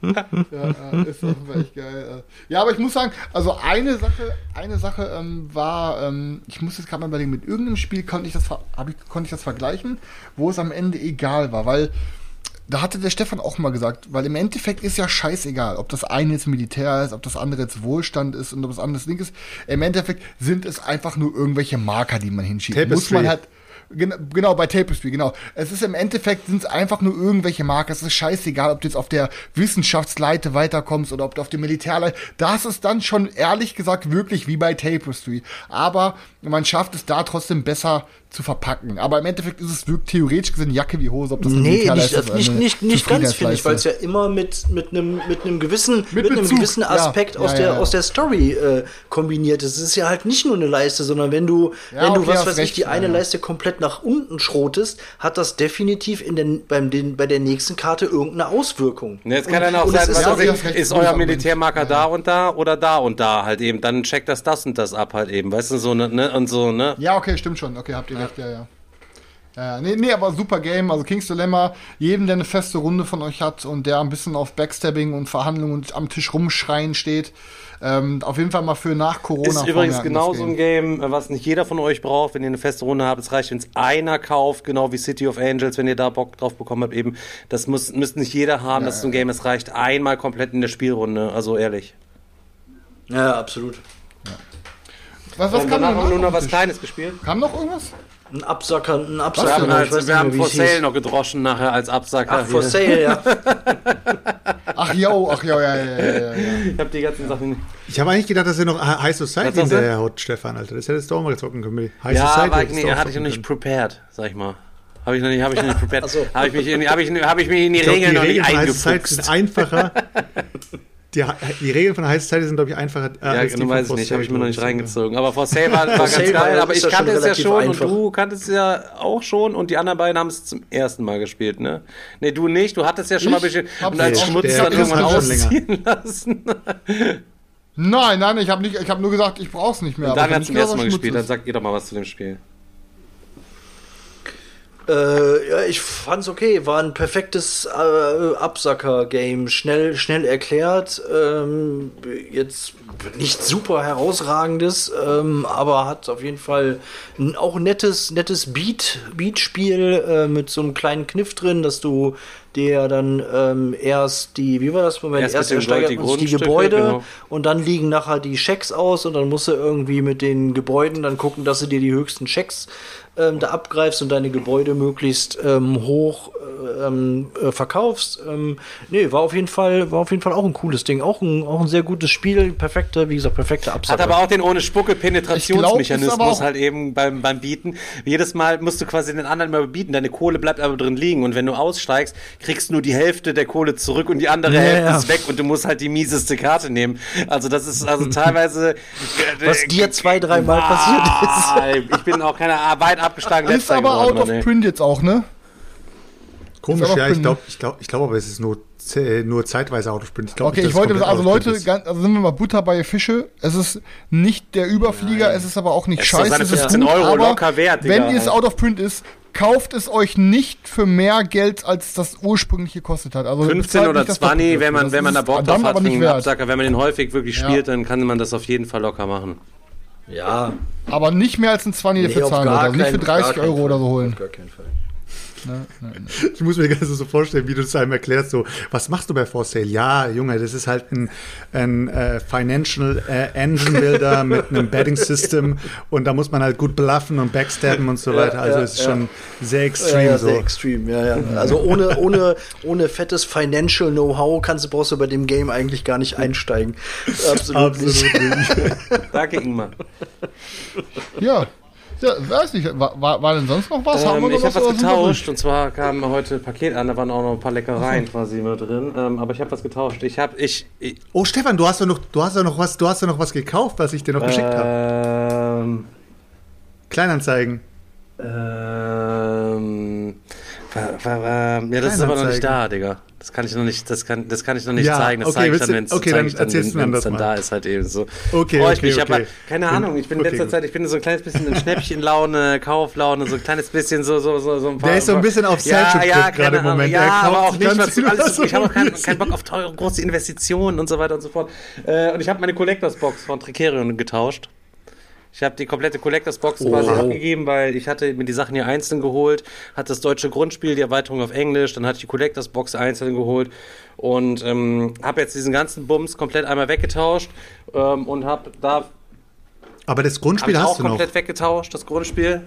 Speaker 4: Ja, ja, ist Fall echt geil. äh. Ja, aber ich muss sagen, also eine Sache, eine Sache ähm, war, ähm, ich muss jetzt gerade mal überlegen, mit irgendeinem Spiel konnte ich, das, ich, konnte ich das vergleichen, wo es am Ende egal war, weil da hatte der Stefan auch mal gesagt, weil im Endeffekt ist ja scheißegal, ob das eine jetzt Militär ist, ob das andere jetzt Wohlstand ist und ob das andere Ding ist. Im Endeffekt sind es einfach nur irgendwelche Marker, die man hinschiebt. Muss
Speaker 2: Tapestry.
Speaker 4: man halt Genau, bei Tapestry, genau. Es ist im Endeffekt sind es einfach nur irgendwelche Marker. Es ist scheißegal, ob du jetzt auf der Wissenschaftsleite weiterkommst oder ob du auf der Militärleite. Das ist dann schon ehrlich gesagt wirklich wie bei Tapestry. Aber man schafft es da trotzdem besser zu verpacken. Aber im Endeffekt ist es wirklich theoretisch gesehen Jacke wie Hose, ob das
Speaker 3: Nee,
Speaker 4: Militärleiste
Speaker 3: nicht,
Speaker 4: ist oder
Speaker 3: nicht,
Speaker 4: eine
Speaker 3: nicht, nicht ganz, finde ich, weil es ja immer mit, mit einem mit einem gewissen, mit, einem
Speaker 4: Bezug,
Speaker 3: gewissen. Aspekt
Speaker 4: Ja,
Speaker 3: aus,
Speaker 4: ja,
Speaker 3: der,
Speaker 4: ja.
Speaker 3: aus der Story äh, kombiniert ist. Es ist ja halt nicht nur eine Leiste, sondern wenn du,
Speaker 4: Ja,
Speaker 3: wenn du,
Speaker 4: okay,
Speaker 3: was weiß ich,
Speaker 4: recht,
Speaker 3: die eine. Leiste komplett nach unten schrotest, hat das definitiv in den, beim, den, bei der nächsten Karte irgendeine Auswirkung.
Speaker 1: Ne, Jetzt kann auch
Speaker 3: und ist
Speaker 4: auch
Speaker 1: ich,
Speaker 4: recht
Speaker 1: ist
Speaker 4: gutes
Speaker 1: euer. Militärmarker da und da oder da und da halt eben. Dann checkt das das und das ab halt eben. Weißt du, so ne, ne und so, ne?
Speaker 4: Ja, okay, stimmt schon. Okay, habt ihr recht, ja, ja. Ja, nee, nee, aber super Game. Also King's Dilemma, jedem, der eine feste Runde von euch hat und der ein bisschen auf Backstabbing und Verhandlungen und am Tisch rumschreien steht, ähm, auf jeden Fall mal für nach Corona.
Speaker 1: Ist übrigens genau so ein Game, was nicht jeder von euch braucht, wenn ihr eine feste Runde habt. Es reicht, wenn es einer kauft, genau wie City of Angels, wenn ihr da Bock drauf bekommen habt. Eben, das muss, müsst nicht jeder haben. das ist so ein Game, es reicht einmal komplett in der Spielrunde. Also ehrlich.
Speaker 3: Ja, absolut.
Speaker 4: Was, was
Speaker 1: Und
Speaker 4: kam
Speaker 1: danach haben wir nur noch was? Kleines gespielt.
Speaker 4: Kam noch irgendwas?
Speaker 3: Ein Absacker, ein
Speaker 1: Wir
Speaker 3: Absacker.
Speaker 1: haben,
Speaker 3: ich
Speaker 1: halt, wir
Speaker 3: nicht
Speaker 1: haben For Sale noch gedroschen nachher als Absacker.
Speaker 3: Ach, for sale, ja.
Speaker 4: Ach jo, ach jo, ja, ja, ja, ja, ja.
Speaker 1: Ich habe die ganzen Sachen.
Speaker 2: Ich habe eigentlich gedacht, dass er noch High Society hinterher haut, Stefan, Alter. Das hättest du auch mal zocken können. High
Speaker 1: Ja,
Speaker 2: Society hättest
Speaker 1: nee, hatte ich noch nicht
Speaker 2: können.
Speaker 1: prepared, sag ich mal. Habe ich noch nicht, habe ich noch nicht prepared.
Speaker 3: So.
Speaker 1: Habe ich mich in, habe ich, habe ich mich in die
Speaker 2: Ich glaub,
Speaker 1: Regeln noch nicht
Speaker 2: Regeln von High Society sind
Speaker 1: eingefuchst.
Speaker 2: einfacher. Die, die Regeln von High Society sind, glaube ich, einfacher. äh,
Speaker 1: Ja,
Speaker 2: als
Speaker 1: genau, weiß ich nicht, habe ich mir noch nicht
Speaker 2: Sale,
Speaker 1: reingezogen. Aber For Sale war, war ganz
Speaker 3: Sale
Speaker 1: geil, aber
Speaker 3: ist
Speaker 1: ich kannte es ja schon
Speaker 3: einfach.
Speaker 1: und du kanntest es ja auch schon und die anderen beiden haben es zum ersten Mal gespielt, ne? Ne, du nicht, du hattest ja schon mal ein
Speaker 4: Ich
Speaker 1: bisschen
Speaker 4: hab's
Speaker 1: und als Schmutz
Speaker 2: der
Speaker 1: dann
Speaker 2: ist
Speaker 1: irgendwann ausziehen lassen.
Speaker 4: Nein, nein, ich habe nicht, ich habe nur gesagt, ich brauch's nicht mehr.
Speaker 1: Und
Speaker 4: aber
Speaker 1: dann
Speaker 4: ich
Speaker 1: hat zum
Speaker 4: nicht
Speaker 1: ersten Mal gespielt,
Speaker 4: was
Speaker 1: dann sagt ihr doch mal was zu dem Spiel.
Speaker 3: Äh, ja, ich fand's okay. War ein perfektes äh, Absacker-Game. Schnell, schnell erklärt. Ähm, jetzt nicht super herausragendes, ähm, aber hat auf jeden Fall ein, auch ein nettes, nettes Beat, Beat-Spiel äh, mit so einem kleinen Kniff drin, dass du dir dann ähm, erst die, wie war das Moment,
Speaker 1: Erst
Speaker 3: erst, ersteigert
Speaker 1: die
Speaker 3: die Gebäude
Speaker 1: genau.
Speaker 3: und dann liegen nachher die Schecks aus und dann musst du irgendwie mit den Gebäuden dann gucken, dass du dir die höchsten Schecks ähm, da abgreifst und deine Gebäude möglichst ähm, hoch äh, ähm, äh, verkaufst. Ähm, nee, war auf jeden Fall, war auf jeden Fall auch ein cooles Ding. Auch ein, auch ein sehr gutes Spiel. Perfekte, wie gesagt, perfekte
Speaker 1: Hat
Speaker 3: Absacker.
Speaker 1: aber auch den ohne Spucke Penetrationsmechanismus halt eben beim, beim Bieten. Jedes Mal musst du quasi den anderen mal bieten, deine Kohle bleibt aber drin liegen und wenn du aussteigst, kriegst du nur die Hälfte der Kohle zurück und die andere
Speaker 3: Ja,
Speaker 1: Hälfte
Speaker 3: ja.
Speaker 1: ist weg und du musst halt die mieseste Karte nehmen. Also das ist also teilweise
Speaker 3: Was dir zwei, dreimal passiert ist.
Speaker 1: Ich bin auch keine weit abgeschlagen
Speaker 4: Ist aber out of print jetzt auch, ne?
Speaker 2: Komisch, ja, ich glaube, ich glaube, ich glaube, aber es ist nur, ze- nur zeitweise out of print. Ich glaub
Speaker 4: Okay,
Speaker 2: nicht,
Speaker 4: ich wollte, also Leute,
Speaker 2: ist.
Speaker 4: ganz, also sind wir mal Butter bei Fische. Es ist nicht der Überflieger, es ist aber auch nicht
Speaker 1: Es
Speaker 4: scheiße.
Speaker 1: seine
Speaker 4: es ist
Speaker 1: 15
Speaker 4: gut,
Speaker 1: Euro
Speaker 4: aber
Speaker 1: locker wert, Digga.
Speaker 4: Wenn es out of print ist, kauft es euch nicht für mehr Geld, als das ursprünglich gekostet hat. Also
Speaker 1: 15
Speaker 4: bezahlt
Speaker 1: oder
Speaker 4: nicht das
Speaker 1: 20,
Speaker 4: Doppelte
Speaker 1: wenn man, wenn man da Bock drauf
Speaker 4: dann
Speaker 1: hat,
Speaker 4: aber
Speaker 1: für
Speaker 4: nicht
Speaker 1: einen
Speaker 4: wert.
Speaker 1: Absacker, wenn man den häufig wirklich
Speaker 4: Ja.
Speaker 1: spielt, dann kann man das auf jeden Fall locker machen.
Speaker 3: Ja,
Speaker 4: Aber nicht mehr als ein 20 dafür
Speaker 3: auf
Speaker 4: zahlen. Also nicht für
Speaker 3: keinen-
Speaker 4: 30
Speaker 3: gar keinen
Speaker 4: Euro oder so holen.
Speaker 3: Auf Gar keinen Fall.
Speaker 2: Ich muss mir ganz so vorstellen, wie du es einem erklärst, so, was machst du bei For Sale? Ja, Junge, das ist halt ein, ein äh, Financial äh, Engine Builder mit einem Betting System und da muss man halt gut bluffen und backstabben und so weiter. Also
Speaker 3: ja,
Speaker 2: es ist
Speaker 3: ja.
Speaker 2: schon sehr extrem
Speaker 3: ja,
Speaker 2: so.
Speaker 3: sehr extrem, ja, ja. Also ohne, ohne, ohne fettes Financial Know-how kannst du brauchst du bei dem Game eigentlich gar nicht einsteigen. Absolut,
Speaker 2: Absolut
Speaker 3: nicht.
Speaker 2: nicht.
Speaker 1: Danke, Ingmar.
Speaker 4: Ja. Ja, weiß nicht, war, war, denn sonst noch was? Haben wir
Speaker 1: Ähm,
Speaker 4: noch
Speaker 1: ich habe was getauscht und zwar kam heute ein Paket an, da waren auch noch ein paar Leckereien quasi mit drin. Ähm, aber ich habe was getauscht. Ich habe ich, ich
Speaker 2: Oh, Stefan, du hast doch noch, du hast doch noch was, du hast doch noch was gekauft, was ich dir noch geschickt habe.
Speaker 1: ähm,
Speaker 2: Kleinanzeigen.
Speaker 1: ähm, war, war, war, ja, das ist aber noch nicht da, Digga. Das kann ich noch nicht, das kann, das kann ich noch nicht
Speaker 2: Ja,
Speaker 1: zeigen. Das
Speaker 2: okay,
Speaker 1: zeige ich dann, wenn es
Speaker 2: okay, dann
Speaker 1: dann,
Speaker 2: das
Speaker 1: dann
Speaker 2: mal.
Speaker 1: da ist, halt eben so.
Speaker 2: Okay,
Speaker 1: Freu ich mich. Ich
Speaker 2: okay.
Speaker 1: habe keine Ahnung. Ich bin in letzter
Speaker 2: gut.
Speaker 1: Zeit, ich bin so ein kleines bisschen in Schnäppchenlaune, Kauflaune, so ein kleines bisschen so, so, so, so ein paar.
Speaker 2: Der ist so ein bisschen auf
Speaker 1: ja,
Speaker 2: Selchuk-Trip
Speaker 1: ja,
Speaker 2: gerade im Moment.
Speaker 1: Ja, aber auch nicht, was alles,
Speaker 2: was
Speaker 1: ich habe auch keinen, keinen Bock auf teure, große Investitionen und so weiter und so fort. Äh, und ich habe meine Collectors Box von Tricerion getauscht. Ich habe die komplette Collectors Box quasi abgegeben, weil ich hatte mir die Sachen hier einzeln geholt, hatte das deutsche Grundspiel, die Erweiterung auf Englisch, dann hatte ich die Collectors Box einzeln geholt und ähm, habe jetzt diesen ganzen Bums komplett einmal weggetauscht ähm, und habe da
Speaker 2: Aber das Grundspiel hast
Speaker 1: auch
Speaker 2: du noch.
Speaker 1: komplett weggetauscht, das Grundspiel.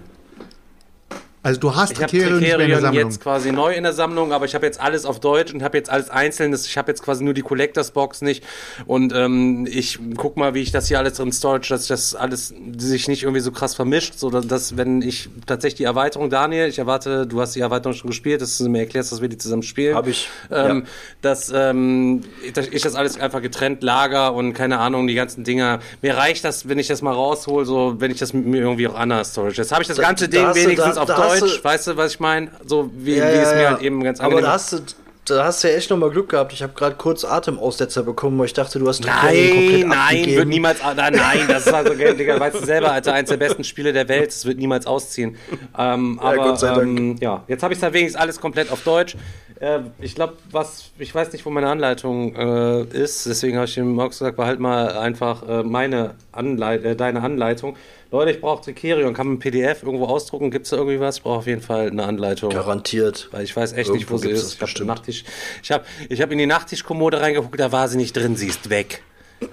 Speaker 2: Also du hast
Speaker 1: Ich habe
Speaker 2: Tricerion nicht mehr in der
Speaker 1: Tricerion
Speaker 2: Sammlung.
Speaker 1: jetzt quasi neu in der Sammlung, aber ich habe jetzt alles auf Deutsch und habe jetzt alles einzelnes. Ich habe jetzt quasi nur die Collectors Box nicht und ähm, ich guck mal, wie ich das hier alles drin storage, dass das alles sich nicht irgendwie so krass vermischt, so dass, wenn ich tatsächlich die Erweiterung, Daniel, ich erwarte, du hast die Erweiterung schon gespielt, dass du mir erklärst, dass wir die zusammen spielen.
Speaker 3: Hab ich,
Speaker 1: Ähm,
Speaker 3: ja.
Speaker 1: Dass ähm, dass ich das alles einfach getrennt lager und keine Ahnung, die ganzen Dinger. Mir reicht das, wenn ich das mal raushol, so wenn ich das mit mir irgendwie auch anders storage. Jetzt habe ich das
Speaker 3: Da-
Speaker 1: ganze
Speaker 3: da
Speaker 1: Ding
Speaker 3: du-
Speaker 1: wenigstens
Speaker 3: da-
Speaker 1: auf
Speaker 3: da hast
Speaker 1: Deutsch,
Speaker 3: du-
Speaker 1: weißt du, was ich meine? So wie,
Speaker 3: Ja,
Speaker 1: wie
Speaker 3: ja,
Speaker 1: es mir
Speaker 3: ja.
Speaker 1: halt eben ganz
Speaker 3: Aber
Speaker 1: angenehm
Speaker 3: da hast du, da hast du ja echt nochmal Glück gehabt. Ich habe gerade kurz Atemaussetzer bekommen, weil ich dachte, du hast Tricerion komplett
Speaker 1: Nein, nein,
Speaker 3: abgegeben.
Speaker 1: wird niemals. ah, Nein, nein, das ist also, Digga, weißt du selber, Alter, eins der besten Spiele der Welt, das wird niemals ausziehen. Ähm, aber
Speaker 3: sei Dank.
Speaker 1: Ähm, ja, jetzt habe ich da wenigstens alles komplett auf Deutsch. Äh, ich glaube, was, ich weiß nicht, wo meine Anleitung äh, ist, deswegen habe ich dem Max gesagt, behalt mal einfach äh, meine Anleit äh, deine Anleitung. Leute, ich brauche Tricerion, kann man ein PDF irgendwo ausdrucken? Gibt es da irgendwie was? Ich brauche auf jeden Fall eine Anleitung.
Speaker 3: Garantiert.
Speaker 1: Weil ich weiß echt nicht, wo
Speaker 3: Irgendwo
Speaker 1: sie ist. Ich habe. Nachttisch, ich hab, ich hab in die Nachttischkommode reingeguckt, da war sie nicht drin, sie ist weg.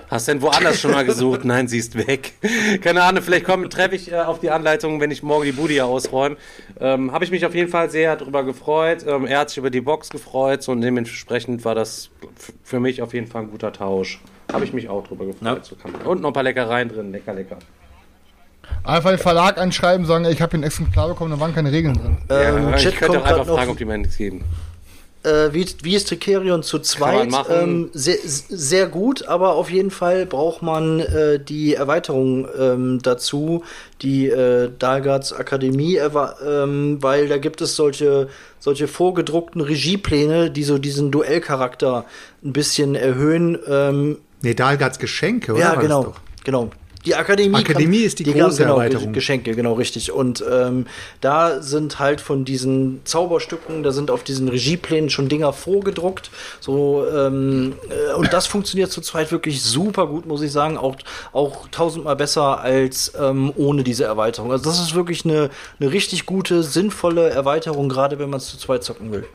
Speaker 1: Hast du denn woanders schon mal gesucht? Nein, sie ist weg. Keine Ahnung, vielleicht treffe ich äh, auf die Anleitung, wenn ich morgen die Bude hier ausräume. Ähm, Habe ich mich auf jeden Fall sehr darüber gefreut. Ähm, er hat sich über die Box gefreut so, und dementsprechend war das für mich auf jeden Fall ein guter Tausch. Habe ich mich auch drüber gefreut. Man. Und noch ein paar Leckereien drin, lecker, lecker.
Speaker 4: Einfach den Verlag anschreiben, sagen, ey, ich habe hier ein Exemplar bekommen, da waren keine Regeln drin.
Speaker 3: Ähm,
Speaker 1: ja, ich
Speaker 3: Chat
Speaker 1: könnte
Speaker 3: kommt
Speaker 1: auch einfach fragen, ob die mir nichts geben.
Speaker 3: äh, wie, wie ist Tricerion zu zweit?
Speaker 1: machen.
Speaker 3: Ähm, sehr, sehr gut, aber auf jeden Fall braucht man äh, die Erweiterung ähm, dazu, die äh, Dalgards Akademie, ähm, weil da gibt es solche, solche vorgedruckten Regiepläne, die so diesen Duellcharakter ein bisschen erhöhen. Ähm,
Speaker 2: Nee, Dalgards Geschenke, oder?
Speaker 3: ja, genau, genau. Die Akademie,
Speaker 2: Akademie ist die große
Speaker 3: genau,
Speaker 2: Erweiterung.
Speaker 3: Geschenke, genau, richtig. Und ähm, da sind halt von diesen Zauberstücken, da sind auf diesen Regieplänen schon Dinger vorgedruckt. So, ähm, äh, und das funktioniert zu zweit wirklich super gut, muss ich sagen. Auch, auch tausendmal besser als ähm, ohne diese Erweiterung. Also das ist wirklich eine, eine richtig gute, sinnvolle Erweiterung, gerade wenn man es zu zweit zocken will.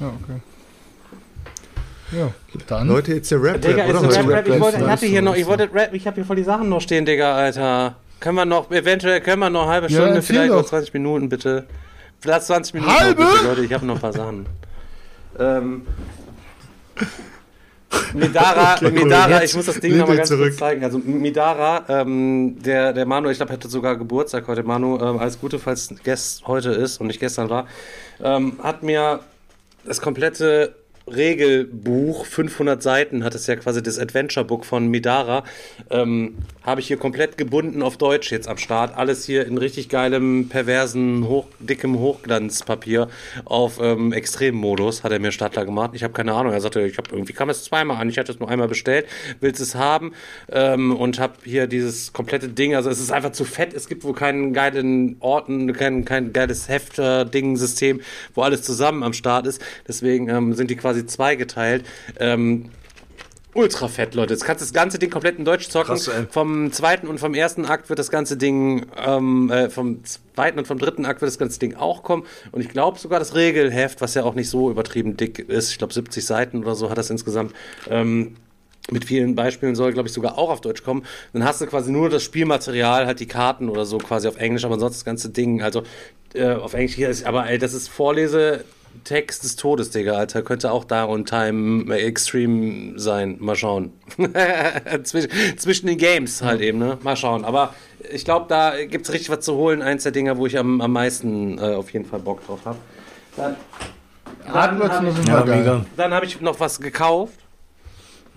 Speaker 4: Ja, okay. Ja, dann.
Speaker 2: Leute, it's a rap,
Speaker 1: Digga,
Speaker 2: rap
Speaker 1: ein
Speaker 2: heute?
Speaker 1: Rap, Rap. Ich, wollte, ich
Speaker 4: Rap,
Speaker 1: hatte hier
Speaker 4: Rap,
Speaker 1: noch, ich
Speaker 4: Rap.
Speaker 1: wollte Rap, ich habe hier voll die Sachen noch stehen, Digga, Alter. Können wir noch, eventuell können wir noch eine halbe
Speaker 4: Ja,
Speaker 1: Stunde,
Speaker 4: erzähl
Speaker 1: vielleicht noch 20 Minuten, bitte. Vielleicht 20 Minuten.
Speaker 4: Halbe?
Speaker 1: Noch, bitte, Leute, ich habe noch ein paar Sachen. Ähm. Midara,
Speaker 2: Okay, cool.
Speaker 1: Midara,
Speaker 2: Jetzt
Speaker 1: ich muss das Ding nochmal ganz
Speaker 2: zurück.
Speaker 1: kurz zeigen. Also Midara, ähm, der, der Manu, ich glaube, hatte sogar Geburtstag heute. Manu, ähm, alles Gute, falls es heute ist und nicht gestern war, ähm, hat mir das komplette Regelbuch, 500 Seiten, hat es ja quasi das Adventure Book von Midara, ähm, habe ich hier komplett gebunden auf Deutsch jetzt am Start. Alles hier in richtig geilem, perversen, hoch, dickem Hochglanzpapier auf ähm, Extremmodus hat er mir Startler gemacht. Ich habe keine Ahnung. Er sagte, ich habe irgendwie kam es zweimal an. Ich hatte es nur einmal bestellt. Willst es haben? Ähm, und habe hier dieses komplette Ding. Also es ist einfach zu fett. Es gibt wohl keinen geilen Orten, kein, kein geiles Hefter-Ding-System, wo alles zusammen am Start ist. Deswegen ähm, sind die quasi zweigeteilt. Ähm, ultra fett, Leute. Jetzt kannst du das ganze Ding komplett in Deutsch zocken.
Speaker 3: Krass,
Speaker 1: vom zweiten und vom ersten Akt wird das ganze Ding, ähm, äh, vom zweiten und vom dritten Akt wird das ganze Ding auch kommen. Und ich glaube sogar das Regelheft, was ja auch nicht so übertrieben dick ist, ich glaube 70 Seiten oder so hat das insgesamt. Ähm, mit vielen Beispielen soll, glaube ich, sogar auch auf Deutsch kommen. Dann hast du quasi nur das Spielmaterial, halt die Karten oder so quasi auf Englisch, aber ansonsten das ganze Ding, also äh, auf Englisch hier ist, aber ey, das ist Vorlese Text des Todes, Digga, Alter. Könnte auch da on Time Extreme sein. Mal schauen. zwischen, zwischen den Games halt eben, ne? Mal schauen. Aber ich glaube, da gibt es richtig was zu holen. Eins der Dinger, wo ich am, am meisten äh, auf jeden Fall Bock drauf habe. Dann,
Speaker 4: Hardware
Speaker 1: hab
Speaker 4: sind
Speaker 1: ich- dann habe ich noch was gekauft.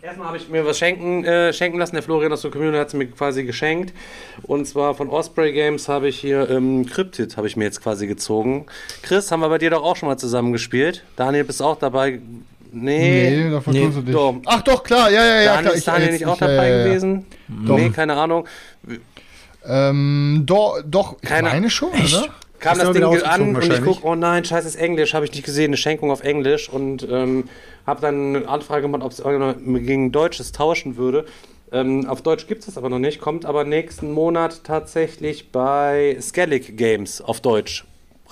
Speaker 1: Erstmal habe ich mir was schenken, äh, schenken lassen. Der Florian aus der Community hat es mir quasi geschenkt. Und zwar von Osprey Games habe ich hier ähm, Cryptid habe ich mir jetzt quasi gezogen. Chris, haben wir bei dir doch auch schon mal zusammen gespielt. Daniel, bist auch dabei? Nee.
Speaker 4: Nee, davon
Speaker 3: Nee,
Speaker 4: tust du dich.
Speaker 1: doch.
Speaker 4: Ach doch, klar, ja, ja, ja.
Speaker 1: Daniel,
Speaker 4: klar,
Speaker 1: ist Daniel nicht auch
Speaker 4: ich- ja,
Speaker 1: dabei
Speaker 4: ja, ja.
Speaker 1: gewesen?
Speaker 4: Doch.
Speaker 1: Nee, keine Ahnung.
Speaker 4: Ähm, doch, doch, ich
Speaker 1: Keine-
Speaker 4: meine schon, oder?
Speaker 1: Kam das Ding an und ich
Speaker 2: wahrscheinlich.
Speaker 1: guck, oh nein, scheiße, ist Englisch, habe ich nicht gesehen, eine Schenkung auf Englisch und ähm, habe dann eine Anfrage gemacht, ob es gegen Deutsches tauschen würde. Ähm, auf Deutsch gibt es das aber noch nicht, kommt aber nächsten Monat tatsächlich bei Skellig Games auf Deutsch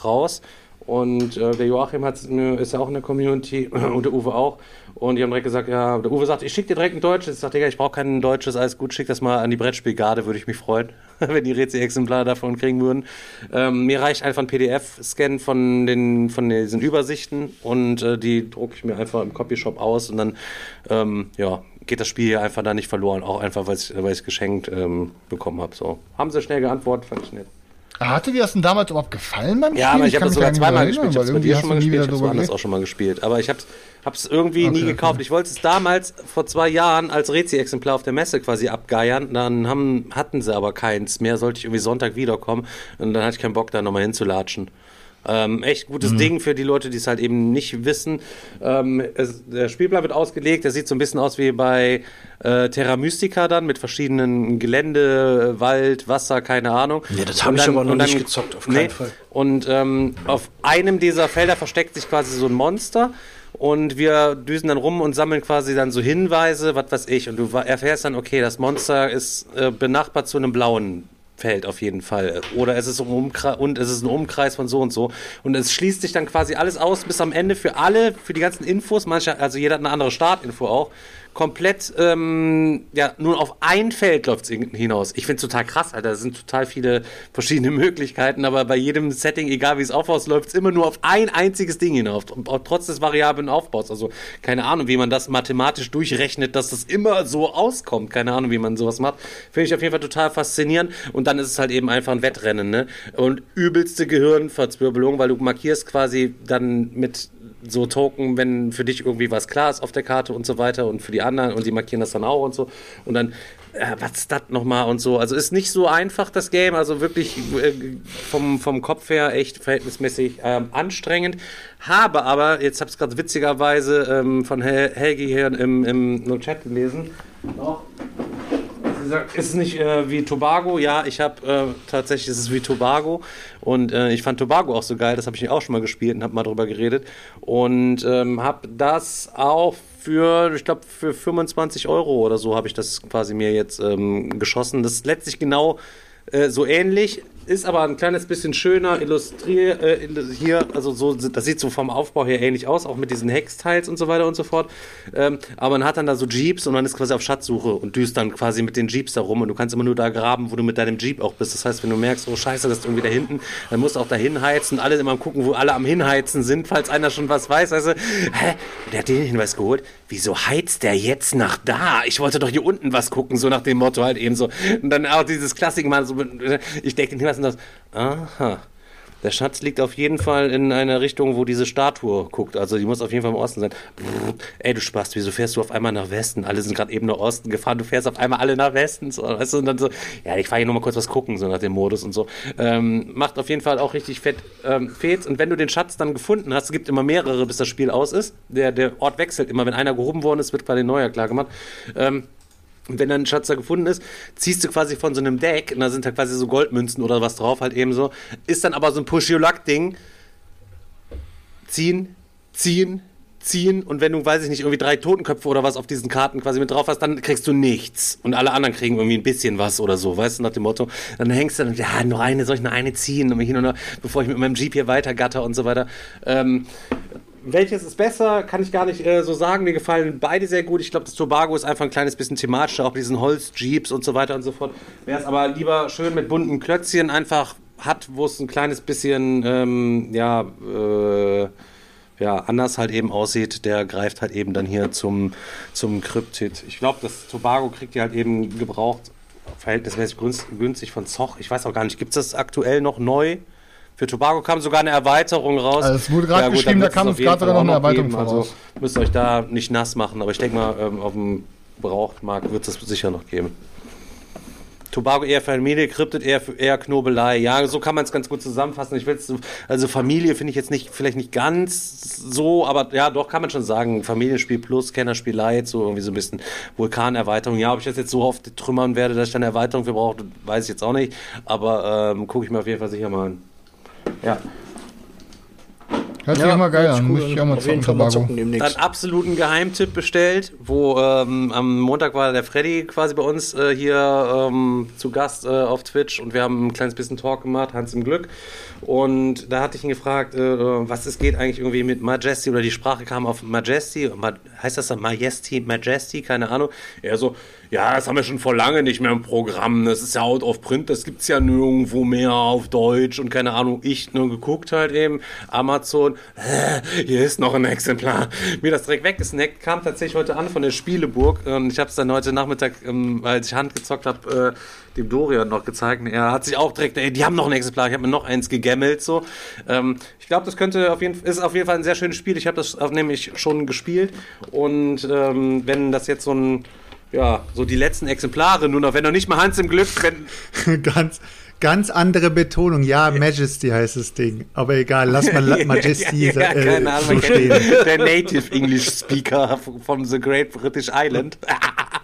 Speaker 1: raus. Und äh, der Joachim hat's ist ja auch in der Community und der Uwe auch. Und die haben direkt gesagt, ja, der Uwe sagt, ich schicke dir direkt ein deutsches. Ich sag, Digga, ich brauche kein deutsches, alles gut, schick das mal an die Brettspielgarde, würde ich mich freuen, wenn die Rezi-Exemplare davon kriegen würden. Ähm, mir reicht einfach ein PDF-Scan von, den, von diesen Übersichten und äh, die drucke ich mir einfach im Copyshop aus und dann, ähm, ja, geht das Spiel hier einfach da nicht verloren, auch einfach, weil ich es geschenkt ähm, bekommen habe. So. Haben sie schnell geantwortet, fand ich nett.
Speaker 4: Hatte dir das denn damals überhaupt gefallen beim
Speaker 1: Ja,
Speaker 4: Spiel?
Speaker 1: aber ich habe
Speaker 4: kann
Speaker 1: das sogar
Speaker 4: gar
Speaker 1: zweimal gespielt. Ich habe es bei dir schon mal gespielt, ich habe es
Speaker 4: nie
Speaker 1: woanders auch schon mal gespielt. Aber ich habe es irgendwie nie
Speaker 4: Okay,
Speaker 1: gekauft.
Speaker 4: okay.
Speaker 1: Ich wollte es damals vor zwei Jahren als Rezi-Exemplar auf der Messe quasi abgeiern. Dann haben, hatten sie aber keins mehr. Sollte ich irgendwie Sonntag wiederkommen. Und dann hatte ich keinen Bock, da nochmal hinzulatschen. Ähm, echt
Speaker 4: Mhm.
Speaker 1: gutes Ding für die Leute, die es halt eben nicht wissen. Ähm, es, der Spielplan wird ausgelegt. Der sieht so ein bisschen aus wie bei äh, Terra Mystica dann mit verschiedenen Gelände, Wald, Wasser, keine Ahnung.
Speaker 3: Ja, das hab
Speaker 1: Und
Speaker 3: ich aber noch
Speaker 1: dann-
Speaker 3: nicht gezockt, auf keinen Fall.
Speaker 1: und ähm, auf einem dieser Felder versteckt sich quasi so ein Monster. Und wir düsen dann rum und sammeln quasi dann so Hinweise, was weiß ich. Und du erfährst dann, okay, das Monster ist äh, benachbart zu einem blauen Feld auf jeden Fall. Oder es ist um Umkreis und es ist ein Umkreis von so und so. Und es schließt sich dann quasi alles aus bis am Ende für alle, für die ganzen Infos. Manche, also jeder hat eine andere Startinfo auch. Komplett, ähm, ja, nur auf ein Feld läuft es hinaus. Ich finde es total krass, Alter. Es sind total viele verschiedene Möglichkeiten, aber bei jedem Setting, egal wie es aufbaut, läuft es immer nur auf ein einziges Ding hinauf. Trotz des variablen Aufbaus. Also keine Ahnung, wie man das mathematisch durchrechnet, dass das immer so auskommt. Keine Ahnung, wie man sowas macht. Finde ich auf jeden Fall total faszinierend. Und dann ist es halt eben einfach ein Wettrennen, ne? Und übelste Gehirnverzwirbelung, weil du markierst quasi dann mit so Token, wenn für dich irgendwie was klar ist auf der Karte und so weiter und für die anderen und die markieren das dann auch und so und dann äh, was ist das nochmal und so. Also ist nicht so einfach das Game, also wirklich äh, vom, vom Kopf her echt verhältnismäßig ähm, anstrengend. Habe aber, jetzt habe ich es gerade witzigerweise ähm, von Hel Helgi hier im, im, im Chat gelesen, auch Sie sagt, ist nicht äh, wie Tobago? Ja, ich habe äh, tatsächlich, ist es wie Tobago und äh, ich fand Tobago auch so geil, das habe ich auch schon mal gespielt und habe mal drüber geredet und ähm, habe das auch für, ich glaube, für 25 Euro oder so habe ich das quasi mir jetzt ähm, geschossen. Das ist letztlich genau äh, so ähnlich, ist aber ein kleines bisschen schöner illustriert äh, hier, also so, das sieht so vom Aufbau her ähnlich aus, auch mit diesen Hexteils und so weiter und so fort. Ähm, aber man hat dann da so Jeeps und man ist quasi auf Schatzsuche und düst dann quasi mit den Jeeps da rum und du kannst immer nur da graben, wo du mit deinem Jeep auch bist. Das heißt, wenn du merkst, oh scheiße, das ist irgendwie da hinten, dann musst du auch da hinheizen alle immer gucken, wo alle am Hinheizen sind, falls einer schon was weiß. Also, hä, der hat den Hinweis geholt. Wieso heizt der jetzt nach da? Ich wollte doch hier unten was gucken, so nach dem Motto halt eben so. Und dann auch dieses Klassik mal so, ich denke den Hinweis und das, aha. Der Schatz liegt auf jeden Fall in einer Richtung, wo diese Statue guckt. Also die muss auf jeden Fall im Osten sein. Brrr, ey, du Spast, wieso fährst du auf einmal nach Westen? Alle sind gerade eben nach Osten gefahren, du fährst auf einmal alle nach Westen. So, weißt du, und dann so, ja, ich fahre hier nur mal kurz was gucken, so nach dem Modus und so. Ähm, macht auf jeden Fall auch richtig fett ähm, Fets. Und wenn du den Schatz dann gefunden hast, es gibt immer mehrere, bis das Spiel aus ist. Der, der Ort wechselt immer. Wenn einer gehoben worden ist, wird quasi neuer klar gemacht. Ähm, und wenn dann ein Schatz da gefunden ist, ziehst du quasi von so einem Deck, und da sind da quasi so Goldmünzen oder was drauf, halt eben so, ist dann aber so ein Push-Your-Luck-Ding. Ziehen, ziehen, ziehen und wenn du, weiß ich nicht, irgendwie drei Totenköpfe oder was auf diesen Karten quasi mit drauf hast, dann kriegst du nichts. Und alle anderen kriegen irgendwie ein bisschen was oder so, weißt du, nach dem Motto. Dann hängst du dann, ja, noch eine, soll ich noch eine ziehen, und hin und her, bevor ich mit meinem Jeep hier weitergatter und so weiter. Ähm, welches ist besser, kann ich gar nicht äh, so sagen. Mir gefallen beide sehr gut. Ich glaube, das Tobago ist einfach ein kleines bisschen thematischer, auch mit diesen Holz-Jeeps und so weiter und so fort. Wer es aber lieber schön mit bunten Klötzchen einfach hat, wo es ein kleines bisschen, ähm, ja, äh, ja, anders halt eben aussieht, der greift halt eben dann hier zum, zum Kryptid. Ich glaube, das Tobago kriegt ihr halt eben gebraucht, verhältnismäßig günstig von Zoch. Ich weiß auch gar nicht, gibt es das aktuell noch neu? Für Tobago kam sogar eine Erweiterung raus.
Speaker 4: Also es wurde gerade ja, geschrieben, da kam es gerade noch eine Erweiterung
Speaker 1: geben. Also müsst ihr euch da nicht nass machen, aber ich denke mal, ähm, auf dem Gebrauchtmarkt wird es sicher noch geben. Tobago eher Familie, Kryptet eher, eher Knobelei. Ja, so kann man es ganz gut zusammenfassen. Ich will's, also Familie finde ich jetzt nicht, vielleicht nicht ganz so, aber ja, doch kann man schon sagen. Familienspiel plus, Kennerspiel Light, so irgendwie so ein bisschen Vulkanerweiterung. Ja, ob ich das jetzt so oft trümmern werde, dass ich dann eine Erweiterung für brauche, weiß ich jetzt auch nicht. Aber ähm, gucke ich mir auf jeden Fall sicher mal an. Ja.
Speaker 4: Hört sich ja, immer geil an. Cool. Muss ich auch mal
Speaker 1: zocken demnächst. Dann absoluten Geheimtipp bestellt, wo ähm, am Montag war der Freddy quasi bei uns äh, hier ähm, zu Gast äh, auf Twitch und wir haben ein kleines bisschen Talk gemacht, Hans im Glück. Und da hatte ich ihn gefragt, äh, was es geht eigentlich irgendwie mit Majesty oder die Sprache kam auf Majesty. Ma heißt das dann Majesty, Majesty, keine Ahnung. Er so, ja, das haben wir schon vor lange nicht mehr im Programm. Das ist ja out of print, das gibt's ja nirgendwo mehr auf Deutsch und keine Ahnung. Ich nur geguckt halt eben, Amazon, äh, hier ist noch ein Exemplar. Mir das direkt weggesnackt, kam tatsächlich heute an von der Spieleburg und ich habe es dann heute Nachmittag, ähm, als ich Hand gezockt habe, äh, dem Dorian noch gezeigt. Er hat sich auch direkt, ey, die haben noch ein Exemplar, ich habe mir noch eins gegemmelt so. Ähm, ich glaube, das könnte auf jeden ist auf jeden Fall ein sehr schönes Spiel. Ich habe das nämlich schon gespielt und ähm, wenn das jetzt so ein ja, so die letzten Exemplare nur noch, wenn noch nicht mal Hans im Glück,
Speaker 2: wenn ganz, ganz andere Betonung. Ja, Majesty heißt das Ding. Aber egal, lass mal Majesty ja, ja, äh, keine Ahnung, so stehen.
Speaker 1: Der Native English Speaker von The Great British Island.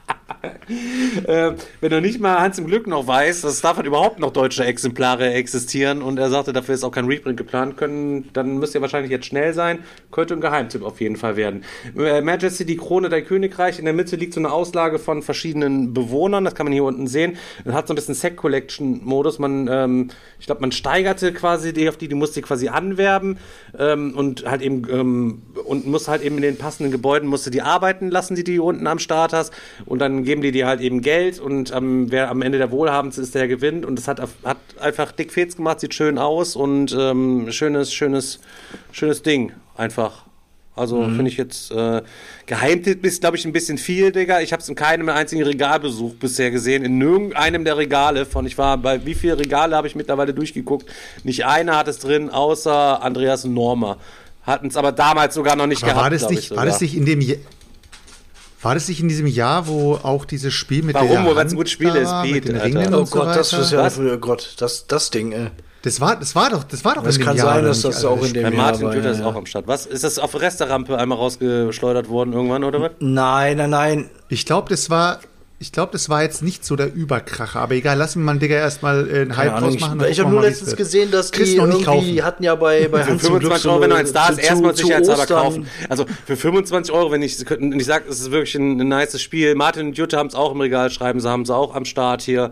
Speaker 1: äh, wenn er nicht mal Hans im Glück noch weiß, dass davon überhaupt noch deutsche Exemplare existieren und er sagte, dafür ist auch kein Reprint geplant, können, dann müsst ihr wahrscheinlich jetzt schnell sein. Könnte ein Geheimtipp auf jeden Fall werden. Äh, Majesty, die Krone, dein Königreich. In der Mitte liegt so eine Auslage von verschiedenen Bewohnern. Das kann man hier unten sehen. Das hat so ein bisschen Set Collection Modus. Man, ähm, ich glaube, man steigerte quasi die, auf die, die musste quasi anwerben ähm, und halt eben ähm, und muss halt eben in den passenden Gebäuden musste die arbeiten lassen, die die unten am Start hast und dann geben die dir halt eben Geld und ähm, wer am Ende der Wohlhabendste ist, der gewinnt. Und das hat, hat einfach dick Fets gemacht, sieht schön aus und ähm, schönes, schönes, schönes Ding. Einfach. Also mhm. finde ich jetzt äh, Geheimtipp ist, glaube ich, ein bisschen viel, Digga. Ich habe es in keinem einzigen Regalbesuch bisher gesehen. In nirgendeinem der Regale von, ich war bei wie viele Regale habe ich mittlerweile durchgeguckt. Nicht einer hat es drin, außer Andreas und Norma. Hatten es aber damals sogar noch nicht
Speaker 2: aber
Speaker 1: gehabt.
Speaker 2: War das, nicht, war das nicht in dem war das nicht in diesem Jahr, wo auch dieses Spiel mit
Speaker 1: Warum,
Speaker 2: der
Speaker 1: Warum? Weil es ein gutes Spiel ist,
Speaker 3: Beat, Oh Gott, das ist ja, oh Gott, das, das Ding, ey.
Speaker 2: Das war, das war doch, das war doch
Speaker 3: das in dem Jahr. Es kann sein, dass das auch in dem Jahr
Speaker 1: Martin war. Martin ja, ist auch am Start. Was? Ist das auf der Resterampe einmal rausgeschleudert worden irgendwann, oder was?
Speaker 3: Nein, nein, nein.
Speaker 2: Ich glaube, das war, ich glaube, das war jetzt nicht so der Überkracher, aber egal, lass mich mal, Digga, erstmal äh, einen Hype
Speaker 3: Ahnung, draus machen. Ich, ich habe nur letztens gesehen, dass Chris die irgendwie kaufen. hatten ja bei, bei
Speaker 1: Hans 25 Euro, wenn du eins da ist, erstmal sicherheitshalber kaufen. Also für 25 Euro, wenn ich, ich sage, es ist wirklich ein, ein nices Spiel. Martin und Jutta haben es auch im Regal, schreiben sie, haben sie auch am Start hier.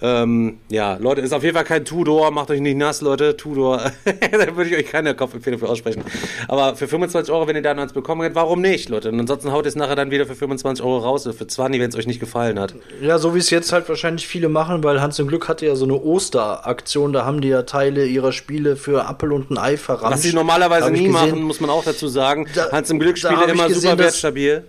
Speaker 1: Ähm, ja, Leute, ist auf jeden Fall kein Tudor, macht euch nicht nass, Leute, Tudor. da würde ich euch keine Kaufempfehlung für aussprechen. Aber für 25 Euro, wenn ihr da eins bekommen könnt, warum nicht, Leute? Und ansonsten haut ihr es nachher dann wieder für 25 Euro raus, für 20, wenn es euch nicht gefallen hat.
Speaker 3: Ja, so wie es jetzt halt wahrscheinlich viele machen, weil Hans im Glück hatte ja so eine Osteraktion, da haben die ja Teile ihrer Spiele für Apple und ein Ei verramscht.
Speaker 1: Was sie normalerweise nie machen, muss man auch dazu sagen. Da, Hans im Glück Spiele immer gesehen, super wertstabil.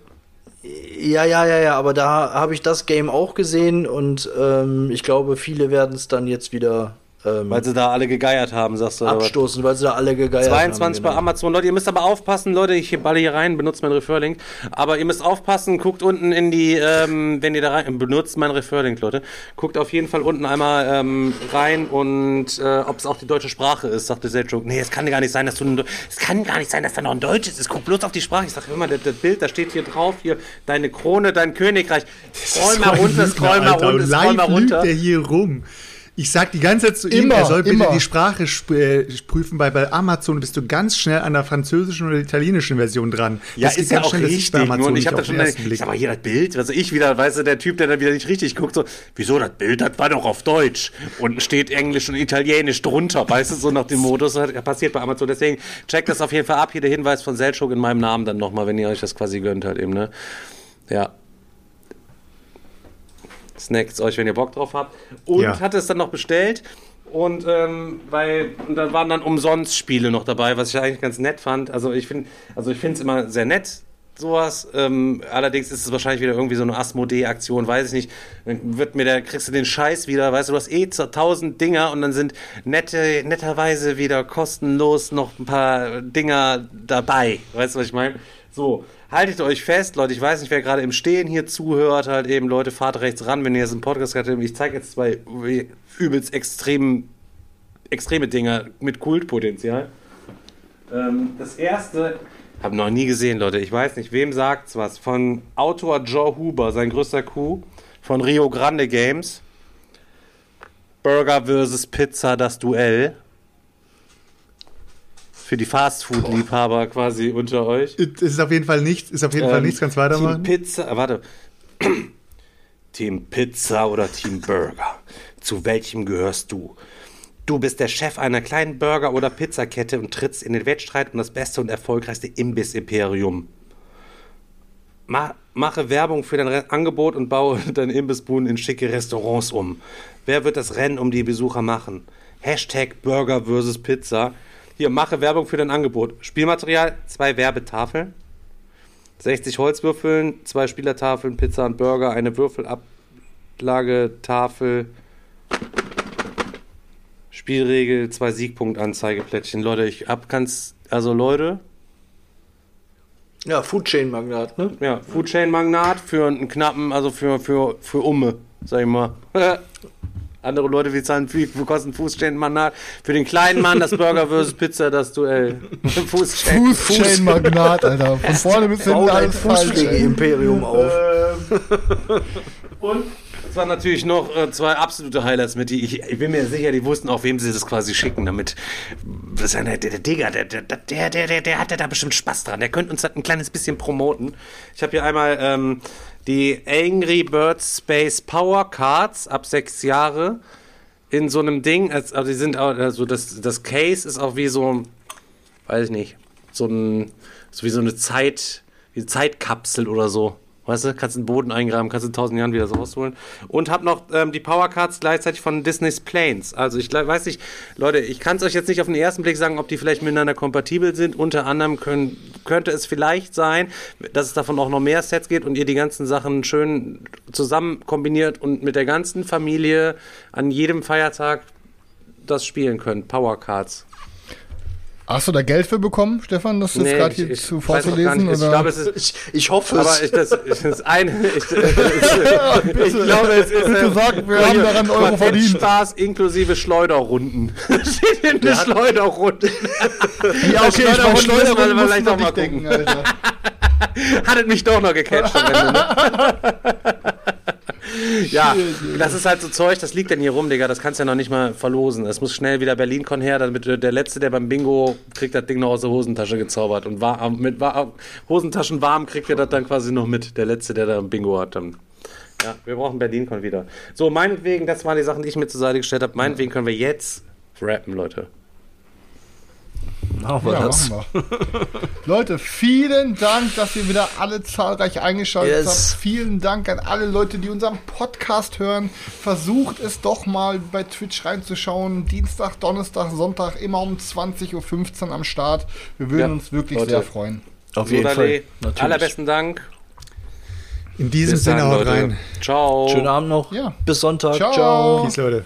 Speaker 3: Ja, ja, ja, ja, aber da habe ich das Game auch gesehen und ähm, ich glaube, viele werden es dann jetzt wieder
Speaker 1: ähm, weil sie da alle gegeiert haben, sagst du.
Speaker 3: Abstoßen, weil sie da alle gegeiert
Speaker 1: 22 haben. 22 bei genau. Amazon. Leute, ihr müsst aber aufpassen, Leute, ich balle hier rein, benutzt mein Referlink. Aber ihr müsst aufpassen, guckt unten in die, ähm, wenn ihr da rein, benutzt mein Referlink, Leute. Guckt auf jeden Fall unten einmal ähm, rein und äh, ob es auch die deutsche Sprache ist, sagte Selchuk. Nee, es kann gar nicht sein, dass du, es kann gar nicht sein, dass da noch ein Deutsches ist. Guck bloß auf die Sprache. Ich sag immer, das, das Bild, da steht hier drauf, hier, deine Krone, dein Königreich. Scroll mal runter, scroll mal runter, scroll mal runter.
Speaker 2: der hier rum. Ich sag die ganze Zeit zu ihm, er soll bitte immer. die Sprache äh, prüfen, weil bei Amazon bist du ganz schnell an der französischen oder italienischen Version dran.
Speaker 1: Ja, das ist ja auch schnell, richtig. Bei Amazon und ich habe da schon, ich sag mal, hier das Bild, also ich wieder, weißt du, der Typ, der dann wieder nicht richtig guckt, so, wieso das Bild, das war doch auf Deutsch und steht Englisch und Italienisch drunter, weißt du, so nach dem Modus, das passiert bei Amazon. Deswegen checkt das auf jeden Fall ab, hier der Hinweis von Selchuk in meinem Namen dann nochmal, wenn ihr euch das quasi gönnt halt eben, ne? Ja. Snackt euch, wenn ihr Bock drauf habt. Und ja. hat es dann noch bestellt. Und, ähm, weil, und da waren dann umsonst Spiele noch dabei, was ich eigentlich ganz nett fand. Also ich finde, also ich finde es immer sehr nett, sowas. Ähm, allerdings ist es wahrscheinlich wieder irgendwie so eine Asmodee-Aktion, weiß ich nicht. Dann wird mir der, kriegst du den Scheiß wieder, weißt du, du hast eh tausend Dinger und dann sind nette, netterweise wieder kostenlos noch ein paar Dinger dabei. Weißt du, was ich meine? So, haltet euch fest, Leute. Ich weiß nicht, wer gerade im Stehen hier zuhört, halt eben, Leute, fahrt rechts ran, wenn ihr jetzt einen Podcast habt. Ich zeige jetzt zwei übelst extrem, extreme Dinger mit Kultpotenzial. Ähm, das erste, habe noch nie gesehen, Leute. Ich weiß nicht, wem sagt's was. Von Autor Joe Huber, sein größter Coup, von Rio Grande Games. Burger vs. Pizza, das Duell. Für die Fastfood-Liebhaber quasi unter euch.
Speaker 2: Es ist auf jeden Fall nichts, ist auf jeden Fall
Speaker 1: Ähm,
Speaker 2: nichts, ganz weitermachen.
Speaker 1: Team Pizza, äh, warte. Team Pizza oder Team Burger? Zu welchem gehörst du? Du bist der Chef einer kleinen Burger- oder Pizzakette und trittst in den Wettstreit um das beste und erfolgreichste Imbiss-Imperium. Ma mache Werbung für dein Re Angebot und baue deine Imbissbuden in schicke Restaurants um. Wer wird das Rennen um die Besucher machen? Hashtag Burger vs. Pizza. Hier, mache Werbung für dein Angebot. Spielmaterial, zwei Werbetafeln. 60 Holzwürfeln, zwei Spielertafeln, Pizza und Burger, eine Würfelablage-Tafel, Spielregel, zwei Siegpunktanzeigeplättchen. Leute, ich hab ganz, also Leute,
Speaker 3: Ja, Food Chain Magnat, ne?
Speaker 1: ja, Food Chain Magnat für einen knappen, also für, für, für Umme, sag ich mal. Andere Leute, wie zahlen viel, kosten Food Chain Magnat? Für den kleinen Mann das Burger versus Pizza, das Duell. Chain.
Speaker 4: Fußchain-Magnat, Alter. Von vorne bis hinten alles falsch.
Speaker 3: Fußpflege-Imperium auf.
Speaker 1: Und es waren natürlich noch äh, zwei absolute Highlights mit, die ich, ich bin mir sicher, die wussten auch, wem sie das quasi schicken, damit das ist ja der, der, der Digger, der, der, der, der, der, der hat ja da bestimmt Spaß dran. Der könnte uns das ein kleines bisschen promoten. Ich habe hier einmal ähm, die Angry Birds Space Power Cards ab sechs Jahre in so einem Ding. Also die sind auch, also das, das Case ist auch wie so, weiß ich nicht, so ein, so wie so eine Zeit, wie eine Zeitkapsel oder so. Weißt du, kannst den Boden eingraben, kannst in tausend Jahren wieder so rausholen. Und hab noch ähm, die Powercards gleichzeitig von Disney's Planes. Also ich weiß nicht, Leute, ich kann es euch jetzt nicht auf den ersten Blick sagen, ob die vielleicht miteinander kompatibel sind. Unter anderem können, könnte es vielleicht sein, dass es davon auch noch mehr Sets geht und ihr die ganzen Sachen schön zusammen kombiniert und mit der ganzen Familie an jedem Feiertag das spielen könnt. Powercards.
Speaker 4: Hast du da Geld für bekommen, Stefan, das jetzt
Speaker 1: Nee,
Speaker 4: gerade
Speaker 1: ich-
Speaker 4: hier
Speaker 1: ich
Speaker 4: zu
Speaker 1: noch
Speaker 4: vorzulesen?
Speaker 1: Ich
Speaker 4: oder?
Speaker 1: glaube, es ist,
Speaker 3: Ich, ich hoffe
Speaker 1: Aber
Speaker 3: es.
Speaker 1: ich, das, das ist eine. Ich, ich glaube, es ist.
Speaker 4: Bitte sag, wir haben daran Euro verdient.
Speaker 1: Spaß inklusive Schleuderrunden. Steht in der Schleuderrunde.
Speaker 4: ja, okay, ich
Speaker 1: Schleuderrunden
Speaker 4: bei Schleuderrunden
Speaker 1: vielleicht auch mal
Speaker 4: nicht denken, Alter.
Speaker 1: Hattet mich doch noch gecatcht am Ende, ne? Ja, das ist halt so Zeug, das liegt dann hier rum, Digga. Das kannst du ja noch nicht mal verlosen. Es muss schnell wieder Berlin-Con her, damit der Letzte, der beim Bingo kriegt, das Ding noch aus der Hosentasche gezaubert. Und war, mit war, Hosentaschen warm kriegt er das dann quasi noch mit. Der Letzte, der da Bingo hat. Dann. Ja, wir brauchen Berlin-Con wieder. So, meinetwegen, das waren die Sachen, die ich mir zur Seite gestellt habe. Meinetwegen können wir jetzt rappen, Leute.
Speaker 3: Machen wir
Speaker 4: Ja,
Speaker 3: das.
Speaker 4: machen wir. Leute, vielen Dank, dass ihr wieder alle zahlreich eingeschaltet
Speaker 3: Yes.
Speaker 4: habt. Vielen Dank an alle Leute, die unseren Podcast hören. Versucht es doch mal bei Twitch reinzuschauen. Dienstag, Donnerstag, Sonntag, immer um 20.15 Uhr am Start. Wir würden
Speaker 1: Ja,
Speaker 4: uns wirklich
Speaker 1: Leute.
Speaker 4: sehr freuen.
Speaker 3: Auf jeden Fall. Natürlich.
Speaker 1: Allerbesten Dank.
Speaker 2: In diesem
Speaker 1: Bis
Speaker 2: Sinne
Speaker 1: dann,
Speaker 2: haut
Speaker 1: Leute.
Speaker 2: rein.
Speaker 1: Ciao.
Speaker 3: Schönen Abend noch.
Speaker 4: Ja.
Speaker 3: Bis Sonntag.
Speaker 4: Ciao.
Speaker 3: Ciao.
Speaker 2: Peace, Leute.